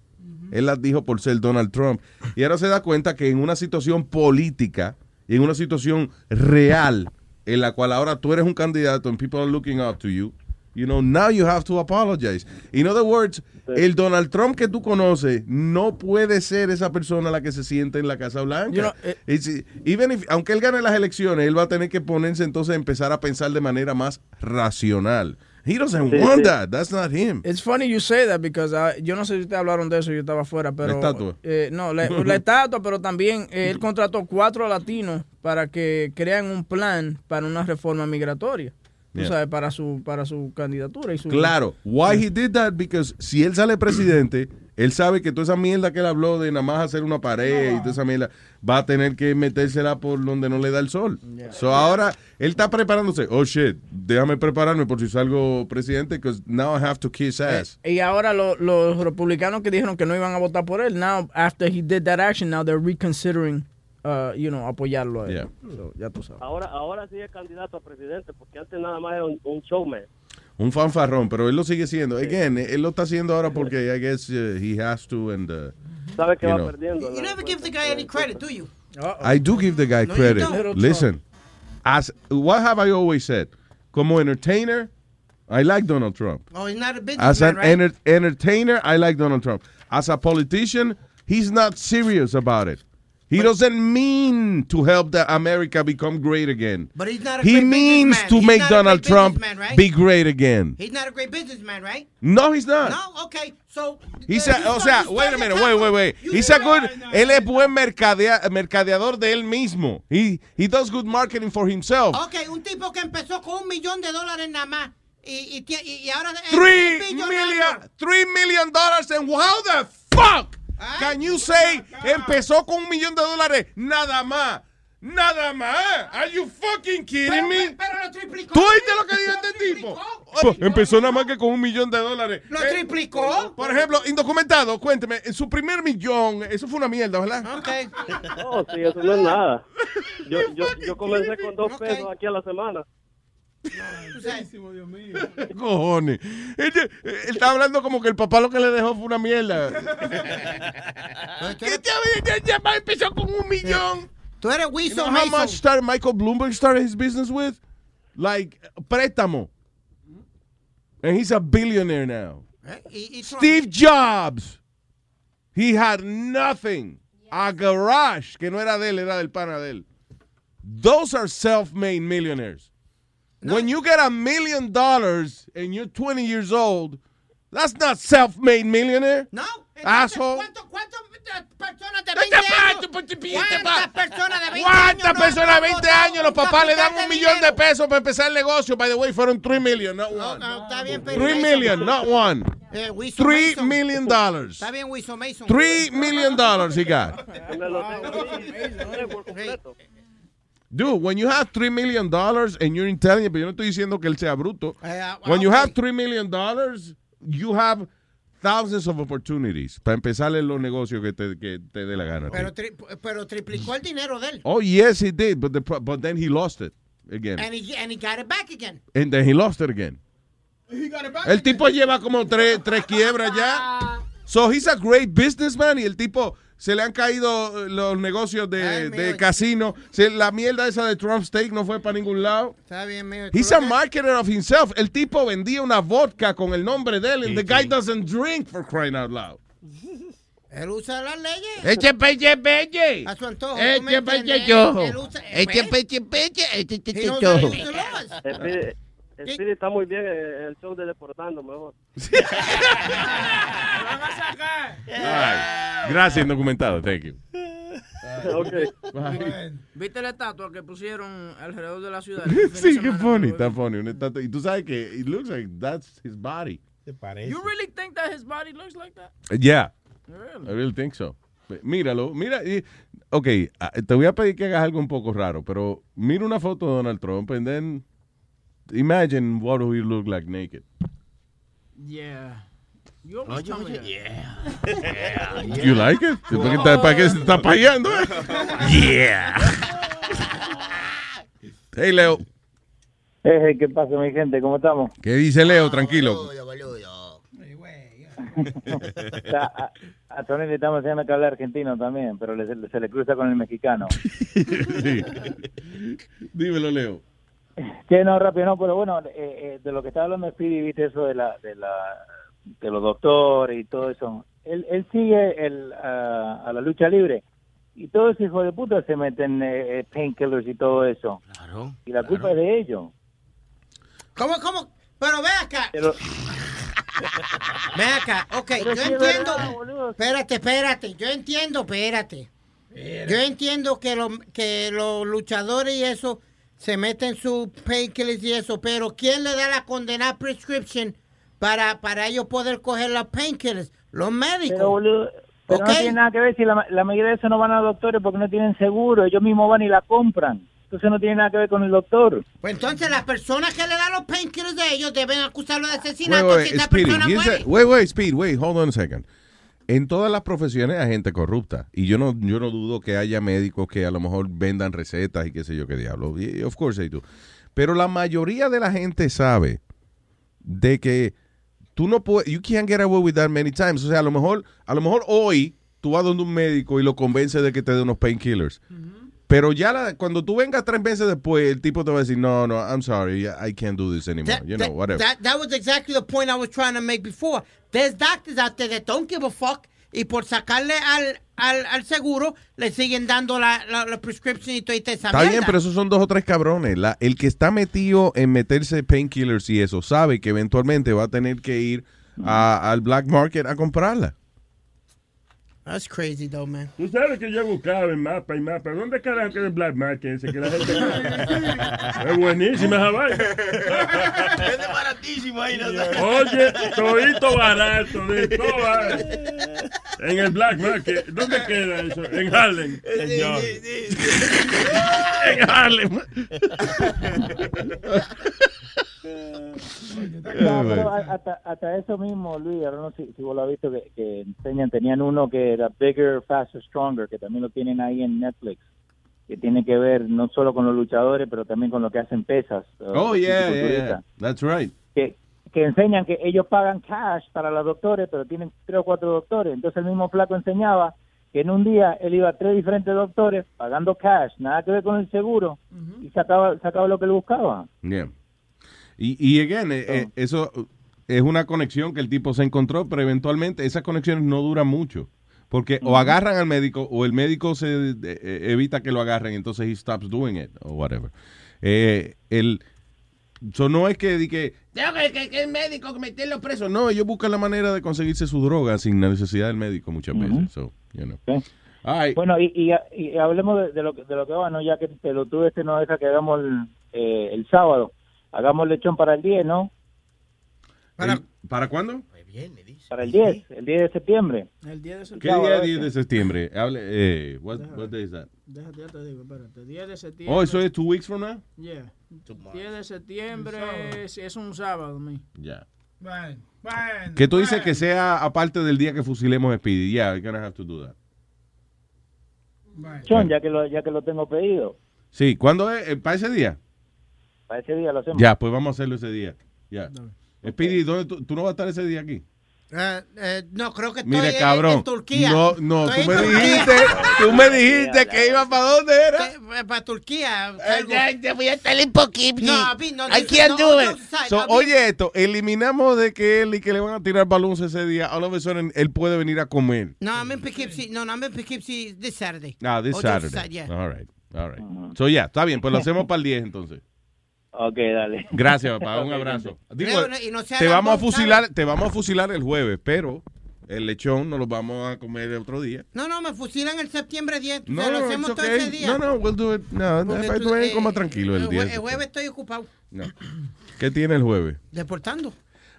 Él las dijo por ser Donald Trump. Y ahora se da cuenta que en una situación política y en una situación real, en la cual ahora tú eres un candidato and people are looking up to you, you know, now you have to apologize. In other words, el Donald Trump que tú conoces no puede ser esa persona la que se siente en la Casa Blanca. You know, eh, even if- aunque él gane las elecciones, él va a tener que ponerse entonces a empezar a pensar de manera más racional. He doesn't Sí, want sí. that. That's not him. It's funny you say that because uh, yo no sé si ustedes hablaron de eso, yo estaba afuera, pero... estatua. eh, no, la, la estatua, pero también eh, él contrató cuatro latinos para que crean un plan para una reforma migratoria. Yeah. sabes, para su, para su candidatura y su... Claro. Why he did that? Because si él sale presidente, él sabe que toda esa mierda que él habló de nada más hacer una pared y toda esa mierda, va a tener que metérsela por donde no le da el sol. So ahora, él está preparándose. Oh, shit, déjame prepararme por si salgo presidente, because now I have to kiss ass. Y ahora lo- los republicanos que dijeron que no iban a votar por él, now after he did that action, now they're reconsidering, uh, you know, apoyarlo. a él. Yeah. So, ya tú sabes. Ahora, ahora sí es candidato a presidente, porque antes nada más era un, un showman. Un fanfarrón, pero él lo sigue siendo. Again, él lo está haciendo ahora porque I guess uh, he has to and uh, Sabe que you va know. perdiendo. You never give the guy any credit, do you? I do give the guy No, credit. Listen, as what have I always said? Como entertainer, I like Donald Trump. Oh, he's not a As businessman, an right? enter- entertainer, I like Donald Trump. As a politician, he's not serious about it. He doesn't mean to help the America become great again. But he's not a he great means to He's make Donald Trump right? be great again. He's not a great businessman, right? No, he's not. No, okay. So He's uh, a- you o sea, wait a minute, wait, wait, wait. You- He's a good, él es buen mercadea- mercadeador de él mismo. He, he does good marketing for himself. Ok, un tipo que empezó con un millón de dólares nada más y, y, y- ahora Three million, three million dollars and how the fuck can you say empezó con un millón de dólares nada más? Nada más. Are you fucking kidding me? Pero lo triplicó. ¿Tú oíste lo que dijo este tipo? Oh, empezó nada más que con un millón de dólares. Lo Eh, triplicó. Por ejemplo, indocumentado, cuénteme, en su primer millón, eso fue una mierda, ¿verdad? Ok. No, sí, eso no es nada. Yo, yo, yo comencé con dos pesos aquí a la semana. Dios mío. Cojones. Él, él está hablando como que el papá lo que le dejó fue una mierda. ¿Qué te había llamado? Empezó con un millón. Tú eres You know how Mason. much started Michael Bloomberg started his business with? Like, préstamo. And he's a billionaire now. Trump- Steve Jobs. He had nothing. A garage que no era de él, era del pana de él. Those are self-made millionaires. When you get a million dollars and you're 20 years old, that's not self-made millionaire. No. Asshole. ¿Cuántas personas de 20 años? ¿Cuántas personas de 20 años? ¿Cuántas no- personas no de 20 votaron años los por papás le dan capital un de millón de dinero? pesos para empezar el negocio? By the way, fueron 3 million, not No, one. no, está bien, pero 3 Mason. million, not one. Eh, Wilson 3 Mason. million dollars. Está bien, Wilson Mason. 3 million dollars he got. Dude, when you have 3 million dollars and you're intelligent, pero yo no estoy diciendo que él sea bruto. Ah, When you have 3 million dollars, you have thousands of opportunities para empezar en los negocios que te, que te dé la gana. Pero, tri- pero triplicó el dinero de él. Oh, yes, he did, but, the, but then he lost it again. And he, and he got it back again. And then he lost it again. El tipo lleva como tres, tres quiebras ya. So he's a great businessman y el tipo se le han caído eh, los negocios de, de casino. Se- la mierda esa de Trump Steak no fue para ningún lado. Está bien, mío. He's a marketer of himself. El tipo vendía una vodka con el nombre de él and the guy doesn't drink for crying out loud. Él usa las leyes. Eche peche peche. A su antojo. ¿tú me Eche peche usa- Eche peche peche. Eche He peche knows Speedy está muy bien en el show de Deportando, mejor. Ay, Gracias, documentado. Thank you. Bye. ¿Viste la estatua que pusieron alrededor de la ciudad? sí, qué funny, está funny. Una estatua- Y tú sabes que it looks like that's his body. ¿Te parece? You really think that his body looks like that? Yeah. Really? I really think so. Míralo, mira. y- Ok, ah, te voy a pedir que hagas algo un poco raro, pero mira una foto de Donald Trump and then imagine what he look like naked. Yeah. You always tell me that. Yeah. You like it? ¿Para qué, está- para qué se está payando? yeah. Hey, Leo. Eh, ¿Qué pasa, mi gente? ¿Cómo estamos? ¿Qué dice Leo? Tranquilo. O sea, a, a Tony le estamos enseñando que habla argentino también, pero le- se le cruza con el mexicano. Sí. Dímelo, Leo. Que no, rápido, no, pero bueno, eh, eh, de lo que estaba hablando Speedy, viste eso de la, de la, de los doctores y todo eso. Él, él sigue el, a, a la lucha libre y todos esos hijos de puta se meten eh, eh, painkillers y todo eso. Claro. Y la culpa es de ellos. ¿Cómo, cómo? Pero ve acá. Pero, Ve acá. Ok, Pero yo sí es entiendo. verdad, Espérate, espérate. Yo entiendo, espérate. Yo entiendo que, lo- que los luchadores y eso se meten sus painkillers y eso, pero ¿quién le da la condenada prescription para, para ellos poder coger las painkillers? Los médicos. Pero, boludo, pero Ok. no tiene nada que ver si la, la mayoría de esos no van a doctores porque no tienen seguro. Ellos mismos van y la compran. Entonces no tiene nada que ver con el doctor. Pues entonces las personas que le dan los painkillers de ellos deben acusarlo de Wait, asesinato wait, si esta Speedy, persona muere. wait, wait, Speed, wait, hold on a second. En todas las profesiones hay gente corrupta. Y yo no, yo no dudo que haya médicos que a lo mejor vendan recetas y qué sé yo qué diablo. Of course. Pero la mayoría de la gente sabe de que tú no puedes, you can't get away with that many times. O sea, a lo mejor, a lo mejor hoy tú vas donde un médico y lo convence de que te dé unos painkillers. Pero ya la- cuando tú vengas tres meses después, el tipo te va a decir, no, no, I'm sorry, I can't do this anymore. That, you know, that- whatever. that- that was exactly the point I was trying to make before. There's doctors out there that don't give a fuck y por sacarle al, al, al seguro le siguen dando la, la, la prescription y toda esa Está mierda. bien, pero esos son dos o tres cabrones. La- el que está metido en meterse painkillers y eso sabe que eventualmente va a tener que ir a- al black market a comprarla. That's crazy though, man. Tú sabes que yo buscaba en mapa y mapa. ¿Dónde carajo queda el Black Market ese que la gente... es buenísima esa vaina. Es de baratísimo ahí, ¿no? Oye, todito barato, de todo barato. En el Black Market. ¿Dónde queda eso? En Harlem. Señor. En Harlem. No, pero a- hasta, hasta eso mismo, Luis, no sé si, vos lo has visto, que, que enseñan, tenían uno que era Bigger, Faster, Stronger, que también lo tienen ahí en Netflix, que tiene que ver no solo con los luchadores, pero también con lo que hacen pesas. Oh, uh, yeah, yeah. That's right. Que, que enseñan que ellos pagan cash para los doctores, pero tienen tres o cuatro doctores. Entonces el mismo flaco enseñaba que en un día él iba a tres diferentes doctores pagando cash, nada que ver con el seguro, y sacaba, sacaba lo que le buscaba. Yeah. Y, y again, eh, eh, eso es una conexión que el tipo se encontró, pero eventualmente esas conexiones no duran mucho. Porque o agarran al médico o el médico se eh, eh, evita que lo agarren, entonces he stops doing it o whatever. Eh, el, so no es que, que tengo que, que- que el médico que meterlo preso. No, ellos buscan la manera de conseguirse su droga sin la necesidad del médico muchas veces. So, you know. Bueno, y, y, y hablemos de, de lo, que- de lo que va, ¿no? Ya que lo tuve, este no deja que hagamos el, eh, el sábado. Hagamos lechón para el 10, ¿no? ¿Para, ¿Para cuándo? Para el 10, el 10 de septiembre. El 10 de ¿Qué septiembre. día es 10 de septiembre? Hable, eh, what, what day is that? Déjate, ya te digo, espérate. 10 de septiembre. Oh, eso es two weeks from now? Yeah. 10 de septiembre es, es un sábado, mi. Ya. Bueno, bueno. Que tú dices que sea aparte del día que fusilemos a Speedy. Yeah, you're gonna have to do that. John, ya que lo, ya que lo tengo pedido, Sí, ¿cuándo es? Eh, ¿Para ese día? Para ese día lo hacemos. Ya, pues vamos a hacerlo ese día. Ya. Speedy, ¿dónde tú, tú no vas a estar ese día aquí? Eh, eh, no, creo que estoy Mire, en- cabrón. en Turquía. No, no, Estoy tú en me Turquía. dijiste, tú me dijiste que iba para dónde era. Para Turquía. te voy a estar en poquito. No, a mí no, I can't no, do no, it. So, oye esto, eliminamos de que él y que le van a tirar balones ese día. All of a sudden, él puede venir a comer. No, I'm in Poughkeepsie. No, no, I'm in Poughkeepsie this Saturday. Ah, this Oh, Saturday. Sat- yeah. All right, all right. So, ya, está bien, pues lo hacemos para el 10 entonces. Ok, dale. Gracias, papá, un abrazo. Digo, Leo, no- y no sea te vamos a fusilar, te vamos a fusilar el jueves, pero el lechón nos lo vamos a comer otro día. No, no, me fusilan el septiembre 10. No, No, lo hacemos it's todo okay. ese día. No, no, we'll do it. No, no, tú, eh, coma tranquilo el el, el jueves estoy ocupado. No. ¿Qué tiene el jueves? Deportando.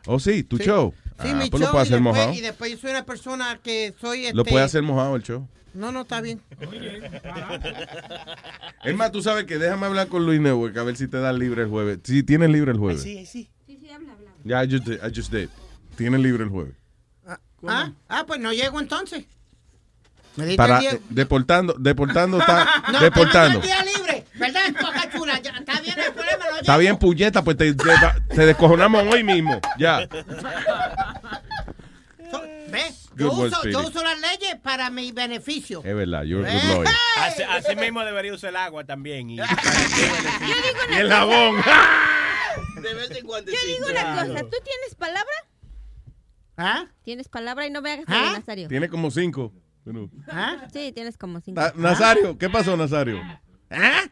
Oh, sí, tu Sí. show. Sí, ah, mi pues lo show hacer después, mojado. y después yo soy una persona que soy este... Lo puede hacer mojado el show. No, no, está bien. Es más, tú sabes que déjame hablar con Luis Network a ver si te dan libre el jueves. Si tienes libre el jueves. Sí, sí. Ya, I just did. I just did. Tienes libre el jueves. Ah, ah, pues no llego entonces. Para día- eh, deportando, deportando está No, deportando. día libre, ¿verdad? Poca chula, ya, está bien el problema, no Está bien, puñeta, pues te, te, te descojonamos hoy mismo. Ya. ¿Ves? Yo uso, yo uso las leyes para mi beneficio. Es verdad, good lawyer. Así, así mismo debería usar el agua también. Y, Y el jabón. De vez en cuando. Yo digo una cosa, ¿tú tienes palabra? ¿Ah? ¿Tienes palabra y no me hagas ¿Ah? Nazario? Tiene como cinco. Bueno. ¿Ah? Sí, tienes como cinco. Ah, Nazario, ¿qué pasó, Nazario? ¿Ah?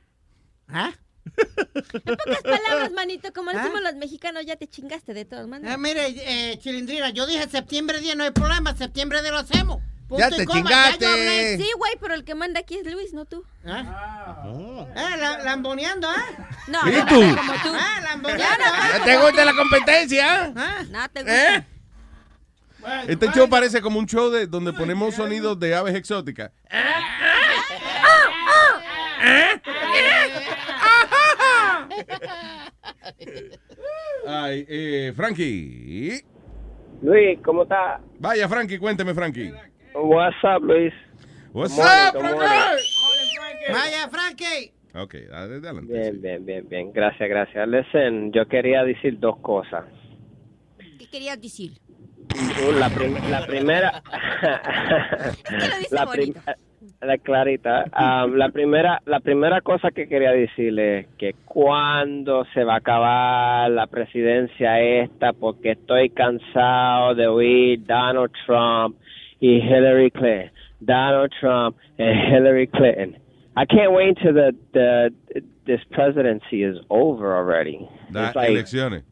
¿Ah? En pocas palabras, manito, como decimos los mexicanos, ya te chingaste de todas maneras. Eh, mire, eh, Chilindrina, yo dije septiembre 10, no hay problema, septiembre 10 lo hacemos. Punto Ya y te coma, chingaste. ya. Sí, güey, pero el que manda aquí es Luis, no tú. ¿Ah? Eh, la- lamboneando, ¿ah? No, ¿Y no, tú? no, como tú. Ah, lamboneando. ¿ah? ¿Te gusta la competencia? ¿Ah? No te gusta. ¿Eh? Este show parece como un show de donde ponemos sonidos de aves exóticas. Ay, eh, Frankie. Luis, ¿cómo está? Vaya, Frankie, cuénteme, Frankie. What's up, Luis? What's up, Frankie? morning. Vaya, Frankie. Ok, adelante. Bien, bien, bien, bien. Gracias, gracias. Listen, yo quería decir dos cosas. ¿Qué querías decir? Uh, La, prim- la primera... la, prim- la clarita. Um, la primera la primera cosa que quería decirle es que cuando se va a acabar la presidencia esta, porque estoy cansado de oír Donald Trump y Hillary Clinton. Donald Trump and Hillary Clinton. I can't wait till the, the this presidency is over already. Las like- elecciones.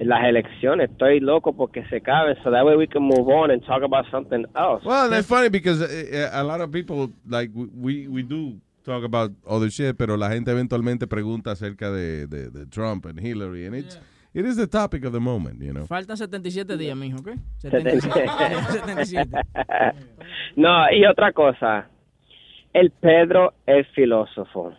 Las elecciones. Estoy loco porque se acaben, so that way we can move on and talk about something else. Well, that's funny because uh, a lot of people, like, we, we do talk about other shit, pero la gente eventualmente pregunta acerca de, de, de Trump and Hillary, and it's, it is the topic of the moment, you know. Faltan 77 días, mijo, ¿ok? 77. 77. no, y otra cosa. El Pedro es filósofo.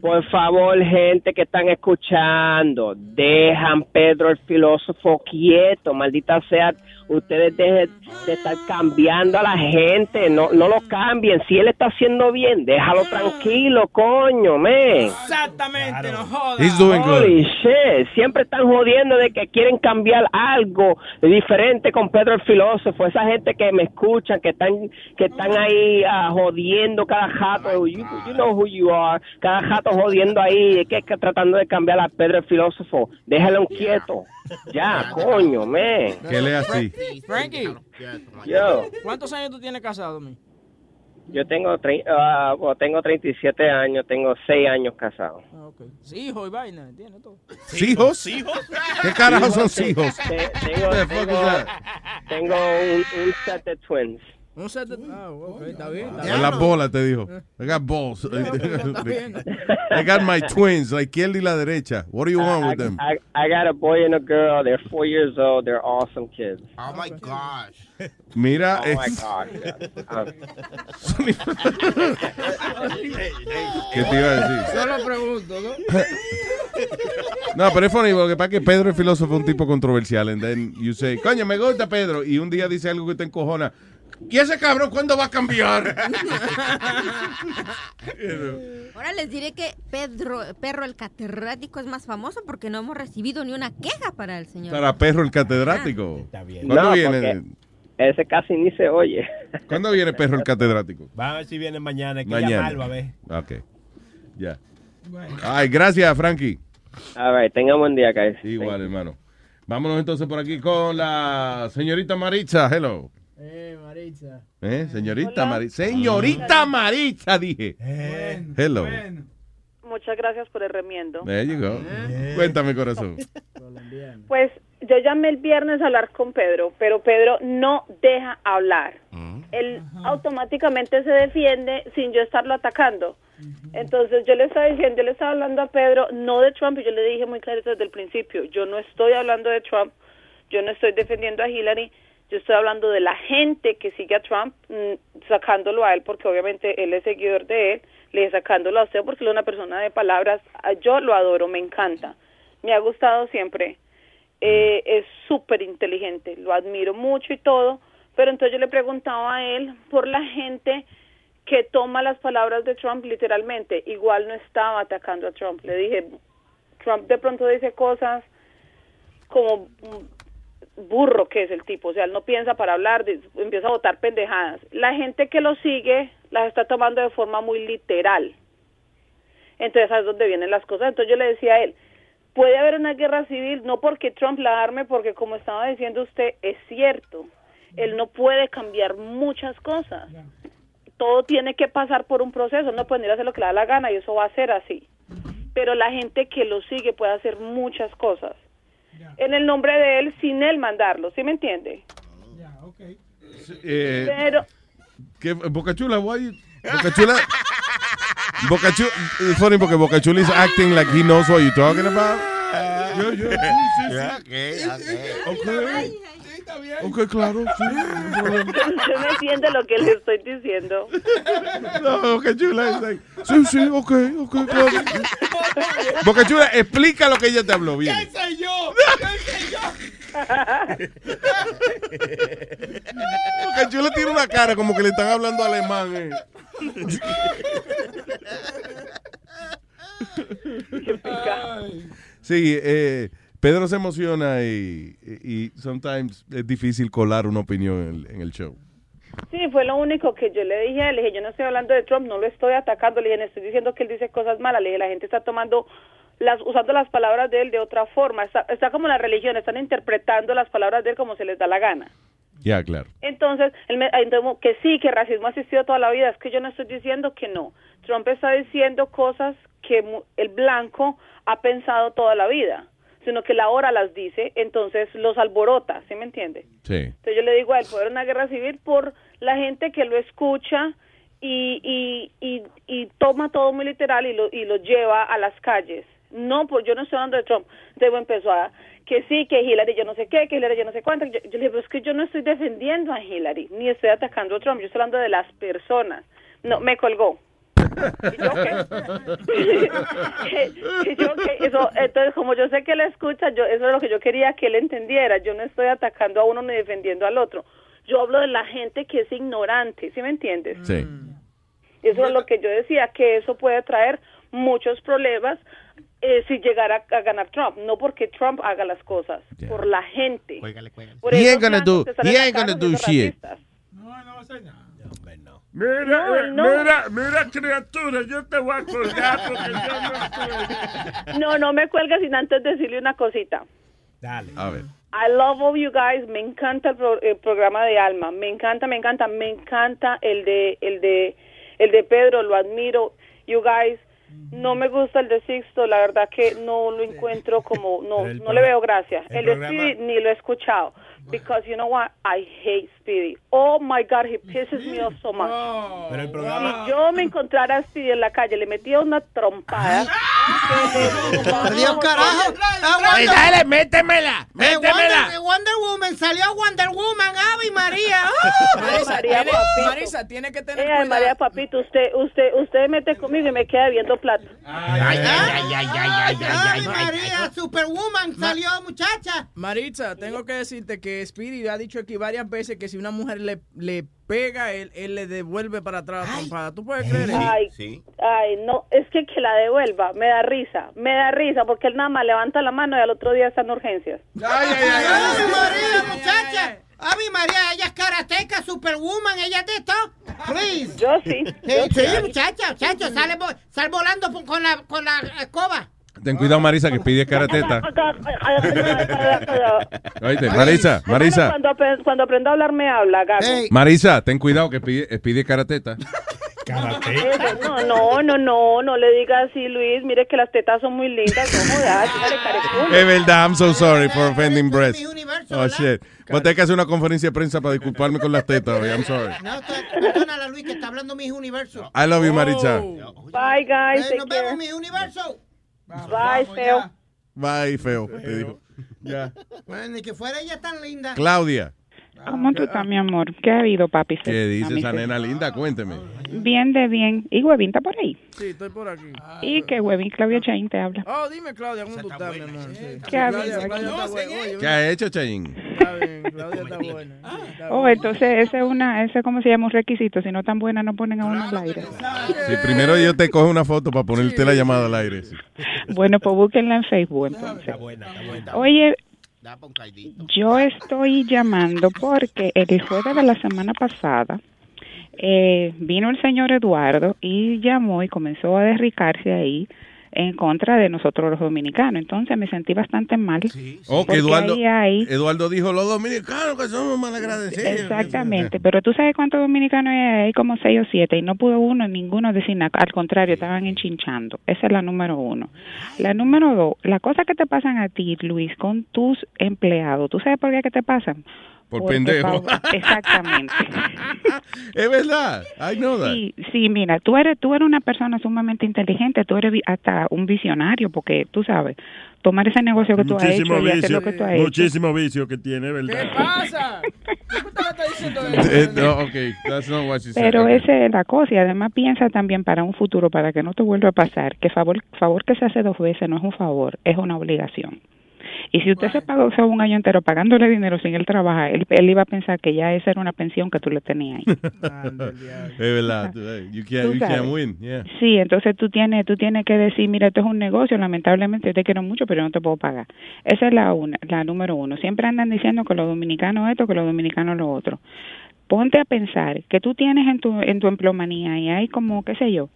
Por favor, gente que están escuchando, dejan Pedro el filósofo quieto, maldita sea, ustedes dejen de estar cambiando a la gente, no, no lo cambien, si él está haciendo bien, déjalo tranquilo, coño, men. Exactamente, no jodas. He's doing good. Holy shit, siempre están jodiendo de que quieren cambiar algo diferente con Pedro el filósofo. Esa gente que me escuchan, que están que están ahí ah, jodiendo cada jato, you, you know who you are, cada jato jodiendo ahí, que, que tratando de cambiar a Pedro el filósofo. Déjalo quieto. Ya, coño, man. Que lea así. Frankie, Yo, ¿cuántos años tú tienes casado, mi? yo tengo tre- ah, bueno, tengo 37 años, tengo 6 años casado. Ah, ok. Sí, hijo y vaina, ¿entiendes? Todo. ¿Hijos? ¿Qué carajo son hijos? te- Tengo, tengo, tengo un, un set de twins. Un set de... Ah, ok, está bien. está En las bien. bolas te dijo. I got balls. Bien. I got my twins, la izquierda y la derecha. What do you want I, with them? I, I got a boy and a girl. They're four years old. They're awesome kids. Oh my gosh. Mira, Oh my es- gosh. yeah. ¿qué te iba a decir? Solo pregunto, ¿no? No, pero es funny porque para que Pedro es filósofo un tipo controversial. And then you say, coño, me gusta Pedro. Y un día dice algo que te encojona. ¿Y ese cabrón cuándo va a cambiar? Ahora les diré que Pedro, Perro el catedrático es más famoso porque no hemos recibido ni una queja para el señor. Para perro el catedrático. Está bien. ¿Cuándo No, viene? Ese casi ni se oye. ¿Cuándo viene perro el catedrático? Va a ver si viene mañana. Que Mañana. llamarlo a ver. Ok. Ya. Ay, gracias, Frankie. A ver, tenga buen día, guys. Igual, hermano. Vámonos entonces por aquí con la señorita Maritza. Hello. Eh, Maritza. ¿Eh? Señorita Maritza. Señorita Maritza, dije. Hello. Muchas gracias por el remiendo. There you go. Cuéntame, corazón. Pues yo llamé el viernes a hablar con Pedro, pero Pedro no deja hablar. Él automáticamente se defiende sin yo estarlo atacando. Entonces yo le estaba diciendo, yo le estaba hablando a Pedro, no de Trump, y yo le dije muy clarito desde el principio, yo no estoy hablando de Trump, yo no estoy defendiendo a Hillary, yo estoy hablando de la gente que sigue a Trump, mm, sacándolo a él, porque obviamente él es seguidor de él, le dije sacándolo a usted porque él es una persona de palabras, Ah, yo lo adoro, me encanta, me ha gustado siempre, eh, es súper inteligente, lo admiro mucho y todo, pero entonces yo le preguntaba a él por la gente que toma las palabras de Trump literalmente, igual no estaba atacando a Trump, le dije, Trump de pronto dice cosas como mm, burro que es el tipo, o sea, él no piensa para hablar, empieza a votar pendejadas. La gente que lo sigue las está tomando de forma muy literal. Entonces, ahí es donde vienen las cosas. Entonces yo le decía a él, puede haber una guerra civil, no porque Trump la arme, porque como estaba diciendo usted, es cierto, él no puede cambiar muchas cosas. Todo tiene que pasar por un proceso, no puede ir a hacer lo que le da la gana y eso va a ser así. Pero la gente que lo sigue puede hacer muchas cosas. En el nombre de él, sin él mandarlo, ¿sí me entiende? Eh, Pero, ¿qué, Boca Chula, why? Boca Chula. Boca Chula. It's funny porque Boca Chula is acting like he knows what you're talking about. Yo, yo, sí, sí, sí. okay, Ok, claro, sí. usted no entiende lo que le estoy diciendo. No, Boca Chula es like, sí, sí, ok, ok, claro. Boca Chula, explica lo que ella te habló bien. soy yo? ¿Qué yo? Boca Chula tiene una cara como que le están hablando alemán. Eh. Sí, eh, Pedro se emociona y, y, y sometimes es difícil colar una opinión en, el- en el show. Sí, fue lo único que yo le dije. Le dije, yo no estoy hablando de Trump, no lo estoy atacando. Le dije, no estoy diciendo que él dice cosas malas. Le dije, la gente está tomando, las usando las palabras de él de otra forma. Está, está como la religión, están interpretando las palabras de él como se les da la gana. Ya, claro. Entonces, él me, entonces, que sí, que el racismo ha existido toda la vida. Es que yo no estoy diciendo que no. Trump está diciendo cosas que el blanco ha pensado toda la vida, sino que la hora las dice, entonces los alborota, ¿sí me entiende? Sí. Entonces yo le digo a él, haber una guerra civil por la gente que lo escucha y, y, y, y toma todo muy literal y lo, y lo lleva a las calles. No, pues yo no estoy hablando de Trump. Entonces empezó a que sí, que Hillary yo no sé qué, que Hillary yo no sé cuánto. Yo, yo le dije, pero es que yo no estoy defendiendo a Hillary, ni estoy atacando a Trump, yo estoy hablando de las personas. No, me colgó. ¿Y yo qué? Y yo qué? Eso, entonces, como yo sé que él escucha, yo, eso es lo que yo quería que él entendiera. Yo no estoy atacando a uno ni defendiendo al otro. Yo hablo de la gente que es ignorante, ¿sí me entiendes? Sí. Eso es lo que yo decía, que eso puede traer muchos problemas eh, si llegara a, a ganar Trump. No porque Trump haga las cosas, por la gente. Por He ain't gonna do, he a ain't gonna do shit. racistas. Mira, No, eh, no. mira, mira, criatura, yo te voy a colgar porque yo no estoy. No, no me cuelga sin antes decirle una cosita. Dale. A ver. I love all you guys. Me encanta el, pro- el programa de Alma. Me encanta, me encanta, me encanta el de, el de, el de Pedro. Lo admiro. You guys No me gusta el de Sixto, la verdad que no lo encuentro como, no, no le veo gracia. el El, de ni lo he escuchado. Because you know what, I hate Speedy. Oh my God, he pisses me off so much. Pero el programa... Si yo me encontrara a Speedy en la calle, le metía una trompada. Adiós, carajo. Pues dale, métemela, métemela. Wonder, Wonder Woman, salió Wonder Woman, Ave María. ¡Oh! Marisa, María tiene, Papito. Marisa, tiene que tener Eh, cuidado. María Papito, usted, usted, usted mete conmigo y me queda viendo plato. Ay, ay, ay, ay, ay, ay, Ave María, Superwoman salió, muchacha. Maritza, tengo que decirte que Speedy ha dicho aquí varias veces que si una mujer le, le pega, él, él le devuelve para atrás la trompada. ¿Tú puedes creer eso? Ay, ay, no, es que que la devuelva, me da risa, me da risa, porque él nada más levanta la mano y al otro día está en urgencias. Ave María, muchacha. Ave María, ella es karateca, Superwoman, ella es de esto. Please. Yo sí. Sí, sí, muchacha, muchacha, sale, sale volando con la, con la escoba. Ten cuidado, Marisa, que pide carateta. Oíste, Marisa, Marisa. Cuando, apre- cuando aprendo a hablar me habla, gato. Marisa, ten cuidado que pide, pide carateta. Eso, No, no, no, no, no le diga así, Luis. Mire que las tetas son muy lindas. No jodas, dígale careculo. Es verdad, I'm so sorry for offending breasts. Oh, shit. Voy a tener que hacer una conferencia de prensa para disculparme con las tetas hoy. I'm sorry. No, perdónala, Luis, que está hablando mi universo. I love you, Maritza. Bye, guys. Eh, take care. vemos, Bye, feo. Bye, feo. Te digo. Ya. Bueno, ni que fuera ella tan linda. Claudia, ¿Cómo tú estás, mi amor? ¿Qué ha habido, papi? ¿qué dice esa nena linda? Cuénteme. Bien de bien. ¿Y Huevín está por ahí? Sí, estoy por aquí. ¿Y qué Huevín? Claudia Chain te habla. Oh, dime, Claudia, ¿cómo tú estás, mi amor? Sí. ¿Qué ha habido? Está buena. ¿Qué ha hecho, Chayin? Está bien, Claudia está buena. Oh, entonces ese es una, ese cómo se llama un requisito. Si no tan buena, no ponen a uno al aire. Sí, primero yo te cojo una foto para ponerte la llamada al aire. sí. Bueno, pues búsquenla en Facebook entonces. Oye, yo estoy llamando porque el jueves de la semana pasada eh, vino el señor Eduardo y llamó y comenzó a derricarse ahí en contra de nosotros los dominicanos. Entonces me sentí bastante mal. Oh, que porque Eduardo, ahí hay- Eduardo dijo, los dominicanos que somos malagradecidos. Exactamente, pero tú sabes cuántos dominicanos hay, hay como seis o siete y no pudo uno, ninguno decir nada, al contrario, estaban enchinchando. Esa es la número uno. La número dos, las cosas que te pasan a ti, Luis, con tus empleados, ¿tú sabes por qué que te pasan? Por Porque pendejo. Exactamente. es verdad. I know that. Sí, sí, mira, tú eres, tú eres una persona sumamente inteligente, tú eres hasta un visionario, porque tú sabes, tomar ese negocio que tú has Muchísimo hecho y hacer vicio, lo que tú has hecho. muchísimo vicio que tiene, ¿verdad? ¿Qué pasa? ¿Qué usted le está diciendo Eh, no, ok, that's not what she said. Pero Okay. esa es la cosa y además piensa también para un futuro, para que no te vuelva a pasar, que favor, favor que se hace dos veces no es un favor, es una obligación. Y si usted se pagó un año entero pagándole dinero sin él trabajar, él, él iba a pensar que ya esa era una pensión que tú le tenías ahí. es verdad. eh, You can't, you win. Yeah. Sí, entonces tú tienes, tú tienes que decir, mira, esto es un negocio, lamentablemente yo te quiero mucho, pero no te puedo pagar. Esa es la una, la número uno. Siempre andan diciendo que los dominicanos esto, que los dominicanos lo otro. Ponte a pensar que tú tienes en tu, en tu empleomanía y hay como, qué sé yo,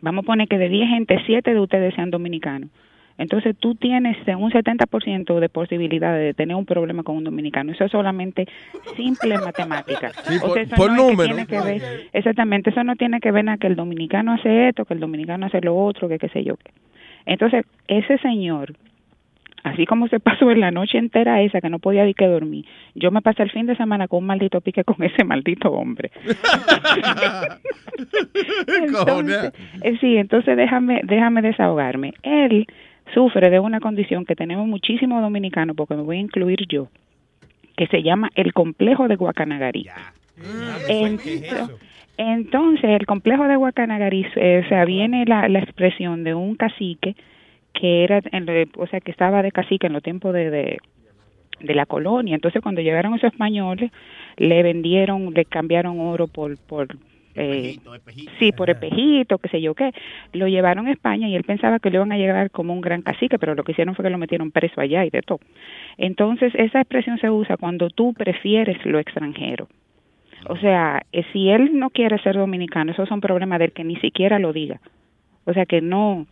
vamos a poner que de 10 gente, 7 de ustedes sean dominicanos. Entonces tú tienes un 70% de posibilidad de tener un problema con un dominicano. Eso es solamente simple matemática. Sí, O por- sea, eso por no que tiene que ver- exactamente, eso no tiene que ver nada que el dominicano hace esto, que el dominicano hace lo otro, que qué sé yo. Entonces, ese señor, así como se pasó en la noche entera esa que no podía ni que dormir, yo me pasé el fin de semana con un maldito pique con ese maldito hombre. Entonces, eh, sí, entonces déjame, déjame desahogarme. Él sufre de una condición que tenemos muchísimos dominicanos, porque me voy a incluir yo, que se llama el complejo de Guacanagarí. Ento- Entonces, el complejo de Guacanagarí, eh, o sea, viene la, la expresión de un cacique que era, en lo- o sea, que estaba de cacique en los tiempos de, de, de la colonia. Entonces, cuando llegaron esos españoles, le vendieron, le cambiaron oro por, por eh, sí, por espejito, qué sé yo qué. Lo llevaron a España y él pensaba que le iban a llegar como un gran cacique, pero lo que hicieron fue que lo metieron preso allá y de todo. Entonces, esa expresión se usa cuando tú prefieres lo extranjero. O sea, eh, si él no quiere ser dominicano, esos son problemas del que ni siquiera lo diga. O sea, que no,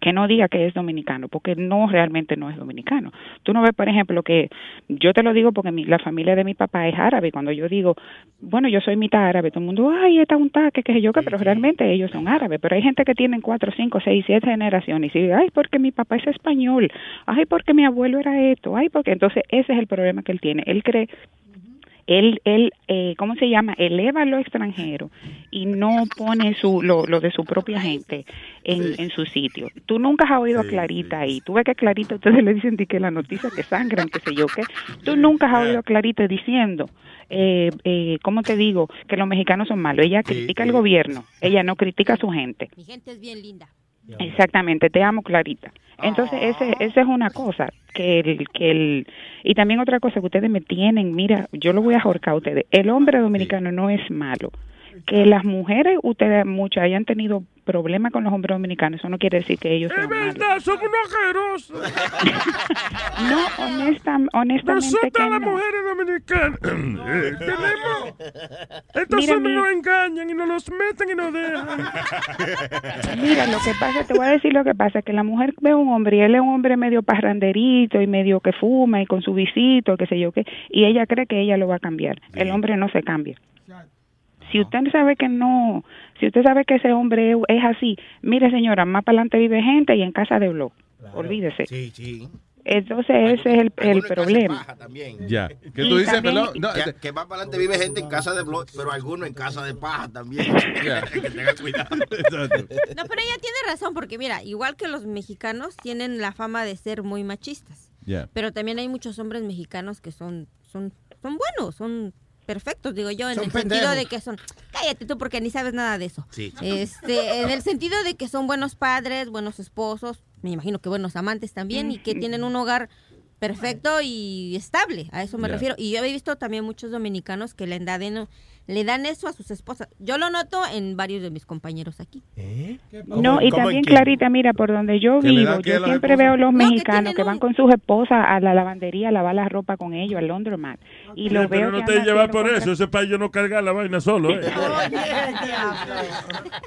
que no diga que es dominicano, porque no realmente no es dominicano. Tú no ves, por ejemplo, que yo te lo digo porque mi, la familia de mi papá es árabe. Cuando yo digo, bueno, yo soy mitad árabe, todo el mundo, ay, está un taque, que sé yo, que, pero realmente ellos son árabes. Pero hay gente que tienen cuatro, cinco, seis, siete generaciones y dice, ay, porque mi papá es español, ay, porque mi abuelo era esto, ay, porque entonces ese es el problema que él tiene. Él cree él, él eh, ¿cómo se llama? Eleva lo extranjero y no pone su, lo, lo de su propia gente en, en su sitio. Tú nunca has oído a Clarita ahí. Tú ves que Clarita, ustedes le dicen di que la noticia que sangran, qué sé yo qué. Tú nunca has oído a Clarita diciendo, eh, eh, ¿cómo te digo? Que los mexicanos son malos. Ella critica al gobierno, ella no critica a su gente. Mi gente es bien linda. Exactamente, te amo Clarita. Entonces, ese, esa es una cosa, que el, que el, y también otra cosa que ustedes me tienen, mira, yo lo voy a ahorcar a ustedes, el hombre dominicano no es malo. Que las mujeres, ustedes muchas hayan tenido problemas con los hombres dominicanos, eso no quiere decir que ellos sean malos. verdad, somos unos. No, honesta, honestamente Nosotras que las no. mujeres dominicanas eh, tenemos... Estos Mira, hombres mi- nos engañan y nos los meten y nos dejan. Mira, lo que pasa, te voy a decir lo que pasa, que la mujer ve a un hombre y él es un hombre medio parranderito y medio que fuma y con su visito, qué sé yo qué, y ella cree que ella lo va a cambiar. El hombre no se cambia. Si usted sabe que no, si usted sabe que ese hombre es, así, mire señora, más para adelante vive gente y en casa de blog. Olvídese. Sí, sí. Entonces ese es el, el problema. Ya. ¿Qué tú dices, también-? No, que, que más para adelante vive gente en casa de blog, pero algunos en casa de paja también. que tenga cuidado. No, pero ella tiene razón, porque mira, igual que los mexicanos tienen la fama de ser muy machistas. Ya. Pero también hay muchos hombres mexicanos que son, son, son buenos, son perfectos, digo yo, en Son el sentido de que son, cállate tú porque ni sabes nada de eso. Sí. Este, en el sentido de que son buenos padres, buenos esposos, me imagino que buenos amantes también y que tienen un hogar perfecto y estable, a eso me refiero. Y yo he visto también muchos dominicanos que le dan, le dan eso a sus esposas. Yo lo noto en varios de mis compañeros aquí. No, y también Clarita, mira, por donde yo ¿Que vivo, yo siempre esposas? veo los No, que mexicanos tienen que van con sus esposas a la lavandería a lavar la ropa con ellos, al laundromat. Y lo Sí, pero veo no te haciendo por cosas- eso, ese para yo no cargar la vaina solo. ¿eh?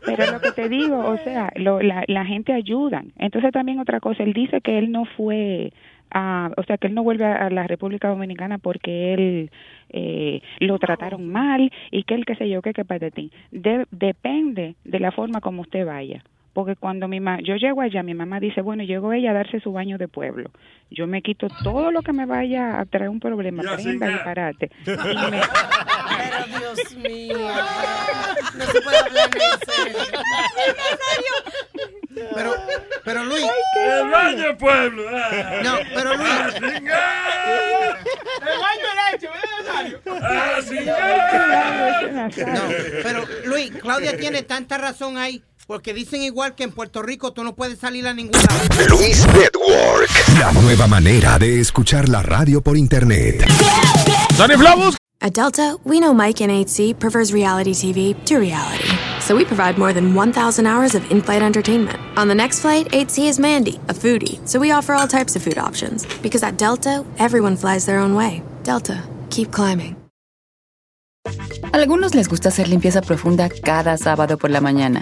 Pero lo que te digo, o sea, lo- la, la gente ayuda. Entonces también otra cosa, él dice que él no fue, a, o sea, que él no vuelve a la República Dominicana porque él eh, lo trataron mal y que él qué sé yo, que qué para ti. De- depende de la forma como usted vaya. Porque cuando mi ma yo llego allá, mi mamá dice, bueno, llegó ella a darse su baño de pueblo. Yo me quito todo lo que me vaya a traer un problema, prenda y parate. Y me- Pero Dios mío. No se puede hablar en serio. Pero, pero Luis. El baño de pueblo. No, pero Luis. Ah. El baño de leche, ¿verdad, Nazario? Ah. No, pero Luis, Claudia tiene tanta razón ahí, porque dicen igual que en Puerto Rico tú no puedes salir a ningún lado. Luis Network, la nueva manera de escuchar la radio por internet. At Delta, we know Mike in 8C prefers reality TV to reality. So we provide more than 1,000 hours of in flight entertainment. On the next flight, 8C is Mandy, a foodie. So we offer all types of food options. Because at Delta, everyone flies their own way. Delta, keep climbing. Algunos les gusta hacer limpieza profunda cada sábado por la mañana.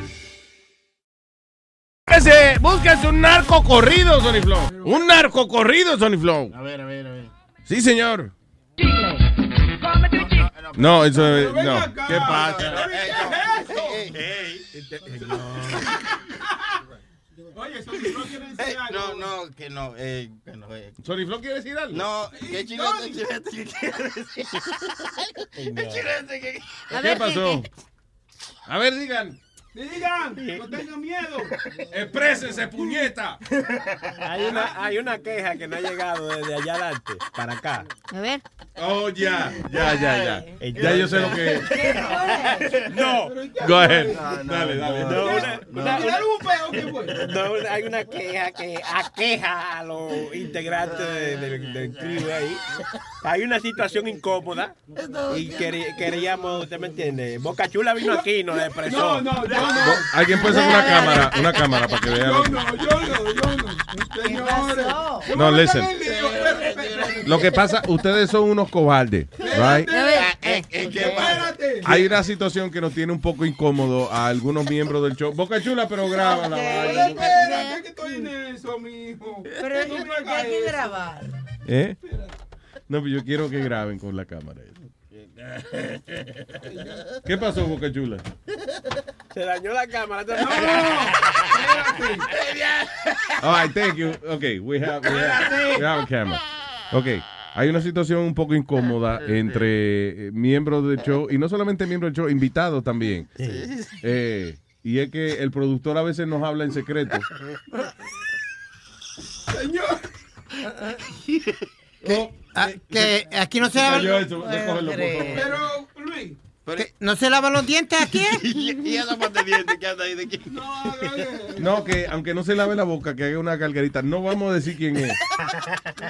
Búsquese, búsquese un narco corrido, Sony Flow. Un narco corrido, Sony Flow. A ver, a ver, a ver. Sí, señor. No, eso es- no. ¿Qué pasa? Oye, eso no quiere decir algo. no, no, que no, eh, que no. Eh. ¿Sony Flow quiere decir algo? No, ¿qué chilete, chilete, qué quiere decir? ¿Qué chilete, qué- ¿Qué pasó? A ver, digan. Digan, no tengan miedo. Exprésense, puñeta. Hay una, hay una queja que no ha llegado desde allá adelante para acá. A ver. Oh, ya, ya, ya, ya. Ya yo sé lo que es. No. Go ahead. Dale, dale. No, una- una- hay una queja que aqueja a los integrantes de- del del crew ahí. Hay una situación incómoda y queríamos, usted me entiende, Boca Chula vino aquí y nos expresó. No, no, no. Alguien puede sacar una cámara, una cámara para que vean. Yo no, yo no, yo no. Señores. No, listen. Lo que pasa, ustedes son unos cobardes, right? Espérate. Hay una situación que nos tiene un poco incómodo a algunos miembros del show. Boca Chula, pero graba la vaina. Espérate, que estoy en eso, mijo. Pero No me ¿por qué hagas hay que grabar? ¿Eh? No, pero yo quiero que graben con la cámara. ¿Qué pasó, Boca Chula? Se dañó la cámara. All right, thank you. Okay, we have, we have, we have a camera. Okay, hay una situación un poco incómoda entre eh, miembros del show, y no solamente miembros del show, invitados también. Eh, y es que el productor a veces nos habla en secreto. Señor. Ah, que aquí no se lavan por favor. Pero, Luis. que no se lavan los dientes aquí. ¿Y esa parte de dientes que anda ahí de quién? No, que aunque no se lave la boca, que haga una gargarita. No vamos a decir quién es,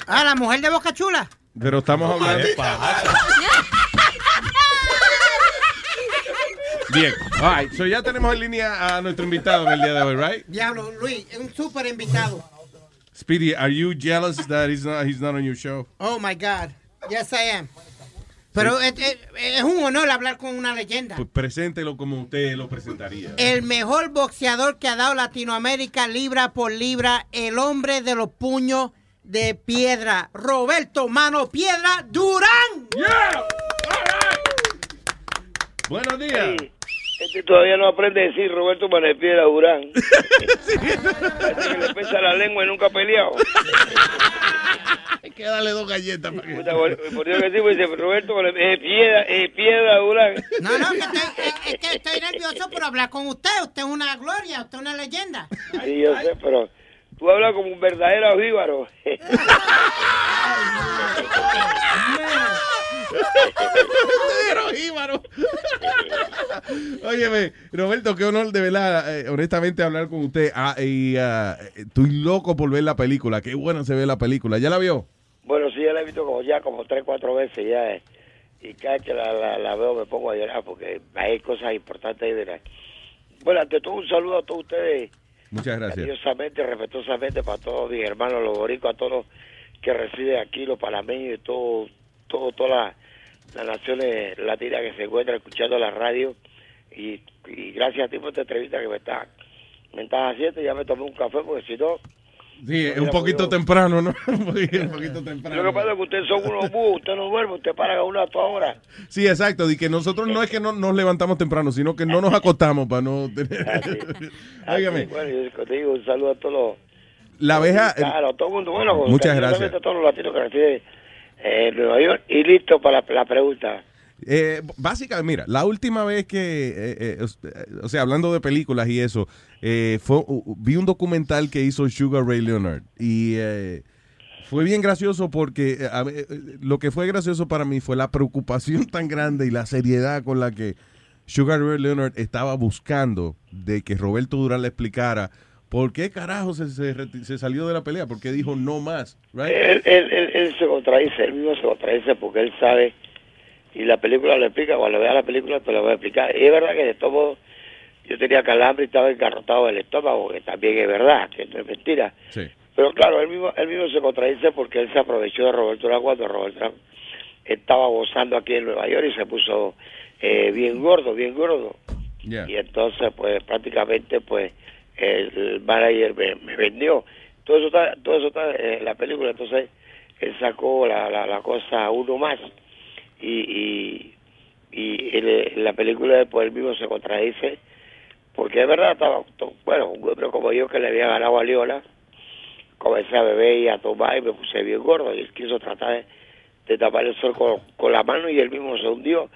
Ah, la mujer de Boca Chula. pero estamos hablando. Bien, all right, so ya tenemos en línea a nuestro invitado en el día de hoy, right? Diablo, Luis, es un súper invitado. Speedy, are you jealous that he's not he's not on your show? Oh my God. Yes, I am. Pero es, es- es un honor hablar con una leyenda. Pues preséntelo como usted lo presentaría. El mejor boxeador que ha dado Latinoamérica libra por libra, el hombre de los puños de piedra, Roberto Mano Piedra Durán. Buenos días. Este todavía no aprende a decir Roberto Manepiedra Durán. Parece que le pesa la lengua y nunca ha peleado. Hay que darle dos galletas para que... Por por Dios que sí, pues dice Roberto Manepiedra eh, Piedra Durán. No, no, que estoy, es, es que estoy nervioso por hablar con usted. Usted es una gloria, usted es una leyenda. Sí, yo sé, pero tú hablas como un verdadero jíbaro. Óyeme, Roberto, qué honor de verdad, eh, honestamente, hablar con usted. Ah, y ah, estoy loco por ver la película. Qué buena se ve la película. ¿Ya la vio? Bueno, sí, ya la he visto como ya como tres, cuatro veces ya. eh. Y cada vez que la, la, la veo me pongo a llorar porque hay cosas importantes ahí de la... Bueno, ante todo un saludo a todos ustedes. Muchas gracias. Cariñosamente, respetuosamente para todos mis hermanos, los boricos, a todos los que residen aquí, los panameños y todo, todo, todas las, las naciones latinas que se encuentran escuchando la radio. Y, y gracias a ti por esta entrevista que me estás me estás haciendo. Ya me tomé un café porque si no, Sí, es un poquito temprano, ¿no? un poquito, temprano. lo que pasa es que ustedes son unos búhos, usted no duerme, usted para a una a toda hora. Sí, exacto. Y que nosotros no es que no nos levantamos temprano, sino que no nos acostamos para no tener. Óigame, Bueno, yo te digo un saludo a todos los la abeja. Claro, a todo el mundo. Bueno, Muchas gracias. A todos los latinos que residen Nueva York. Y listo para la, pregunta. Eh, básicamente, mira, la última vez que, eh, eh, eh, o sea, hablando de películas y eso, vi un documental que hizo Sugar Ray Leonard y fue bien gracioso porque a lo que fue gracioso para mí fue la preocupación tan grande y la seriedad con la que Sugar Ray Leonard estaba buscando de que Roberto Durán le explicara por qué carajo se, se se salió de la pelea, por qué dijo no más, right? Él, él, él, él se contradice, él mismo se contradice porque él sabe, y la película lo explica, cuando vea la película te lo voy a explicar. Y es verdad que de todo yo tenía calambre y estaba engarrotado del estómago, que también es verdad, que no es mentira. Sí. Pero claro, él mismo, él mismo se contradice porque él se aprovechó de Roberto Durán cuando Roberto Durán estaba gozando aquí en Nueva York y se puso eh, bien gordo, bien gordo. Yeah. Y entonces, pues prácticamente, pues el manager me, me vendió. Todo eso está, todo eso está en la película. Entonces, él sacó la, la, la cosa uno más. Y, y, y en, la película después él mismo se contradice. Porque es verdad, estaba, bueno, un hombre como yo que le había ganado a Leona, comencé a beber y a tomar y me puse bien gordo. Y él quiso tratar de, de tapar el sol con, con la mano y él mismo se hundió.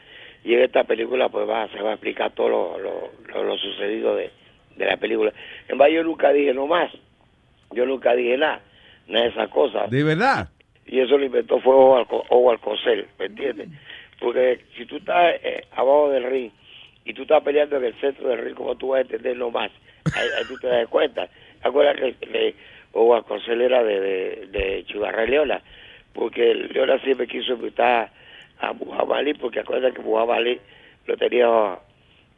y en esta película pues va, se va a explicar todo lo, lo, lo- lo sucedido de, de la película. En verdad yo nunca dije no más, yo nunca dije nada, nada de esas cosas. ¿De verdad? Y eso lo inventó fue Howard Cosell, ¿me entiendes? Porque si tú estás eh, abajo del ring y tú estás peleando en el centro del ring, como tú vas a entender no más? Ahí, ahí tú te das cuenta. Acuérdate que que Cosell era de, de, de Chivarra Leona, porque Leona siempre quiso invitar a Muhammad Ali, porque acuérdate que Muhammad Ali lo tenía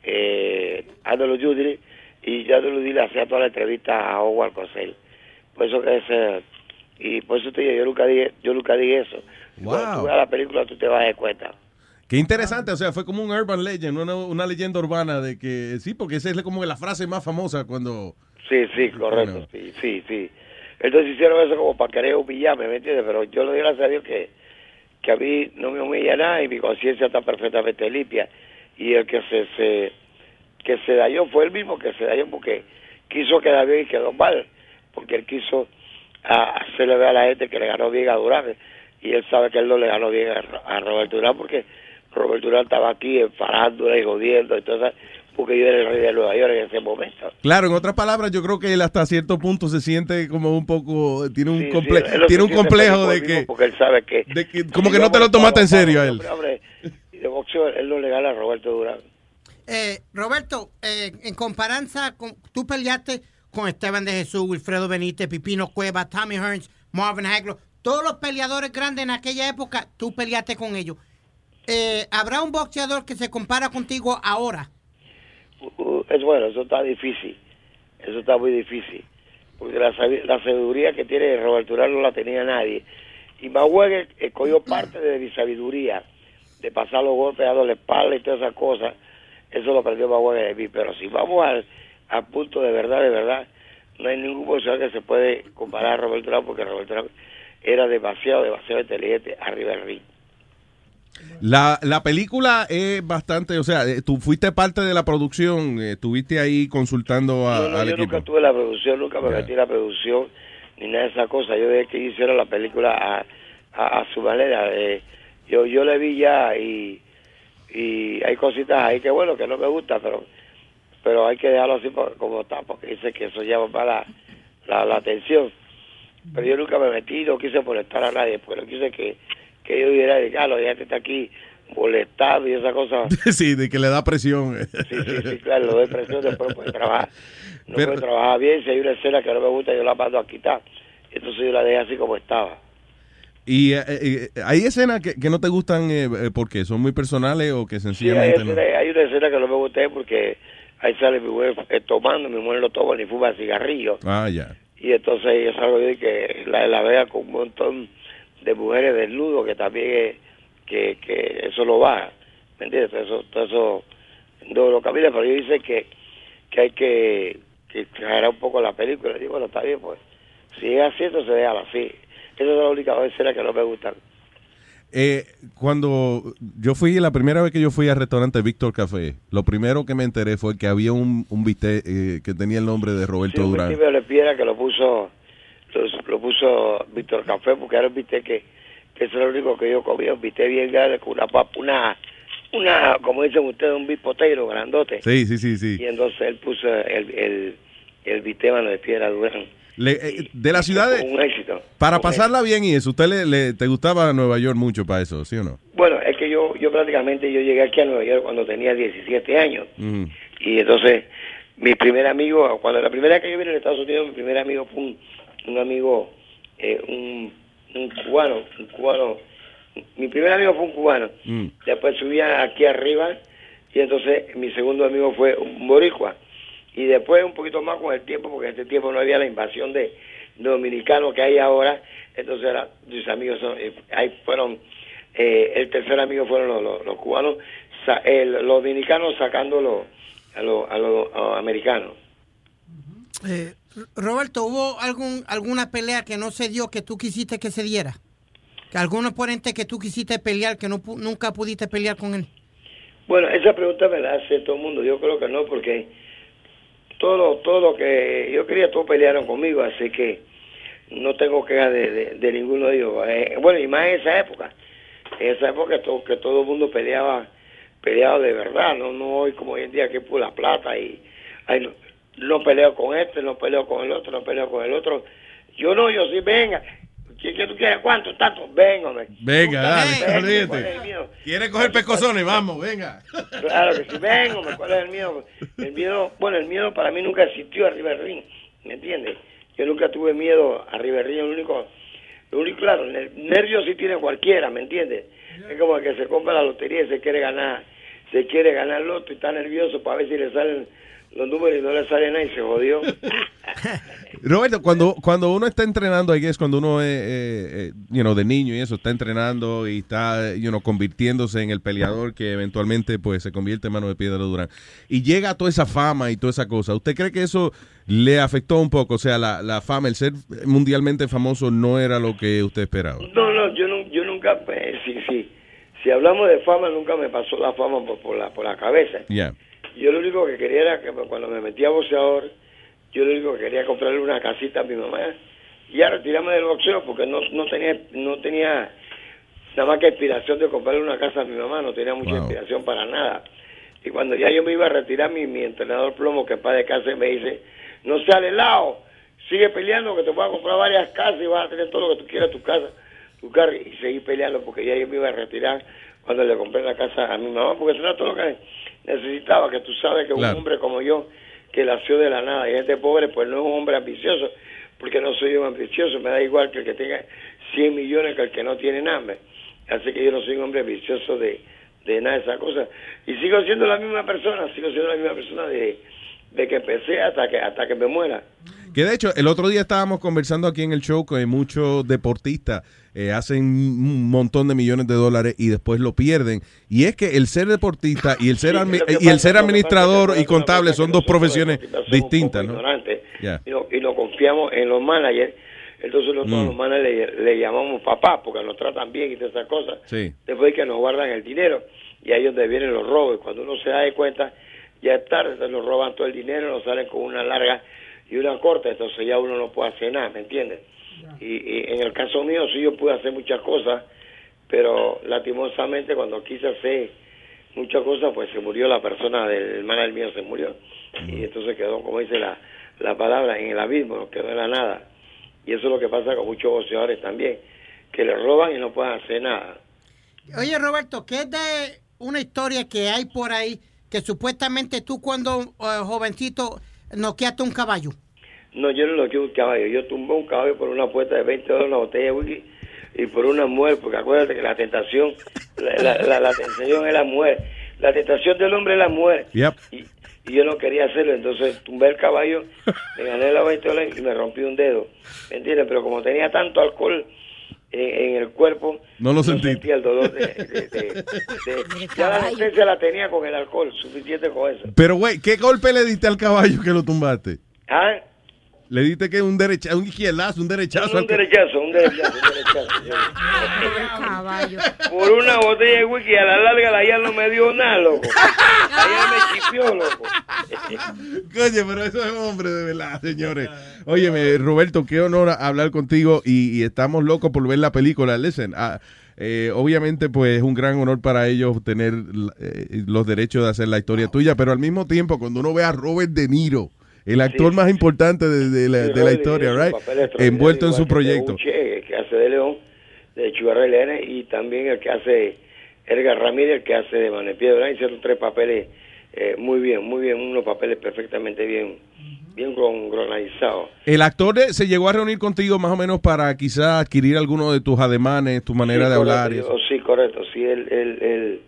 eh, Andalo Judri y Andalo Judri le hacía toda la entrevista a Howard Cosell. Por eso que ese y por eso te digo, yo nunca dije, yo nunca dije eso. Cuando tú Wow. veas la película tú te vas a dar cuenta. Qué interesante, o sea, fue como un urban legend, una, una leyenda urbana de que, sí, porque esa es como la frase más famosa cuando... Sí, sí, correcto, sí, sí, sí. Entonces hicieron eso como para querer humillarme, ¿me entiendes? Pero yo le doy gracias a Dios que, que a mí no me humilla nada y mi conciencia está perfectamente limpia. Y el que se, se que se dañó fue el mismo que se dañó porque quiso quedar bien y quedó mal. Porque él quiso a, hacerle ver a la gente que le ganó bien a Durán. Y él sabe que él no le ganó bien a, Ro- a Robert Durán porque Robert Durán estaba aquí enfadándola y jodiendo. Entonces, porque yo era el rey de Nueva York en ese momento. Claro, en otras palabras, yo creo que él hasta cierto punto se siente como un poco, tiene un, Sí, comple- tiene un complejo de que, Porque él sabe que... como que no te lo tomaste en serio a él. Hombre, de boxeo él no le gana a Roberto Durán. Eh, Roberto, eh, en comparanza, con, tú peleaste con Esteban de Jesús, Wilfredo Benítez, Pipino Cueva, Tommy Hearns, Marvin Hagler, todos los peleadores grandes en aquella época, tú peleaste con ellos. Eh, ¿Habrá un boxeador que se compara contigo ahora? Uh, es bueno, eso está difícil. Eso está muy difícil. Porque la, sabi- la sabiduría que tiene Roberto Durán no la tenía nadie. Y Mahuegue escogió parte de mi sabiduría, de pasar los golpes a la espalda y todas esas cosas. Eso lo aprendió Mahuegue de mí. Pero si vamos al, al punto de verdad, de verdad, no hay ningún boxeador que se puede comparar a Roberto Durán porque Roberto Durán era demasiado, demasiado inteligente arriba del ring. La, la película es bastante, o sea, eh, tú fuiste parte de la producción, eh, estuviste ahí consultando a- No, no, al yo equipo. nunca tuve la producción, nunca me metí en la producción ni nada de esa cosa. Yo dejé que hicieron la película a, a, a su manera. eh, yo yo le vi ya y, y hay cositas ahí que bueno, que no me gusta, pero pero hay que dejarlo así por- como está, porque dice que eso llama para la, la, atención. Pero yo nunca me metí, no quise molestar a nadie, porque no quise que, que yo diera, Carlos, ya te está aquí molestado y esa cosa. sí, de que le da presión. Sí, sí, sí, claro, lo doy presión, después puede trabajar. No Pero- puede trabajar bien, si hay una escena que no me gusta, yo la mando a quitar. Entonces yo la dejé así como estaba. Y eh, eh, hay escenas que, que no te gustan eh, eh, porque son muy personales o que Sí, hay, sencillamente no. escena- hay una escena que no me gusta porque ahí sale mi mujer eh, tomando, mi mujer no toma ni fuma cigarrillo. Ah, ya. Y entonces yo salgo yo y que la, la vea con un montón de mujeres desnudos que también es- que, que eso lo baja. ¿Me entiendes? Todo eso, todo eso no lo camina, pero yo dice que, que hay que, que un poco la película. Y digo, bueno, está bien, pues. Si es así, entonces déjala así. Esa es la única escenas que no me gustan. Eh, cuando yo fui, la primera vez que yo fui al restaurante Víctor Café, lo primero que me enteré fue que había un, un bistec eh, que tenía el nombre de Roberto Sí, Durán. bistec de piedra que lo puso lo, lo puso Víctor Café porque era un bistec que, que eso era lo único que yo comía, un bistec bien grande con una papa, una, una como dicen ustedes, un bipotero grandote. Sí, sí, sí, sí. Y entonces él puso el, el, el bistec mano de piedra Durán. Le- eh, de la ciudad de... Un éxito. Para Un pasarla bien y eso, ¿usted le, le- te gustaba Nueva York mucho para eso, sí o no? Bueno, es que yo, yo prácticamente yo llegué aquí a Nueva York cuando tenía 17 años. Y entonces, mi primer amigo, cuando la primera vez que yo vine a Estados Unidos, mi primer amigo fue un, un amigo, eh, un, un cubano, un cubano. Mi primer amigo fue un cubano. Mm. Después subía aquí arriba y entonces mi segundo amigo fue un boricua. Y después un poquito más con el tiempo, porque en este tiempo no había la invasión de dominicanos que hay ahora. Entonces era- mis amigos son, eh, ahí fueron, eh, el tercer amigo fueron los, los- los cubanos, sa- el- los dominicanos sacando los- a los, a los- a los americanos. Eh, Roberto, ¿hubo algún, alguna pelea que no se dio que tú quisiste que se diera? ¿Que algún oponente que tú quisiste pelear que no, nunca pudiste pelear con él? Bueno, esa pregunta me la hace todo el mundo. Yo creo que no, porque todo, todo lo que yo quería, todos pelearon conmigo, así que no tengo quejas de, de, ninguno de ellos. Eh, bueno, y más en esa época. En esa época to- que todo el mundo peleaba peleado de verdad, no no hoy como hoy en día que por la plata y ay, no, no peleo con este, no peleo con el otro, no peleo con el otro. Yo no, yo sí, venga. ¿Qué, qué tú quieres? ¿Cuánto? ¿Tanto? Venga, hombre. Venga, dale, Venga, olvídate. ¿cuál es el miedo? ¿Quiere coger pescozones? Vamos, venga. Claro que sí, vengo, me ¿cuál es el miedo? El miedo, bueno, el miedo para mí nunca existió arriba del ring, ¿me entiendes? Yo nunca tuve miedo arriba del ring, lo único, lo único, claro, ner- nervios sí tiene cualquiera, ¿me entiendes? Es como el que se compra la lotería y se quiere ganar, se quiere ganar el loto y está nervioso para ver si le salen los números y no le sale nada y se jodió. Roberto, cuando, cuando uno está entrenando, ahí es cuando uno es, eh, eh, you know, de niño y eso, está entrenando y está, you know, convirtiéndose en el peleador que eventualmente pues se convierte en mano de piedra Durán. Y llega toda esa fama y toda esa cosa. ¿Usted cree que eso le afectó un poco? O sea, la, la fama, el ser mundialmente famoso no era lo que usted esperaba. No, no, yo, nu- yo nunca, pues, sí, sí. Si hablamos de fama, nunca me pasó la fama por, por la, por la cabeza. Ya. Yo lo único que quería era que cuando me metí a boxeador, yo lo único que quería comprarle una casita a mi mamá y ya retirarme del boxeo porque no, no tenía no tenía nada más que inspiración de comprarle una casa a mi mamá, no tenía mucha Wow. inspiración para nada. Y cuando ya yo me iba a retirar, mi, mi entrenador plomo, que para de casa, me dice, no seas lado, sigue peleando que te voy a comprar varias casas y vas a tener todo lo que tú quieras, tu casa, tu carro, y seguí peleando porque ya yo me iba a retirar cuando le compré la casa a mi mamá, porque eso era todo lo que necesitaba, que tú sabes que Claro. un hombre como yo, que nació de la nada, y gente pobre, pues no es un hombre ambicioso, porque no soy un ambicioso, me da igual que el que tenga 100 millones que el que no tiene nada. Así que yo no soy un hombre ambicioso de, de nada de esas cosas. Y sigo siendo la misma persona, sigo siendo la misma persona de, de que empecé hasta que hasta que me muera. Que de hecho, el otro día estábamos conversando aquí en el show que muchos deportistas eh, hacen un montón de millones de dólares y después lo pierden. Y es que el ser deportista y el ser, Sí, lo y el ser lo administrador y contable son dos profesiones distintas, ¿no? y, nos confiamos en los managers. Entonces nosotros Mm. los managers le, le llamamos papá porque nos tratan bien y todas esas cosas. Sí. Después que nos guardan el dinero y ahí es donde vienen los robos. Cuando uno se da de cuenta, ya es tarde, se nos roban todo el dinero, nos salen con una larga y una corta, entonces ya uno no puede hacer nada, ¿me entiendes? Y, y en el caso mío sí yo pude hacer muchas cosas, pero lastimosamente cuando quise hacer muchas cosas, pues se murió la persona del manager mío, se murió. Y entonces quedó, como dice la, la palabra, en el abismo, quedó en la nada. Y eso es lo que pasa con muchos boxeadores también, que le roban y no pueden hacer nada. Oye, Roberto, ¿qué es de una historia que hay por ahí que supuestamente tú cuando eh, jovencito noqueaste un caballo? No, yo no lo quiero un caballo. Yo tumbé un caballo por una apuesta de 20 dólares, una botella de whisky y por una mujer, porque acuérdate que la tentación, la, la, la- la tentación es la mujer. La tentación del hombre es la mujer. Yep. Y yo no quería hacerlo, entonces tumbé el caballo, me gané la 20 dólares y me rompí un dedo. ¿Me entiendes? Pero como tenía tanto alcohol en, en el cuerpo, No lo sentí. sentía el dolor de... de- de- de- ya la anestesia la tenía con el alcohol, suficiente con eso. Pero, güey, ¿qué golpe le diste al caballo que lo tumbaste? ¿Ah? Le diste que un derechazo, un izquierdazo, un derechazo. Un ca- derechazo, un derechazo, un derechazo. Por una botella de whisky a la larga la ya no me dio nada, loco. Ella me chipió, loco. Coño, pero eso es hombre de verdad, señores. Óyeme, Roberto, qué honor hablar contigo y, y estamos locos por ver la película. Listen, ah, eh, obviamente, pues es un gran honor para ellos tener eh, los derechos de hacer la historia tuya, pero al mismo tiempo, cuando uno ve a Robert De Niro, el actor más importante de, de la, de la historia, right? envuelto en su proyecto. El que hace de León, de Chugarra Leones, y también el que hace Edgar Ramírez, el que hace de Manepiedra. Hicieron tres papeles eh, muy bien, muy bien, unos papeles perfectamente bien, bien gronalizados. El actor de- se llegó a reunir contigo más o menos para quizás adquirir alguno de tus ademanes, tu manera Sí, de hablar. y eso. sí, correcto. Sí, él, él, él-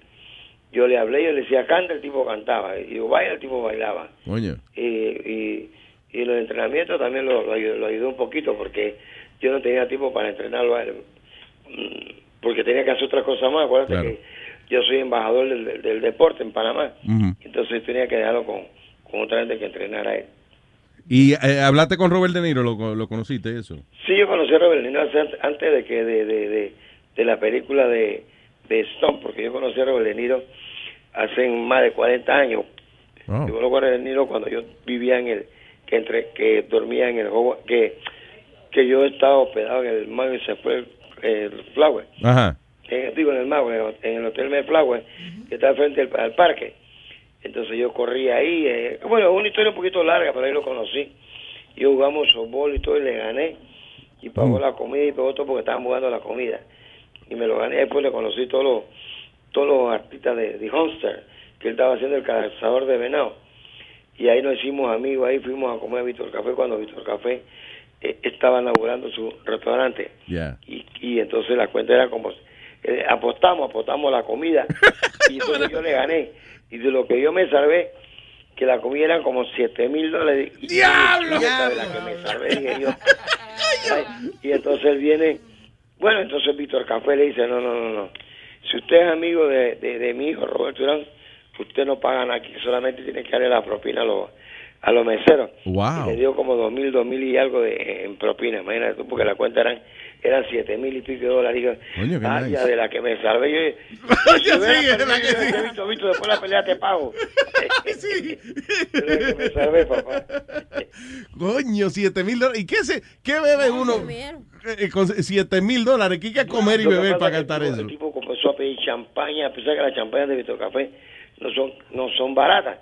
yo le hablé, yo le decía, canta, el tipo cantaba. Y yo, baila, el tipo bailaba. Coño. Y, y, y los entrenamientos también lo, lo, ayudó, lo ayudó un poquito porque yo no tenía tiempo para entrenarlo a él. Mm, Porque tenía que hacer otras cosas más. Acuérdate Claro. que yo soy embajador del, del- del deporte en Panamá. Entonces tenía que dejarlo con, con otra gente que entrenara a él. Y eh, hablaste con Robert De Niro, lo, lo conociste, eso. Sí, yo conocí a Robert De Niro hace- antes de que de, de, de, de la película de, de Stone, porque yo conocí a Robert De Niro hace más de 40 años. Oh. Yo Robert De Niro cuando yo vivía en el, que entre, que dormía en el juego, que, que yo estaba hospedado en el Madison Square eh, Flower. Ajá. en, digo, en el Mago, en el, en el Hotel Mayflower, que está frente al, al parque. Entonces yo corrí ahí, eh, bueno, es una historia un poquito larga, pero ahí lo conocí. Yo jugamos softball y todo y le gané. Y pagó la comida y todo, todo porque estaban jugando la comida. Y me lo gané, después le conocí todos los, todos los artistas de, de Hunster, que él estaba haciendo el cazador de venado. Y ahí nos hicimos amigos, ahí fuimos a comer a Víctor Café cuando Víctor Café eh, estaba inaugurando su restaurante. Yeah. Y, y entonces la cuenta era como, eh, apostamos, apostamos la comida. y entonces yo le gané. Y de lo que yo me salvé, que la comida eran como 7 mil dólares. ¡Diablo! y esta de la que me salvé, dije yo. Ay, y entonces él viene, bueno, entonces Víctor Café le dice, no, no, no, no. Si usted es amigo de, de, de mi hijo Roberto Durán, usted no paga nada aquí, solamente tiene que darle la propina a los, a los meseros. Wow. Y le dio como dos mil, dos mil y algo de, en propina, imagínate tú, porque la cuenta eran eran siete mil y pico de dólares. Coño, qué "Ah, nice". de la que me salvé. Yo, Yo sí, de la que yo hubiera dicho, "Vito, después de la pelea te pago. De la que me salvé, papá. Coño, 7 mil dólares. ¿Y qué, se, qué bebe uno 7 mil dólares? ¿Qué hay que comer y beber para gastar eso? El tipo comenzó a pedir champaña, a pesar que las champañas de Víctor Café no son, no son baratas.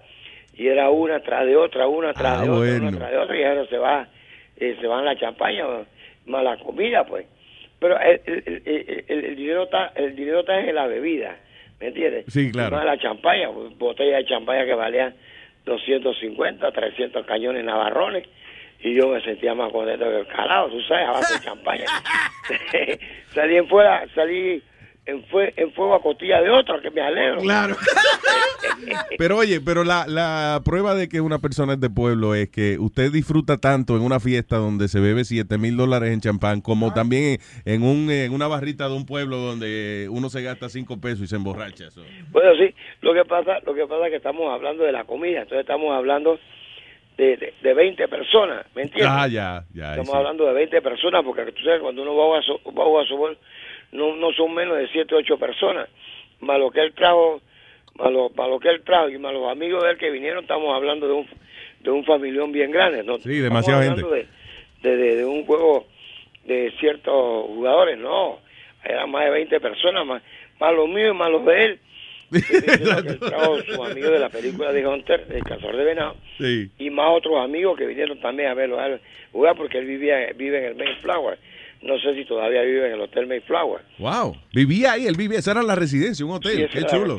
Y era una tras de otra, una tras Ah, de otra, una tras de otra, y ahora se va, eh, se van la champaña más la comida, pues. Pero el, el, el- el- el dinero está, el dinero está en la bebida, ¿me entiendes? Sí, claro. Más la champaña, botella de champaña que valían 250, 300 cañones navarrones. Y yo me sentía más contento que el calado, tú sabes, a base de champaña. salí en fuera, salí en, fue, en fuego a costilla de otro, que me alegro. Claro. Pero oye, pero la, la prueba de que una persona es de pueblo es que usted disfruta tanto en una fiesta donde se bebe 7 mil dólares en champán, como también en, un, en una barrita de un pueblo donde uno se gasta 5 pesos y se emborracha. eso. Bueno, sí, lo que pasa, lo que pasa es que estamos hablando de la comida, entonces estamos hablando de, de, de 20 personas, ¿me entiendes? Ah, ya, ya. Estamos sí. hablando de 20 personas, porque tú sabes, cuando uno va a so- va a softball, no, no son menos de 7, 8 personas. Más lo que él trajo, más lo, más lo que él trajo y más los amigos de él que vinieron, estamos hablando de un, de un familión bien grande. ¿no? Sí, demasiada Estamos hablando De, de, de- de un juego de ciertos jugadores, no. Eran más de 20 personas, más, más los míos y más los de él. Trajo sus amigos de la película de Hunter, El Cazador de Venado Sí. y más otros amigos que vinieron también a verlo a él jugar porque él vivía vive en el Mayflower. No sé si todavía vive en el Hotel Mayflower. Wow. Vivía ahí, él vivía, esa era la residencia, un hotel. Sí, esa Qué era chulo.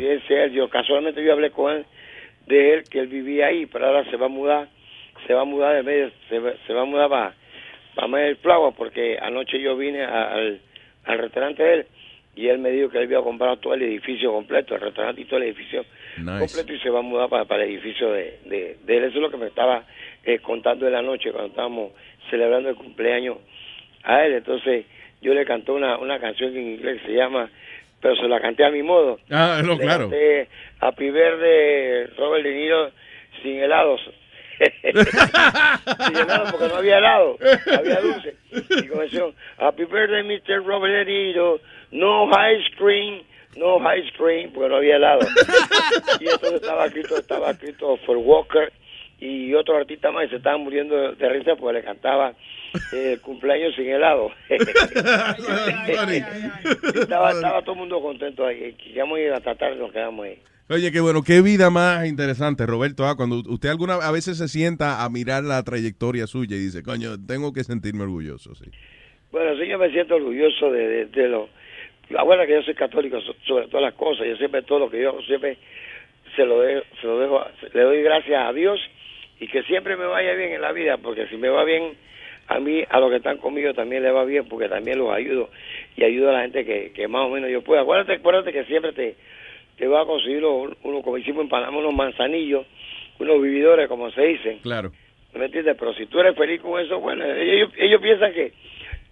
Yo casualmente yo hablé con él de él que él vivía ahí, pero ahora se va a mudar, se va a mudar de medio, se va, se va a mudar para para Mayflower porque anoche yo vine a- al, al restaurante de él y él me dijo que él había comprado todo el edificio completo, el restaurante y todo el edificio Nice. completo y se va a mudar para, para el edificio de, de, de él. Eso es lo que me estaba eh, contando en la noche cuando estábamos celebrando el cumpleaños a él. Entonces yo le canté una, una canción en inglés que se llama, pero se la canté a mi modo. Ah, no, Le claro. canté Happy Verde, Robert De Niro, sin helados. sin helados porque no había helado, había dulce. Y comenzó, Happy Birthday, Mr. Robert De Niro, no ice cream, no ice cream, porque no había helado. y entonces estaba escrito, estaba escrito for Walker y otro artista más y se estaban muriendo de risa porque le cantaba eh, el cumpleaños sin helado. estaba, estaba todo el mundo contento ahí. Queríamos ir hasta tarde, nos quedamos ahí. Oye, qué bueno, qué vida más interesante, Roberto. Ah, cuando usted alguna a veces se sienta a mirar la trayectoria suya y dice, coño, tengo que sentirme orgulloso, sí. Bueno, sí, yo me siento orgulloso de, de, de lo... La buena que yo soy católico so- sobre todas las cosas. Yo siempre todo lo que yo siempre se lo dejo, se lo dejo, le doy gracias a Dios y que siempre me vaya bien en la vida, porque si me va bien a mí, a los que están conmigo también le va bien, porque también los ayudo y ayudo a la gente que, que más o menos yo pueda. Acuérdate, acuérdate que siempre te, te va a conseguir uno, uno, como hicimos en Panamá, unos manzanillos, unos vividores, como se dicen. Claro. ¿Me entiendes? Pero si tú eres feliz con eso, bueno, ellos, ellos piensan que,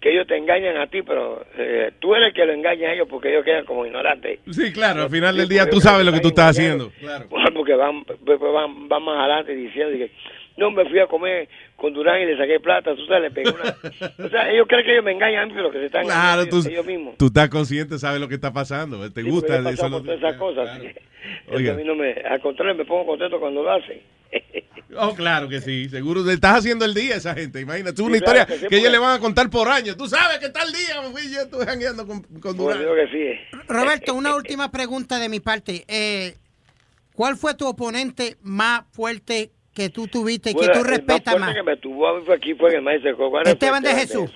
que ellos te engañan a ti, pero eh, tú eres el que lo engaña a ellos porque ellos quedan como ignorantes. Sí, claro, al final del día tú sabes lo que tú estás haciendo. Bueno, porque van, pues, van, van más adelante diciendo que no me fui a comer con Durán y le saqué plata, tú sabes, le pegué una... O sea, ellos creen que ellos me engañan a mí, pero que se están Claro, engañando tú, ellos mismos. tú estás consciente, sabes lo que está pasando, te Sí, gusta porque yo eso. lo- todas esas cosas. Oiga. a mí no me, al contrario, me pongo contento cuando lo hacen. Oh, claro que sí, seguro te estás haciendo el día esa gente, imagínate, es Sí, una claro historia que sí, que ellos le van a contar por años. Tú sabes que tal día me fui yo estuve jangueando con, con Pues Durán. digo que sí. Roberto, una última pregunta de mi parte. Eh, ¿Cuál fue tu oponente más fuerte que tú tuviste y que tú más respetas más? que me tumbó a mí fue aquí fue en el maíz de Cocuana, Esteban de Jesús.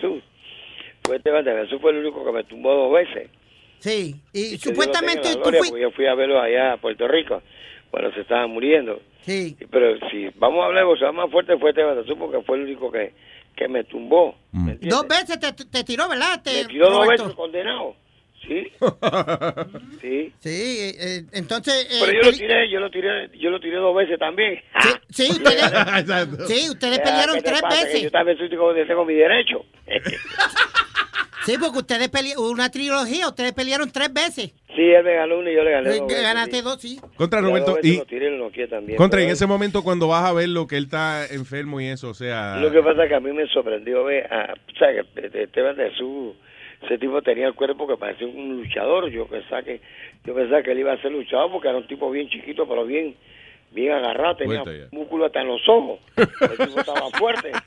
Fue Esteban de Jesús, fue el único que me tumbó dos veces. Sí, y supuestamente tú fuiste... Yo fui a verlo allá a Puerto Rico, cuando se estaban muriendo. Sí. Pero si vamos a hablar de más fuerte fue Esteban de Jesús, porque fue el único que, que me tumbó. ¿me entiendes? Dos veces te, te tiró, ¿verdad? Te, Me tiró dos veces condenado. Sí. sí. Sí, eh, eh, entonces... eh, Pero yo lo tiré, yo lo tiré, yo lo tiré dos veces también. Sí, ustedes, sí, ustedes pelearon ¿qué te tres pasa? Que veces. Yo también soy tengo, tengo mi derecho. Sí, porque ustedes pelearon una trilogía, ustedes pelearon tres veces. sí, él me ganó uno y yo le gané dos Ganaste sí. dos, sí. Contra Roberto, y lo tiré y lo noqueé también. contra en ese momento cuando vas a ver lo que él está enfermo y eso, o sea, Lo que pasa es que a mí me sorprendió ver, a, ¿sabes? Que este- Esteban de Jesús, ese tipo tenía el cuerpo que parecía un luchador. Yo pensaba que, yo pensaba que él iba a ser luchador porque era un tipo bien chiquito, pero bien, bien agarrado, tenía músculo hasta en los ojos. El tipo estaba fuerte,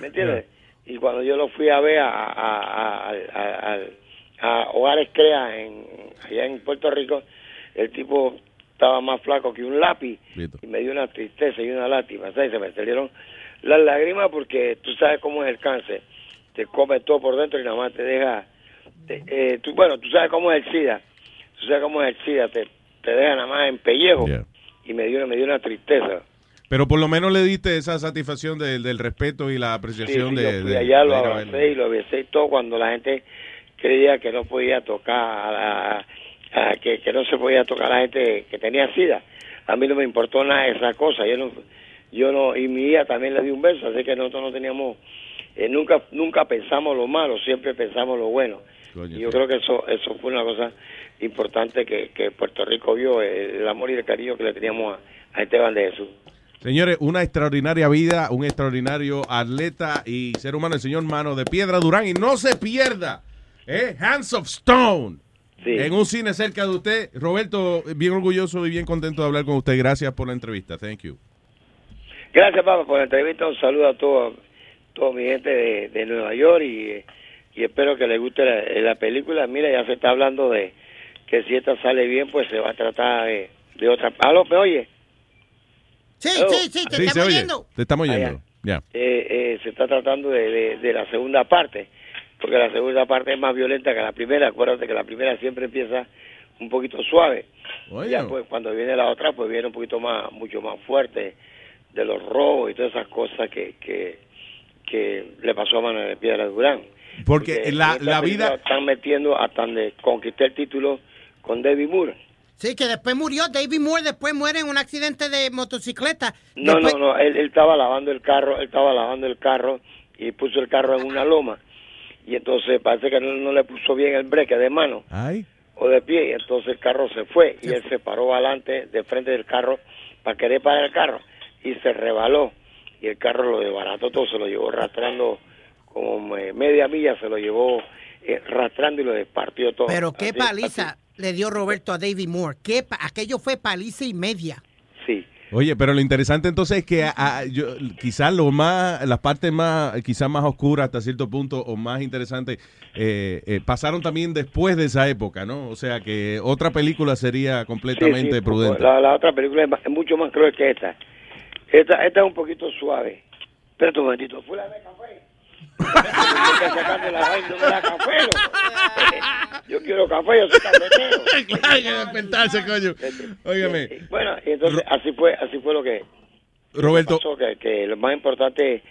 ¿me entiendes? Y cuando yo lo fui a ver a, a, a, a, a- a Hogares Crea en, allá en Puerto Rico, el tipo estaba más flaco que un lápiz y me dio una tristeza y una lástima, ¿sabes? Se me salieron las lágrimas porque tú sabes cómo es el cáncer, te come todo por dentro y nada más te deja, te- eh, tú, bueno, tú sabes cómo es el SIDA, tú sabes cómo es el SIDA, te, te deja nada más en pellejo y me dio, me dio una tristeza. pero por lo menos le diste esa satisfacción del- del respeto y la Sí, apreciación sí, de, yo de- allá, de lo abracé y lo besé y todo cuando la gente creía que no podía tocar, a la- a- que, que no se podía tocar a la gente que tenía sida. A mí no me importó nada esa cosa, yo no, yo no, y mi hija también le di un beso, así que nosotros no teníamos, eh, nunca, nunca pensamos lo malo, siempre pensamos lo bueno. Yo creo que eso, eso fue una cosa importante que, que Puerto Rico vio, el, el amor y el cariño que le teníamos a, a Esteban de Jesús. Señores, una extraordinaria vida, un extraordinario atleta y ser humano, el señor Mano de Piedra Durán. Y no se pierda, ¿eh? Hands of Stone. En un cine cerca de usted. Roberto, bien orgulloso y bien contento de hablar con usted. Gracias por la entrevista. Thank you. Gracias, papá, por la entrevista. Un saludo a todo, toda mi gente de, de Nueva York y, y espero que les guste la, la película. Mira, ya se está hablando de que si esta sale bien, pues se va a tratar de, de otra. ¿Aló, me oye? Sí, Hello. sí, sí, te Sí, estamos oye. oyendo. Te estamos Ah, oyendo. Ya. Eh, eh, se está tratando de, de, de la segunda parte, porque la segunda parte es más violenta que la primera. Acuérdate que la primera siempre empieza un poquito suave. Oye. Ya pues cuando viene la otra, pues viene un poquito más, mucho más fuerte de los robos y todas esas cosas que, que, que le pasó a Manuel de Piedra Durán. Porque la, la vida... están metiendo hasta donde conquisté el título con David Moore. Sí, que después murió. David Moore después muere en un accidente de motocicleta. No, Después- no, no, él, él estaba lavando el carro, él estaba lavando el carro y puso el carro en una loma y entonces parece que no, no le puso bien el breque de mano Ay. o de pie y entonces el carro se fue y él se paró adelante de frente del carro para querer parar el carro y se rebaló y el carro lo desbarató todo, se lo llevó arrastrando como eh, media milla, se lo llevó eh, arrastrando y lo despartió todo. Pero qué Así- paliza le dio Roberto a David Moore. Qué pa- aquello fue paliza y media. Sí. Oye, pero lo interesante entonces es que a- a- yo, quizás lo más, las partes más, quizás más oscuras hasta cierto punto o más interesantes eh, eh, pasaron también después de esa época, ¿no? O sea que otra película sería completamente Sí, sí, prudente. La, la otra película es, ma- es mucho más cruel que esta. Esta, esta es un poquito suave. Espera un momentito. Fue la de café. Yo quiero café, yo soy cafetero. claro, que despertarse, coño. Óigame. Bueno, y entonces así fue, así fue lo que Roberto, pasó, que, que lo más importante,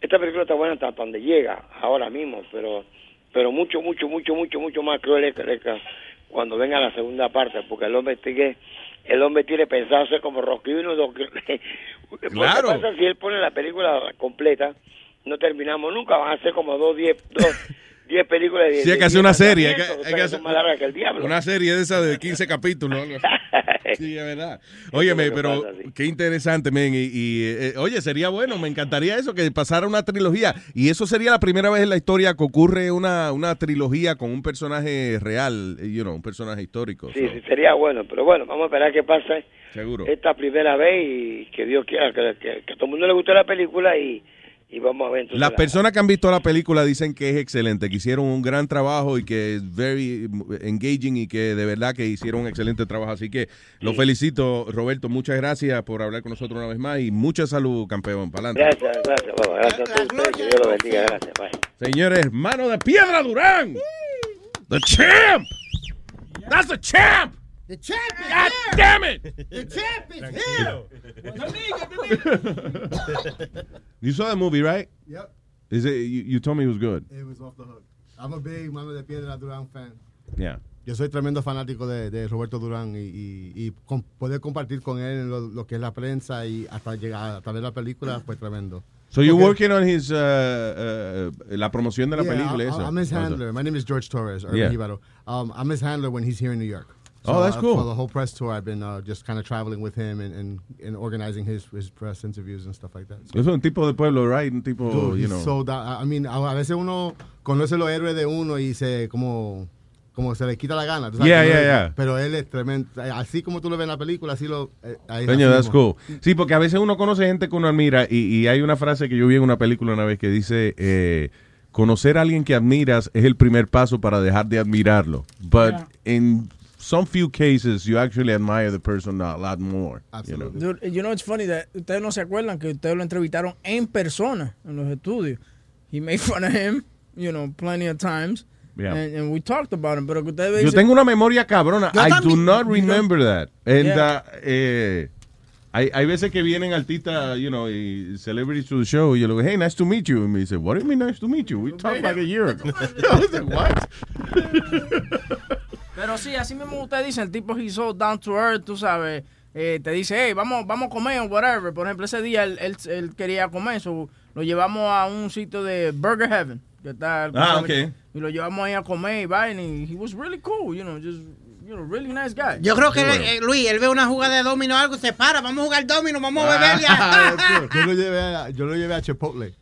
esta película está buena hasta donde llega, ahora mismo, pero pero mucho, mucho, mucho, mucho, mucho más cruel es que- cuando venga la segunda parte, porque el hombre tiene, el hombre tiene pensado ser como Rocky uno, dos, Claro. ¿Qué pasa si él pone la película completa? No terminamos nunca, van a ser como dos, diez, dos, diez películas. De, Sí, hay que hacer una serie, hay que- hay que hacer- más largas que el diablo. una serie de esa de 15 capítulos. Sí, es verdad. Óyeme, que pero pasa, sí. qué interesante, men. Y, y, eh, oye, sería bueno, me encantaría eso, que pasara una trilogía. Y eso sería la primera vez en la historia que ocurre una, una trilogía con un personaje real, eh, you know, un personaje histórico. Sí, sí, sería bueno, pero bueno, vamos a esperar qué pasa Seguro. esta primera vez y que Dios quiera que, que- que a todo el mundo le guste la película y, y vamos a ver. Las la- personas que han visto la película dicen que es excelente, que hicieron un gran trabajo y que es very engaging y que de verdad que hicieron un excelente trabajo. Así que lo felicito, Roberto. Muchas gracias por hablar con nosotros una vez más y mucha salud, campeón. Para adelante. Gracias, gracias, papá. Gracias a ustedes. Que Dios lo bendiga. Gracias. Bye. Señores, mano de piedra Durán. The champ. That's the champ. The champ is God here. damn it. The champ is here. You saw the movie, right? Yep. Is it? You, you told me it was good. It was off the hook. I'm a big Mano de Piedra Durán fan. Yeah. Yo soy tremendo fanático de, de Roberto Durán y, y- y con- poder compartir con él lo, lo que es la prensa y hasta llegar hasta ver la película fue tremendo. So you're working on his uh, uh, la promoción de la Yeah, película. I- eso. I'm his handler. My name is George Torres. Urban Yeah. Um, I'm his handler when he's here in New York. Oh, that's uh, cool. For the whole press tour, I've been uh, just kind of traveling with him and, and, and organizing his, his press interviews and stuff like that. So- Es un tipo de pueblo, right? Un tipo, Dude, you know. so down. I mean, a veces uno conoce los héroes de uno y se como como se le quita la gana. tú sabes, Yeah, yeah, yeah. Pero él es tremendo. Así como tú lo ves en la película, así lo. eh, ahí así that's cool. Sí, porque a veces uno conoce gente que uno admira y, y hay una frase que yo vi en una película una vez que dice, eh, conocer a alguien que admiras es el primer paso para dejar de admirarlo. But in some few cases, you actually admire the person a lot more. you know? Dude, you know, it's funny that ustedes no se acuerdan que ustedes lo entrevistaron en persona en los estudios. He made fun of him, you know, plenty of times. Yeah. And, and we talked about him, pero que ustedes Yo tengo una memoria cabrona. I do not remember that. And, Yeah. uh, eh, hay, hay veces que vienen artistas, you know, y celebrities to the show, y yo le digo, hey, nice to meet you. And me dice, what do you mean nice to meet you? We talked like a year ago. I was like, what? Pero sí, así mismo usted dice, el tipo he's so down to earth, tú sabes. eh, te dice, hey, vamos, vamos a comer o whatever. Por ejemplo, ese día él, él, él quería comer, so lo llevamos a un sitio de Burger Heaven. Que está, Ah, ok. Y lo llevamos ahí a comer y vaina. Y he was really cool, you know, just, you know, really nice guy. Yo creo que, él- eh, Luis, él ve una jugada de domino o algo, se para, vamos a jugar domino, vamos a beber ya. yo, lo llevé a, yo lo llevé a Chipotle.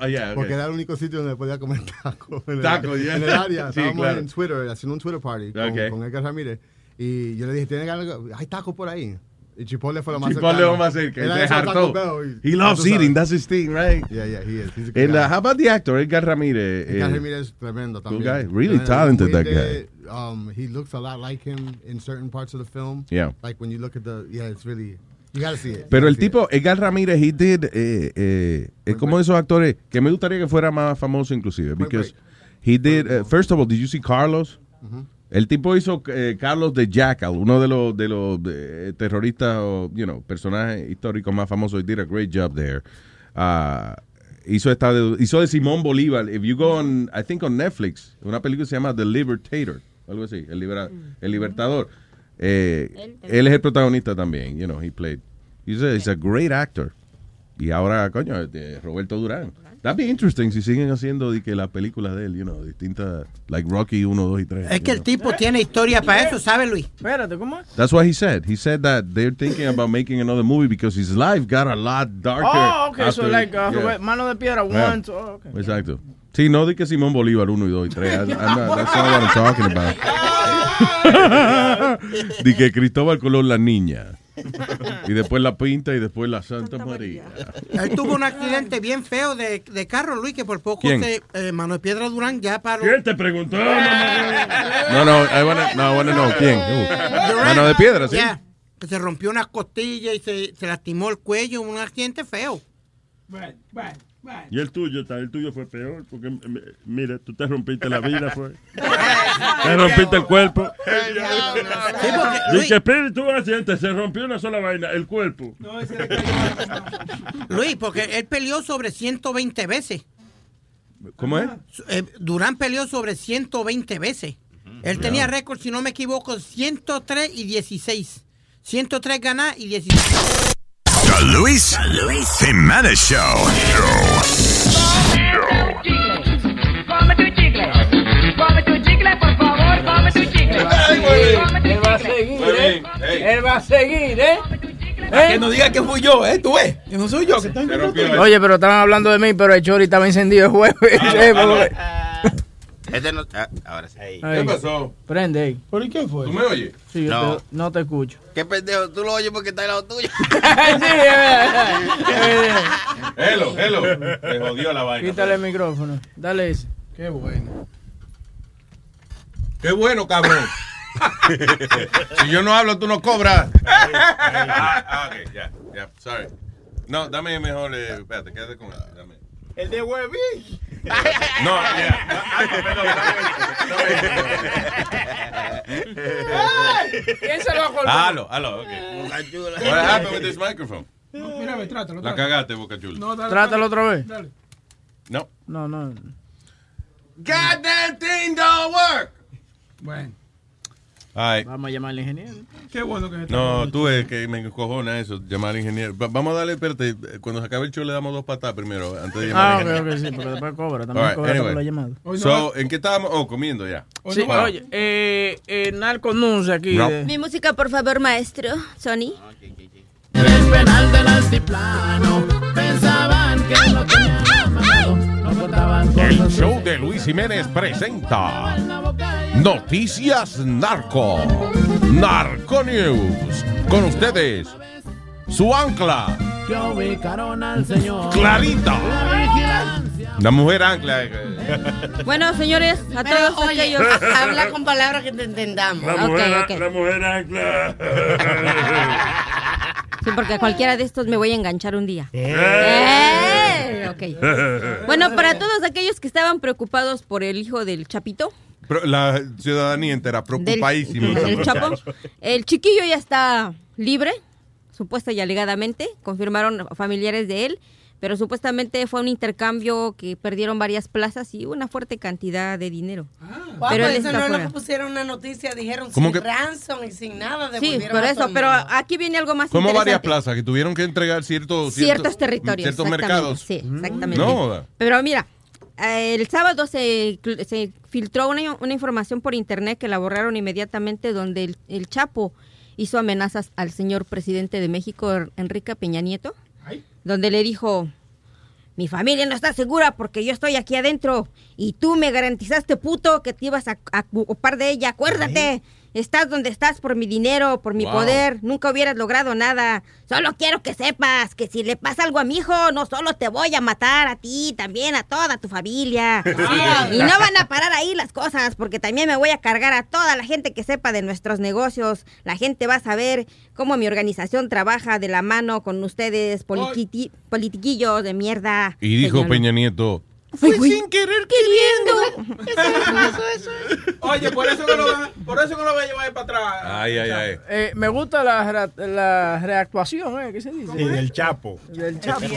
Ah, yeah, ok. Porque era el único sitio donde podía comer tacos. En yeah. En el área. Sí, Estábamos claro. en Twitter, haciendo un Twitter party con, Ok. con Edgar Ramírez. Y yo le dije, ¿tiene ganas? de- Hay tacos por ahí. Y Chipotle fue lo más Chipotle cercano. lo más cerca. Era Se hartó. Taco He loves eating. That's his thing, right? Yeah, yeah, he is. He's a good And guy. uh, how about the actor, Edgar Ramírez? Edgar Eh, Ramírez es tremendo también. guy. Really talented, that humilde, Um, he looks a lot like him in certain parts of the film. Yeah. Like when you look at the, yeah, it's really, it. Pero el tipo, Edgar Ramírez, he did, eh, eh, es como de esos actores que me gustaría que fuera más famoso inclusive. Because he did, eh, first of all, did you see Carlos? Ujú. El tipo hizo eh, Carlos de Jackal, uno de los de los eh, terroristas o, you know, personajes históricos más famosos. He did a great job there. Ah, hizo esta de, hizo de Simón Bolívar. If you go on, I think on Netflix, una película que se llama The Libertator, algo así, el, libera- el libertador. Eh, él es el protagonista también, you know, he played. He's a, he's a great actor. Y ahora, coño, este, Roberto Durán. That'd be interesting si siguen haciendo de que las películas de él, you know, distintas, like Rocky 1, 2 y 3. Es que el tipo tiene historia para eso, ¿sabes, Luis? Espérate, ¿cómo es? That's what he said. He said that they're thinking about making another movie because his life got a lot darker. Oh, okay, so after- like uh, yeah. Mano de Piedra 1, Yeah. oh, okay. Exacto. Sí, no de que Simón Bolívar 1 y 2 y 3. I'm not- that's not what I'm talking about. de que Cristóbal Colón la niña. Y después la pinta y después la Santa María. Él tuvo un accidente bien feo de, de carro, Luis, que por poco ¿Quién? se, eh, Manuel Piedra Durán ya paró. ¿Quién te preguntó? No, no, I wanna, no, I wanna know. ¿Quién? Uh, Mano de piedra, sí. Ya, que se rompió unas costillas y se, se lastimó el cuello, un accidente feo. Y el tuyo, está- el tuyo fue peor, porque mira, tú te rompiste la vida, fue. Te rompiste el cuerpo. Y que espíritu un accidente, se rompió una sola vaina, el cuerpo. Luis, porque él peleó sobre 120 veces. ¿Cómo es? Eh, Durán peleó sobre 120 veces. Él tenía récord, si no me equivoco, 103 y 16. 103 ganadas y 16. The Luis Jimenez Show. Él va a seguir, ¿eh? Él va a seguir, ¿eh? Que no diga que fui yo, ¿eh? Tú ves. Que no soy yo, que estoy Oye, pero estaban hablando de mí, pero el Chori estaba encendido el jueves. Eh, porque- Este no, ah, ahora sí. Ahí. Prende ahí. ¿Por qué fue? ¿Tú me oyes? Sí, yo No. te- no te escucho. ¿Qué pendejo? Tú lo oyes porque está al lado tuyo. sí, es verdad. Hello, hello. Me jodió la vaina. Quítale el micrófono. Dale ese. Qué bueno. Qué bueno, cabrón. si yo no hablo, tú no cobras. ah, ok, ya, ya, sorry. No, dame mejor, eh, espérate, quédate con él. Dame. El de huevín. No, ya. ¿Quién se lo ha cortado? Halo, halo, ok. What happened with this microphone? Mira, ve, trátalo. La cagaste, Boca Chula. No, dale, Trátalo dale. otra vez. Dale. No. No, no. Goddamn thing don't work. Bueno. Ay. Vamos a llamar al ingeniero. Qué bueno que se está No, tú es que me encojona eso, llamar al ingeniero. Va- vamos a darle, espérate, cuando se acabe el show le damos dos patadas primero, antes de llamar Ah, al ingeniero. ok, sí, porque después cobra. También right, cobra anyway. por la llamada. So, ¿en qué estábamos? Oh, comiendo ya. Sí, Wow. oye, eh, eh, Narco aquí. No. de- Mi música, por favor, maestro. Sony. El penal del altiplano pensaban que lo tenían amarrado. No contaban con El show de Luis Jiménez presenta Noticias Narco. Narco News. Con ustedes, su ancla, que ubicaron al señor. Clarita. La mujer ancla. Bueno, señores, a Pero, todos oye, aquellos. habla con palabras que te entendamos. La mujer, la mujer ancla. Sí, porque a cualquiera de estos me voy a enganchar un día. Eh. Eh, ok. Bueno, para todos aquellos que estaban preocupados por el hijo del Chapito, La ciudadanía entera del, preocupadísima. del Chapo, el chiquillo ya está libre, supuesta y alegadamente, confirmaron familiares de él, pero supuestamente fue un intercambio que perdieron varias plazas y una fuerte cantidad de dinero. Guau, pero eso no lo pusieron una noticia, dijeron ¿Cómo sin que- ransom y sin nada. Sí, por eso, pero aquí viene algo más Como varias plazas que tuvieron que entregar ciertos, ciertos territorios. ciertos mercados. Sí, exactamente. No. Pero mira, el sábado se, se filtró una, una información por internet que la borraron inmediatamente donde el, el Chapo hizo amenazas al señor presidente de México, Enrique Peña Nieto, donde le dijo, mi familia no está segura porque yo estoy aquí adentro y tú me garantizaste, puto, que te ibas a, a ocupar de ella. Acuérdate, estás donde estás por mi dinero, por mi Wow. poder. Nunca hubieras logrado nada. Solo quiero que sepas que si le pasa algo a mi hijo, no solo te voy a matar a ti, también a toda tu familia. y no van a parar ahí las cosas porque también me voy a cargar a toda la gente que sepa de nuestros negocios. La gente va a saber cómo mi organización trabaja de la mano con ustedes, politiqui- politiquillos de mierda. Y dijo. Peña Nieto, Fue sin querer queriendo. Oye, por eso que lo van, por eso que lo voy a llevar para atrás. ay, ay, ay. Eh, me gusta la, re- la reactuación, ¿eh? ¿Qué se dice? Sí, del Chapo. Del Chapo. Muy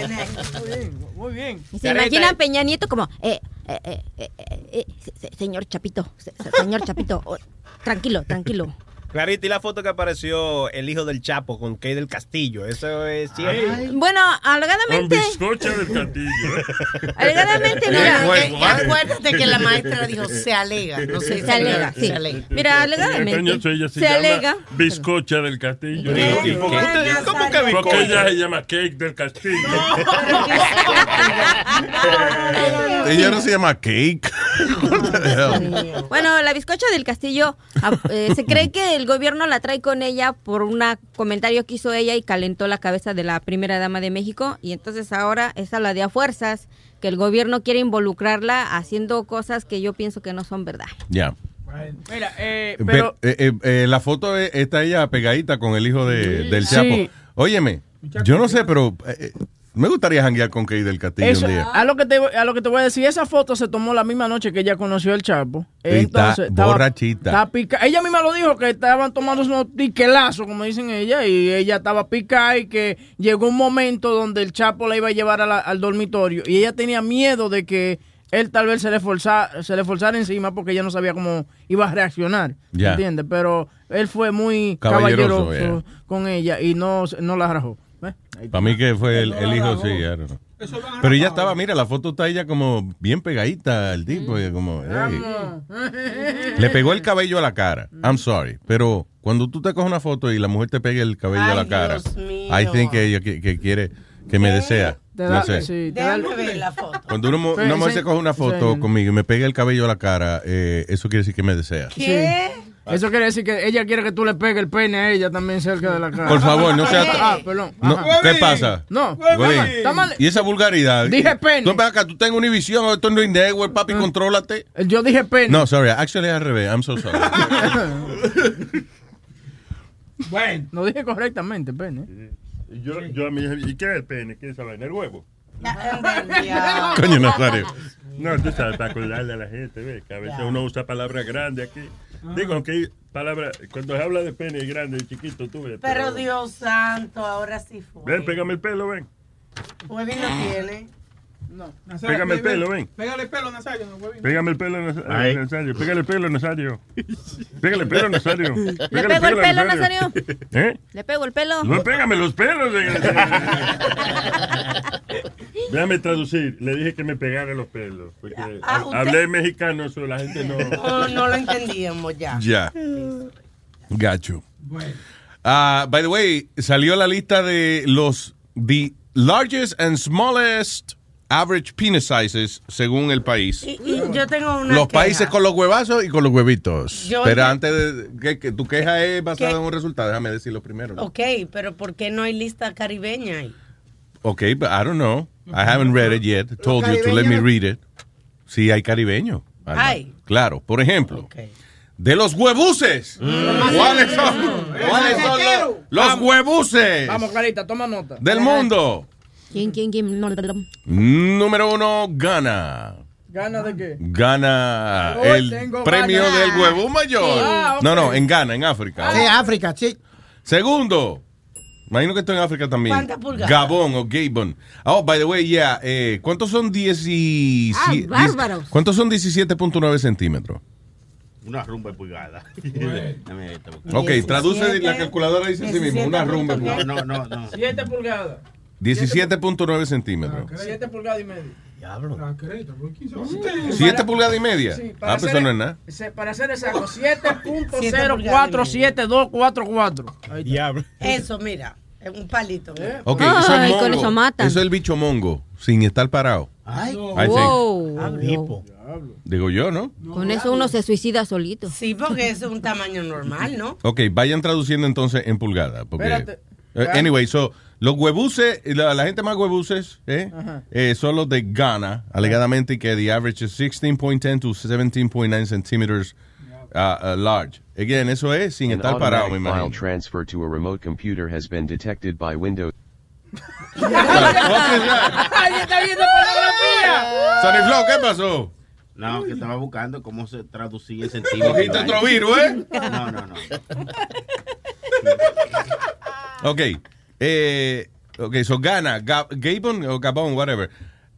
bien, muy bien. Y Se imagina a Peña Nieto como, eh, eh, eh, eh, eh, eh, se- se- señor Chapito, se- se- señor Chapito, oh, tranquilo, tranquilo. Clarita, y la foto que apareció el hijo del Chapo con Kay del Castillo. Eso es cierto. Bueno, Con alegadamente, bizcocha del castillo. alegadamente, Mira, mira, acuérdate que la maestra dijo se alega, no sé Se alega, sí. Mira, alegadamente, Entonces ella se, se alega. bizcocha del castillo. ¿Y por qué usted- cómo que Porque bizcocha? ella se llama cake del castillo. Ella no se llama Cake. Bueno, la bizcocha del castillo, ah, eh, se cree que el gobierno la trae con ella por un comentario que hizo ella y calentó la cabeza de la primera dama de México y entonces ahora esa la de a fuerzas, que el gobierno quiere involucrarla haciendo cosas que yo pienso que no son verdad. Ya. Mira, eh, Pero, pero... eh, eh, eh, la foto eh, está ella pegadita con el hijo de, del Sí. Chapo. Óyeme, yo no sé, pero eh, eh, me gustaría janguear con Kay del Castillo Eso, un día. a, lo que te, a lo que te voy a decir, esa foto se tomó la misma noche que ella conoció al Chapo. Y está borrachita. estaba pica- Ella misma lo dijo, que estaban tomando unos tiquelazos, como dicen ella, y ella estaba picada y que llegó un momento donde el Chapo la iba a llevar a la- al dormitorio y ella tenía miedo de que él tal vez se le, forzara, se le forzara encima porque ella no sabía cómo iba a reaccionar. Ya. ¿Entiendes? Pero él fue muy Caballeroso, caballeroso, con ella y no, no la rajó. Para mí que fue el, el hijo, sí. Know. Pero ella estaba, mira, la foto está ella como bien pegadita al tipo. y como, hey. Le pegó el cabello a la cara. I'm sorry. Pero cuando tú te coges una foto y la mujer te pega el cabello a la cara, I think que ella que, que quiere, que me desea. Te No da- sé. sí, te da el- Déjame ver la foto. Cuando una, mu- una mujer se coge una foto Sí. conmigo y me pega el cabello a la cara, eh, eso quiere decir que me desea. ¿Qué? Eso quiere decir que ella quiere que tú le pegues el pene a ella también cerca de la cara. Por favor, no sea... Ah, perdón. No. ¿Qué pasa? No. Está mal. Y esa vulgaridad. Dije pene. Tú ven acá, tú tengas Univision, esto no es network, papi, contrólate. Yo dije pene. No, sorry, actually al revés. I'm so sorry. bueno. No dije correctamente pene. Yo, yo a mi hija, ¿y qué es el pene? ¿Qué es esa vaina? ¿El huevo? Coño, Nazario. No, tú sabes, para acordarle a la gente, ¿ves? Que a veces uno usa palabras grandes aquí. Digo, aunque hay palabras, cuando se habla de pene grande y chiquito, tú ves. Pero Dios santo, ahora sí fue. Ven, pégame el pelo, ven. Huevín no tiene. No, Pégame el pelo, ven. Pégale el pelo, Nazario. No, huevín. Pégame el pelo, Ay. Nazario. Pégale el pelo, Nazario. Pégale el pelo, Nazario. ¿Le Pégale pego el pelo, Nazario? ¿Eh? ¿Le pego el pelo? No, pégame los pelos. Déjame traducir. Le dije que me pegara los pelos. Porque Ah, hablé mexicano, eso la gente no. No, no lo entendíamos ya. Ya. Gacho. Ah, by the way, salió la lista de los the largest and smallest average penis sizes según el país. Y, y yo tengo una Los queja. países con los huevazos y con los huevitos. Yo- Pero antes de que, que tu queja es basada ¿Qué? en un resultado, déjame decirlo primero. Ok, pero ¿por qué no hay lista caribeña ahí? Ok, but I don't know. I haven't read it yet. Told you to let me read it. Sí, hay caribeño. Hay. Claro, por ejemplo, de los huebuses. ¿Cuáles son? ¿Cuáles son los, los Vamos. huebuses Vamos, Clarita, toma nota. del mundo? ¿Quién, quién, quién? No, no, no. Número uno, Gana. ¿Gana de qué? Gana Hoy el premio del huevo mayor. Ah. No, no, en Ghana, en África. Sí, África, sí. Segundo, imagino que esto en África también. ¿Cuántas pulgadas? Gabón o Gabon. Oh, by the way, yeah. eh, ¿Cuántos son 17? Ah, bárbaros. ¿Cuántos son 17.9 centímetros? Una rumba de pulgada. Dame esto. Ok, traduce la calculadora dice así mismo, una rumba. No, no, no, no. 7 pulgadas. 17.9 centímetros. 7 pulgadas y media. Diablo. La creta, ¿por qué hizo así? 7 pulgadas y media. Sí, para ah, pues hacer- eso no es nada. Para ser exacto, 7.047244. Diablo. Eso, mira, es un palito. Ok, eso Ay, es con eso matan. Eso es el bicho mongo, sin estar parado. Ay, I think. Wow. Digo yo, ¿no? Con eso uno se suicida solito. Sí, porque eso es un tamaño normal, ¿no? Ok, vayan traduciendo entonces en pulgada. Porque, Espérate. Eh, anyway, so, los huebuses, la, la gente más huebuses eh, eh, son los de Ghana, alegadamente y que the average is 16.10 to 17.9 centimeters uh, uh, large. Again, eso es sin An estar parado, me automatic file imagino. transfer to a remote computer has been detected by Windows. ¡Ay, está viendo pornografía! Sonny Flow, ¿qué pasó? No, que estaba buscando cómo se traducía en centímetros. Cogiste otro virus, ¿eh? No, no, no. Ok, eh, ok, so Ghana, Ga- Gabon o Gabon, whatever.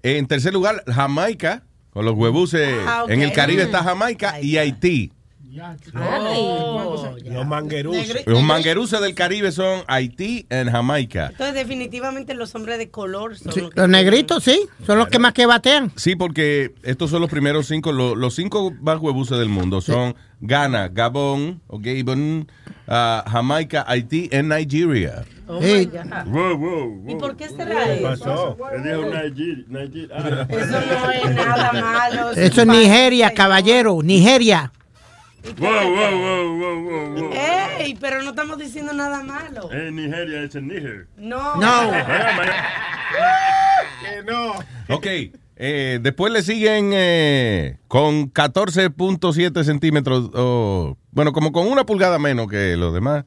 En tercer lugar, Jamaica, con los huebuses. Ah. En el Caribe está Jamaica y Haití. Oh. Los mangueruses. Los mangueruses del Caribe son Haití y Jamaica. Entonces, definitivamente los hombres de color son los que- Los negritos, sí, son los que más que batean. Sí, porque estos son los primeros cinco, lo- los cinco más huebuses del mundo son Ghana, Gabón, o Gabon, ah, Jamaica, Haití y Nigeria. Oh Sí. my God. Wow, wow, wow. ¿Y por qué será eso? pasó? Él dijo Nigeria. Nigeria. Ah. Eso no es nada malo. Eso es Nigeria, caballero, Nigeria. Wow, wow, wow, wow, wow, wow. Ey, pero no estamos diciendo nada malo. En Nigeria es en Níger. No. No. Que no. Ok, eh, después le siguen eh, con 14.7 centímetros, bueno, como con una pulgada menos que los demás.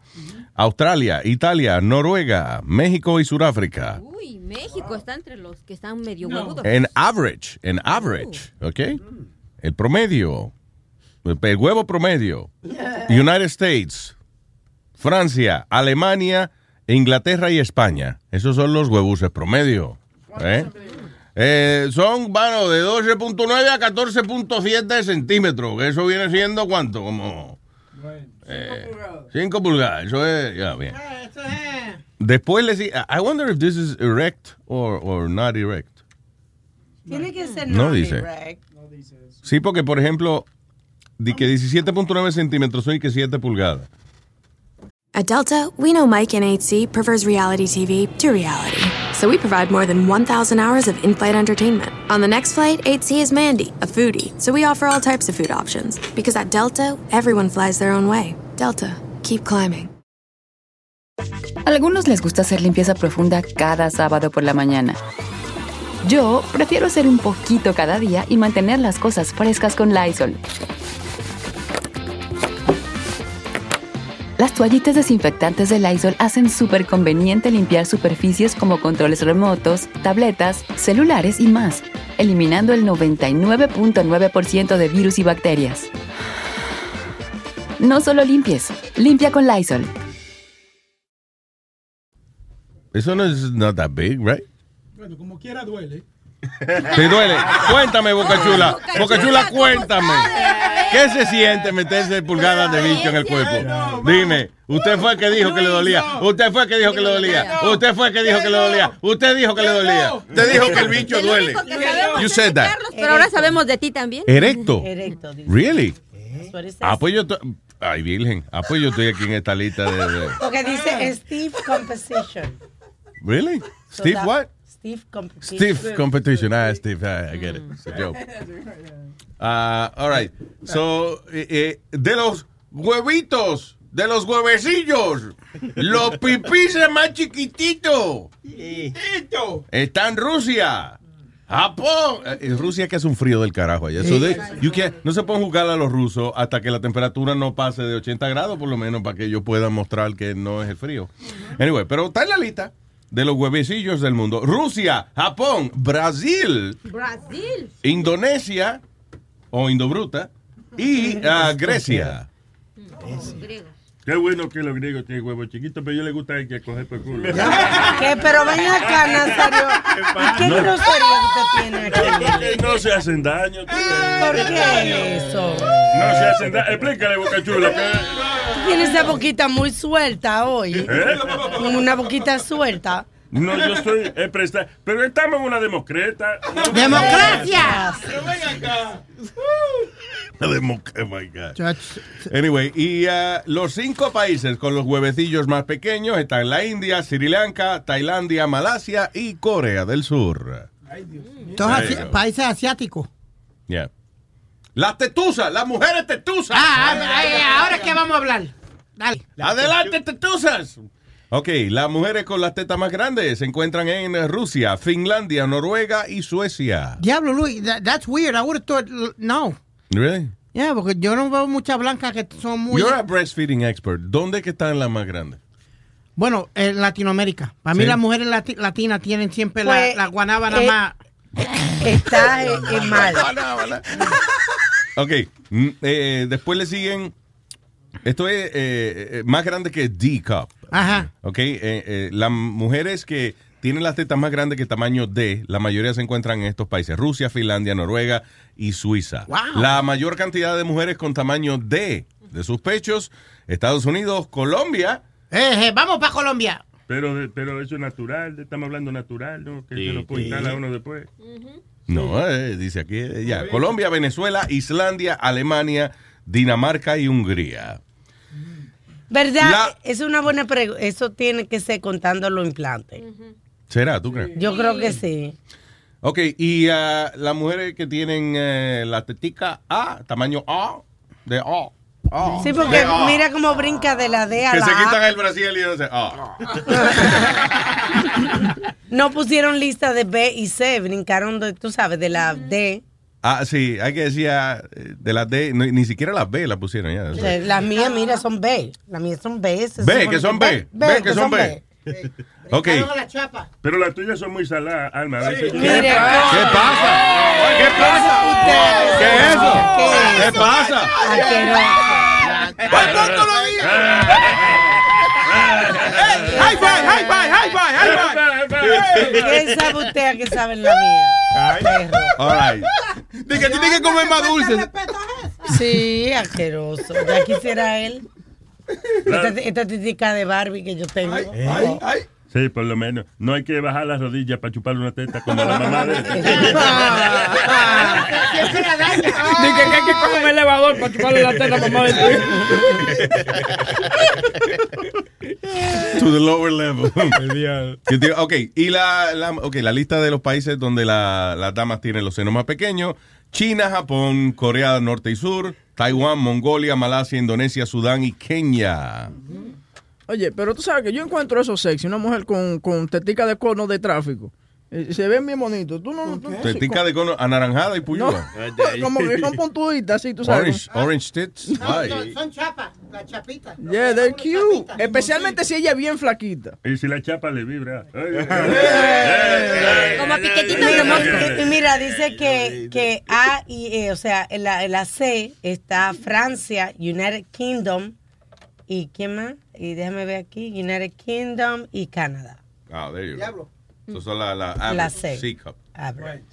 Australia, Italia, Noruega, México y Sudáfrica. Uy, México está entre los que están medio huevudos. En average, en average, ¿ok? El promedio, el huevo promedio, United States, Francia, Alemania, Inglaterra y España. Esos son los huebuses promedio. ¿eh? Eh, son, bueno, de 12.9 a 14.7 centímetros. Eso viene siendo cuánto, como... 5 pulgadas. Eso es, ya, bien. Después le sigue, I wonder if this is erect or, or not erect. Tiene que ser No no dice. direct. Sí, porque por ejemplo, di que 17.9 centímetros son y que 7 pulgadas. At Delta, we know Mike in 8C prefers reality TV to reality. so we provide more than 1,000 hours of in flight entertainment. On the next flight, 8C is Mandy, a foodie, so we offer all types of food options. Because at Delta, everyone flies their own way. Delta, keep climbing. Algunos les gusta hacer limpieza profunda cada sábado por la mañana. Yo prefiero hacer un poquito cada día y mantener las cosas frescas con Lysol. Las toallitas desinfectantes de Lysol hacen súper conveniente limpiar superficies como controles remotos, tabletas, celulares y más, eliminando el 99.9% de virus y bacterias. No solo limpies, limpia con Lysol. Eso no es not that big, right? Bueno, como quiera duele. ¿Te duele? Cuéntame, Boca Chula. Boca Chula, cuéntame. ¿Qué se siente meterse pulgadas de bicho en el cuerpo? Dime, usted fue el que dijo que le dolía. Usted fue el que dijo que le dolía. Usted fue el que dijo que le dolía. Usted dijo que le dolía. Usted dijo que el bicho duele. You said that. Pero ahora sabemos de ti también. Erecto. Erecto. dice. Really? Ah, pues yo... Ay, virgen. Ah, pues yo estoy aquí en esta lista de... Porque dice Steve Composition. Really? Steve what? Steve Competition. Steve competition. Ah, Steve, ah, I get it. It's a joke. Ah, all right. So, eh, eh, de los huevitos, de los huevecillos, los pipices más chiquititos. Está en Rusia. Japón. Eh, En Rusia que hace un frío del carajo allá. So they- you can't- no se pueden jugar a los rusos hasta que la temperatura no pase de 80 grados, por lo menos, para que ellos puedan mostrar que no es el frío. Anyway, pero está en la lista de los huevecillos del mundo. Rusia, Japón, Brasil, Brasil. Indonesia o Indobruta y ah, Grecia. Qué bueno que los griegos tienen huevos chiquitos, pero yo le gusta el que coger por culo. ¿Qué? Pero ven acá, Nazario. ¿Y qué No. grosería usted tiene aquí? No se hacen daño. tú. ¿Por qué eso? No se hacen daño. Explícale, Boca Chula. Tú tienes esa boquita muy suelta hoy. ¿Eh? Una boquita suelta. No, yo estoy eh, presta- Pero estamos en una democreta. ¡Democracia! Pero ven acá. La oh my God. Anyway, y ah, los cinco países con los huevecillos más pequeños están la India, Sri Lanka, Tailandia, Malasia y Corea del Sur. Todos asi- países asiáticos. Yeah. Las tetuzas, las mujeres tetuzas. Ah, ah, eh, ahora que vamos a hablar. Dale. Adelante, tetuzas. Ok, las mujeres con las tetas más grandes se encuentran en Rusia, Finlandia, Noruega y Suecia. Diablo, Luis, that- that's weird. I would have thought, no. Really? Yeah, porque yo no veo muchas blancas que son muy... You're a breastfeeding expert. ¿Dónde es que están las más grandes? Bueno, en Latinoamérica. Para mí Sí. las mujeres lati- latinas tienen siempre Pues, la, la guanábana eh, más... Está en, en mal. Ok, mm, eh, después le siguen. Esto es eh, eh, más grande que D-Cup. Ajá. Ok, eh, eh, las mujeres que tienen las tetas más grandes que tamaño D, la mayoría se encuentran en estos países: Rusia, Finlandia, Noruega y Suiza. Wow. La mayor cantidad de mujeres con tamaño D de sus pechos: Estados Unidos, Colombia. Eh, eh, vamos para Colombia. Pero, de- pero eso es natural. Estamos hablando natural, ¿no? Que se lo puede sí. instalar uno después. No, eh, dice aquí, eh, ya, Colombia, Venezuela, Islandia, Alemania, Dinamarca y Hungría. ¿Verdad? La- Es una buena pregunta. Eso tiene que ser contando los implantes. ¿Será? ¿Tú crees? Yo creo que sí. Ok, y ah, las mujeres que tienen eh, la tetica A, tamaño A, de A. Sí, porque mira cómo brinca de la D a Que la se A. quitan el Brasil y no sé. A. No pusieron lista de B y C, brincaron, de, tú sabes, de la D. Ah, sí, hay que decir ah, de las D, no, ni siquiera las B la pusieron ya. Eh, Las mías, mira, son B. Las mías son B. se B, que son B. B, que son B. Ok. Pero las tuyas son muy saladas, Alma. A veces- Mire, ¿Qué pasa? ¿Qué pasa? ¿Qué es eso? ¿Qué pasa? High five, high five, high five, high five. ¿Qué sabe usted a qué sabe la mía? All right. Dice que tiene que comer más dulce. Sí, asqueroso. Ya quisiera él. Esta, esta titica de Barbie que yo tengo. Sí, por lo menos. No hay que bajar las rodillas para chuparle una teta como la mamá de Dice que hay que coger un elevador para chuparle la teta a mamá de to the lower level. Ok, y la, la, ok, la lista de los países donde la- las damas tienen los senos más pequeños. China, Japón, Corea del Norte y Sur, Taiwán, Mongolia, Malasia, Indonesia, Sudán y Kenia. Oye, pero tú sabes que yo encuentro eso sexy, una mujer con, con tetica de cono de tráfico. Eh, Se ven bien bonitos. Tú no, tú- sí, Tetica con- de cono anaranjada y puyúa. como que son puntuditas, así, tú sabes. Orange, orange tits. No, son, son chapas, las chapitas. Yeah, they're cute. Especialmente si ella es bien flaquita. Y si la chapa le vibra. Como piquetito de mira, dice que, que A y E, o sea, en la, en la C está Francia, United Kingdom y ¿quién más? Y déjame ver aquí, United Kingdom y Canadá. Ah, there you go. Eso son la, la, average, la C. C cup. Average.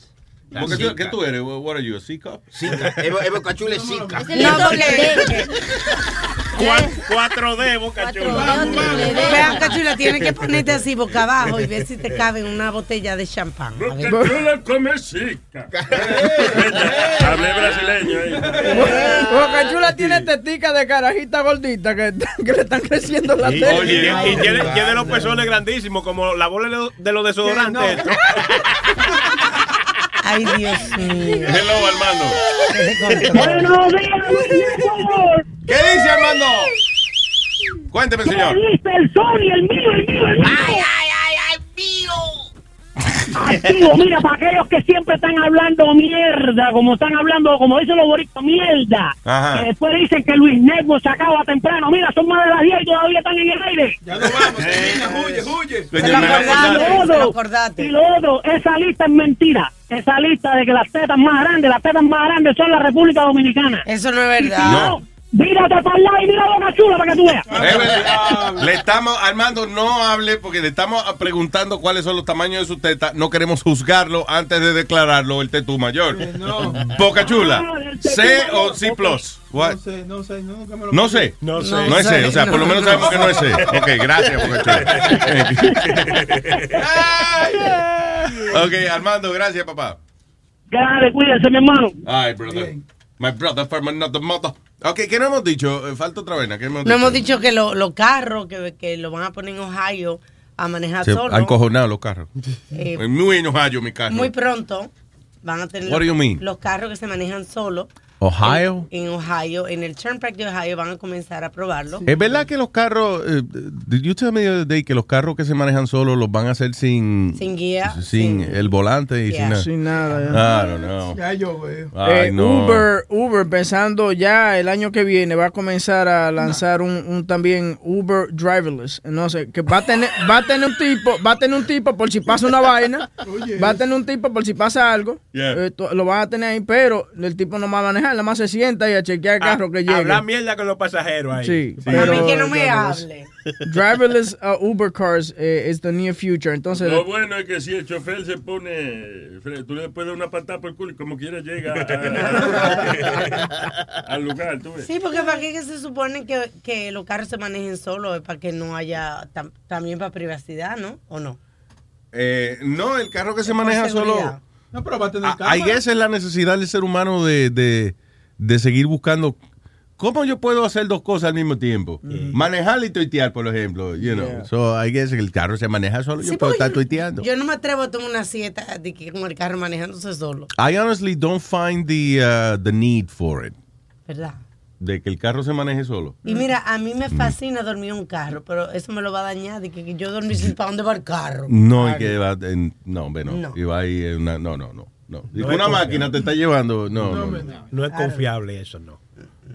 Tú, ¿Qué tú eres? What are you, a C cup? C C 4D, boca. Vean, cachula, tienes que ponerte así boca abajo y ver si te cabe una botella de champán. Boca chula. Hablé brasileño ahí. Boca chula tiene tetica de carajita gordita que, que le están creciendo las tetas. Oye, y tiene, los pezones grandísimos, como la bola de los desodorantes. Ay, Dios mío. Hello, días, ¿Qué dice Armando? Cuénteme, señor. dice el sol y el mío, el mío, el mío? ¡Ay, ay! Activo, mira, para aquellos que siempre están hablando mierda, como están hablando, como dicen los boricuas, mierda. Ajá. Que después dicen que Luis Network se acaba temprano. Mira, son más de las 10 y todavía están en el aire. Ya no vamos, huye, huye. Y lo otro, y lo otro, esa lista es mentira. Esa lista de que las tetas más grandes, las tetas más grandes son la República Dominicana. Eso no es verdad. No, mírate para el lado y mira Boca Chula para que tú veas. Es verdad. Le estamos, Armando, no hable porque le estamos preguntando cuáles son los tamaños de su teta. No queremos juzgarlo antes de declararlo el tetú mayor. Boca Chula. ¿C o C plus? What? No sé, no sé, nunca me lo No sé. No sé. No es C. O sea, por lo menos sabemos que no es C. Ok, gracias, Boca Chula. ok, Armando, gracias, papá. Grande, cuídense, mi hermano. Ay, brother. My brother from another mother. Ok, ¿qué no hemos dicho? Eh, Falta otra vez. ¿Qué hemos No dicho? hemos dicho que lo- los carros que, que lo van a poner en Ohio a manejar Se solo. han cojonado los carros. Eh, Muy enojado mi carro. Muy pronto van a tener What do you mean? los carros que se manejan solo Ohio. en Ohio, en el Turnpike de Ohio van a comenzar a probarlo. Es verdad que los carros, eh, did you tell me the other day que los carros que se manejan solos los van a hacer sin Sin guía, sin el volante y Yeah. sin nada. Sin nada, ya. I don't know. Ya yo veo. Ay, Eh, no. Uber, Uber, pensando ya el año que viene, va a comenzar a lanzar un, un también Uber driverless. No sé, que va a tener, va a tener un tipo, va a tener un tipo por si pasa una vaina, va a tener un tipo por si pasa algo, Yeah. eh, lo van a tener ahí, pero el tipo no va a manejar, nada más se sienta y a chequear el carro que llega. Habla mierda con los pasajeros ahí. Sí, A mí que no me driverless- hable. Driverless uh, Uber cars eh, is the near future. Entonces, Lo bueno es que si el chofer se pone, tú le puedes dar una patada por el culo y como quiera llega a- al lugar, tú ves. Sí, porque para qué que se supone que, que los carros se manejen solos, es para que no haya tam- también para privacidad, ¿no? ¿O no? Eh, no, el carro que se maneja seguridad. solo. No, pero va a tener I cámara. guess es la necesidad del ser humano de, de, de seguir buscando. ¿Cómo yo puedo hacer dos cosas al mismo tiempo? Manejar y tuitear, por ejemplo. You know. Yeah. So, I guess el carro se maneja solo. Sí, yo puedo estar tuiteando. Yo no me atrevo a tomar una siesta de que con el carro manejándose solo, I honestly don't find the, uh, the need for it. ¿verdad? De que el carro se maneje solo. Y mira, a mí me fascina dormir en un carro, pero eso me lo va a dañar de que, que yo dormí sin para dónde va el carro. No, y que va en, no, hombre, no. No. Y va ahí en una, no, no, no. no. Es una máquina te está llevando, no, no. no. No es confiable eso, no.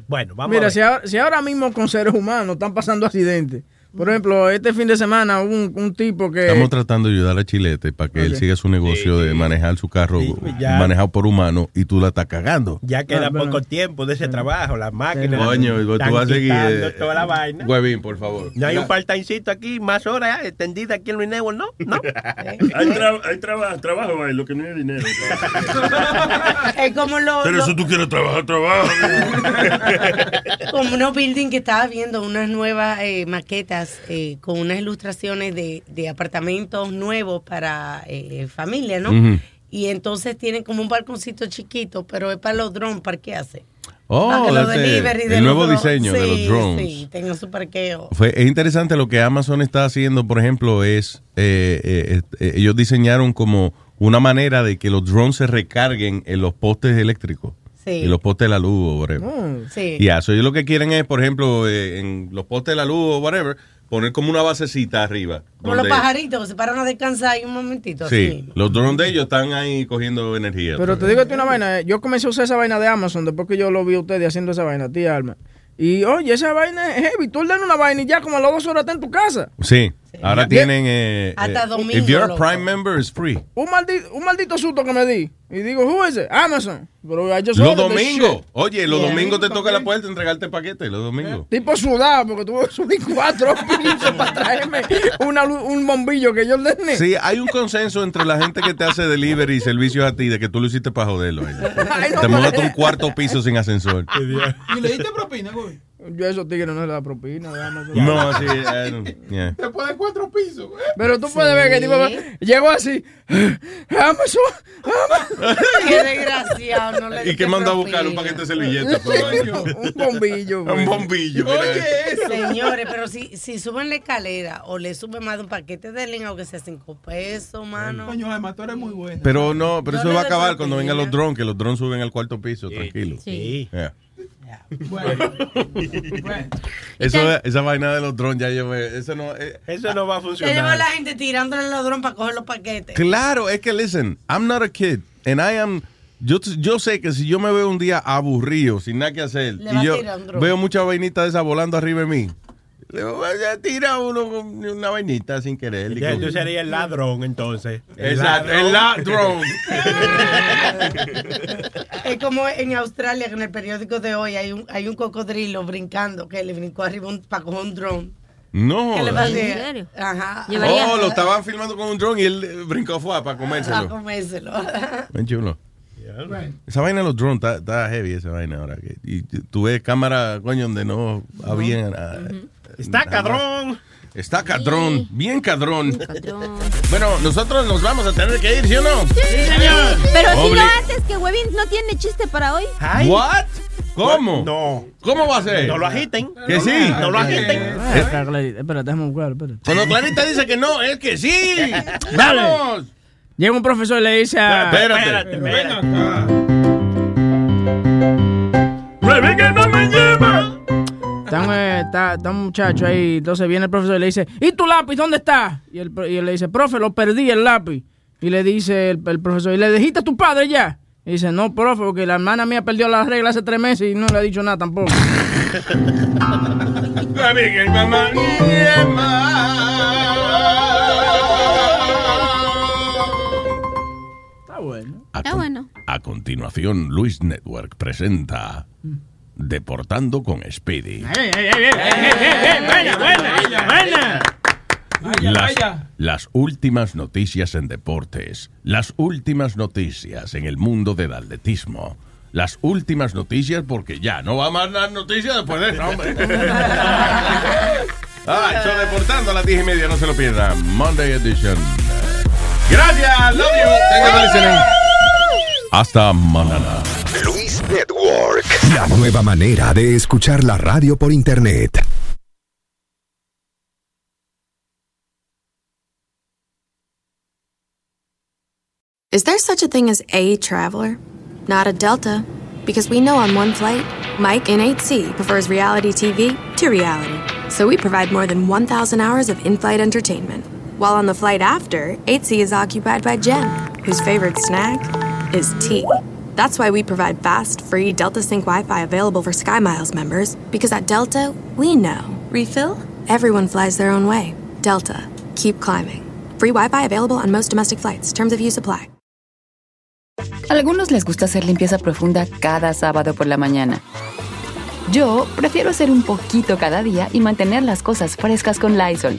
Bueno, vamos Mira, a si ver. ahora, si ahora mismo con seres humanos están pasando accidentes. Por ejemplo, este fin de semana hubo un, un tipo que... Estamos tratando de ayudar a Chilete para que él siga su negocio de manejar su carro ya. manejado por humano y tú la estás cagando. Ya queda Ah, bueno. poco tiempo de ese trabajo, las máquinas. Coño, tú están vas a seguir. quitando eh, toda la vaina. Huevín, por favor. No hay un part-timecito aquí, más horas ya, extendida aquí en Luis Network, ¿no? ¿No? Hay, tra- hay traba- trabajo ahí, lo que no hay dinero. Es como lo, Pero lo- eso tú quieres trabajar, trabaja. como unos building que estaba viendo, unas nuevas eh, maquetas eh, con unas ilustraciones de, de apartamentos nuevos para eh, familia, ¿no? Y entonces tienen como un balconcito chiquito, pero es para los drones parquearse. Oh, Para que los ese- delivery de el nuevo diseño de los drones. Sí, tengo su parqueo. Fue, es interesante lo que Amazon está haciendo, por ejemplo, es eh, eh, eh, ellos diseñaron como una manera de que los drones se recarguen en los postes eléctricos Sí. y los postes de la luz o whatever. Mm, sí. Y eso ellos lo que quieren es, por ejemplo, eh, en los postes de la luz o whatever, poner como una basecita arriba. Como los pajaritos que se paran a descansar ahí un momentito. Sí, así. los drones de ellos están ahí cogiendo energía. Pero te digo ti una vaina, yo comencé a usar esa vaina de Amazon después que yo lo vi a ustedes haciendo esa vaina, tía Alma. Y oye, esa vaina es heavy. Tú ordenas una vaina y ya como a las dos horas está en tu casa. Sí, ahora tienen... Eh, Hasta eh, domingo, if you're a loco. Prime member, it's free. Un maldito, un maldito susto que me di. Y digo, who is it? Amazon. Pero Los domingos. Oye, los Yeah. domingos te toca la puerta entregarte el paquete, los domingos. Tipo sudado, porque tuve que subir cuatro pisos para traerme una luz- un bombillo que yo ordené. Sí, hay un consenso entre la gente que te hace delivery y servicios a ti de que tú lo hiciste para joderlo. a ellos. te mudaste un cuarto piso sin ascensor. ¿Y le diste propina, güey? Yo a esos tigres no les da propina. No, sí, eh, yeah. Después de cuatro pisos, güey. Pero tú puedes ver que tipo llegó así. Amazon, Amazon. Qué desgraciado, no le ¿Y qué mandó a buscar un paquete de servilletas? un bombillo. Un bombillo. mira. Señores, pero si, si suben la escalera o le suben más de un paquete de leña, aunque sea cinco pesos, mano. Coño, además tú eres muy bueno. Pero no, pero Yo eso le va a acabar cuando vengan los drones, que los drones suben al cuarto piso, tranquilo. Sí. Yeah. Bueno. Eso, esa vaina de los drones, ya yo veo, eso no... eh, Eso no va a Tenemos funcionar. la gente tirándole los drones para coger los paquetes. Claro, es que listen, I'm not a kid and I am yo, yo sé que si yo me veo un día aburrido, sin nada que hacer, Le a y yo veo muchas vainitas de esas volando arriba de mí, le voy a tirar uno con una vainita sin querer. Ya, tú serías el ladrón, entonces. Exacto, el ladrón. Es como en Australia, que en el periódico de hoy hay un, hay un cocodrilo brincando que le brincó arriba un, para coger un dron. No. ¿Qué le ¿En serio? Ajá. Oh, lo estaban filmando con un dron y él eh, brincó fue para comérselo. comérselo. Bien chulo. Esa vaina de los drones está, heavy, esa vaina ahora. Y tú- ves cámara, coño, donde no había. ah, Está cadrón. Está cadrón, bien cadrón. Bueno, nosotros nos vamos a tener que ir, ¿sí o no? Sí, señor. Pero si Obli- lo haces, que Huevín no tiene chiste para hoy. What? ¿Cómo? No. ¿Cómo va a ser? No lo agiten. Que sí. No lo agiten. Espera, déjame buscar, espera. Cuando Clarita dice que no, es que sí. Dale. ¡Vamos! Llega un profesor y le dice a... Espérate. Ven acá. ¡Huevín que no me! Está un, eh, está- está un muchacho ahí, entonces viene el profesor y le dice, ¿y tu lápiz dónde está? Y él, y él le dice, profe, lo perdí el lápiz. Y le dice el, el profesor, ¿y le dijiste a tu padre ya? Y dice, no, profe, porque la hermana mía perdió la regla hace tres meses y no le ha dicho nada tampoco. Está bueno. A, Está bueno. a continuación, Luis Network presenta Deportando con Speedy. buena, buena, buena. Las, las últimas noticias en deportes, las últimas noticias en el mundo del atletismo, las últimas noticias porque ya no va más dar noticias después de eso, hombre. Ah, eso deportando a las diez y media, no se lo pierdan. Monday Edition. Gracias, love you. Thank you for listening. Hasta mañana. Luis Network. La nueva manera de escuchar la radio por internet. Is there such a thing as a traveler? Not a Delta, because we know on one flight, Mike in 8C prefers reality TV to reality. So we provide more than 1,000 hours of in flight entertainment. While on the flight after, 8C is occupied by Jen, whose favorite snack is tea. That's why we provide fast, free Delta Sync Wi Fi available for SkyMiles members, because at Delta, we know. Refill? Everyone flies their own way. Delta, keep climbing. Free Wi Fi available on most domestic flights. Terms of use apply. Algunos les gusta hacer limpieza profunda cada sábado por la mañana. Yo prefiero hacer un poquito cada día y mantener las cosas frescas con Lysol.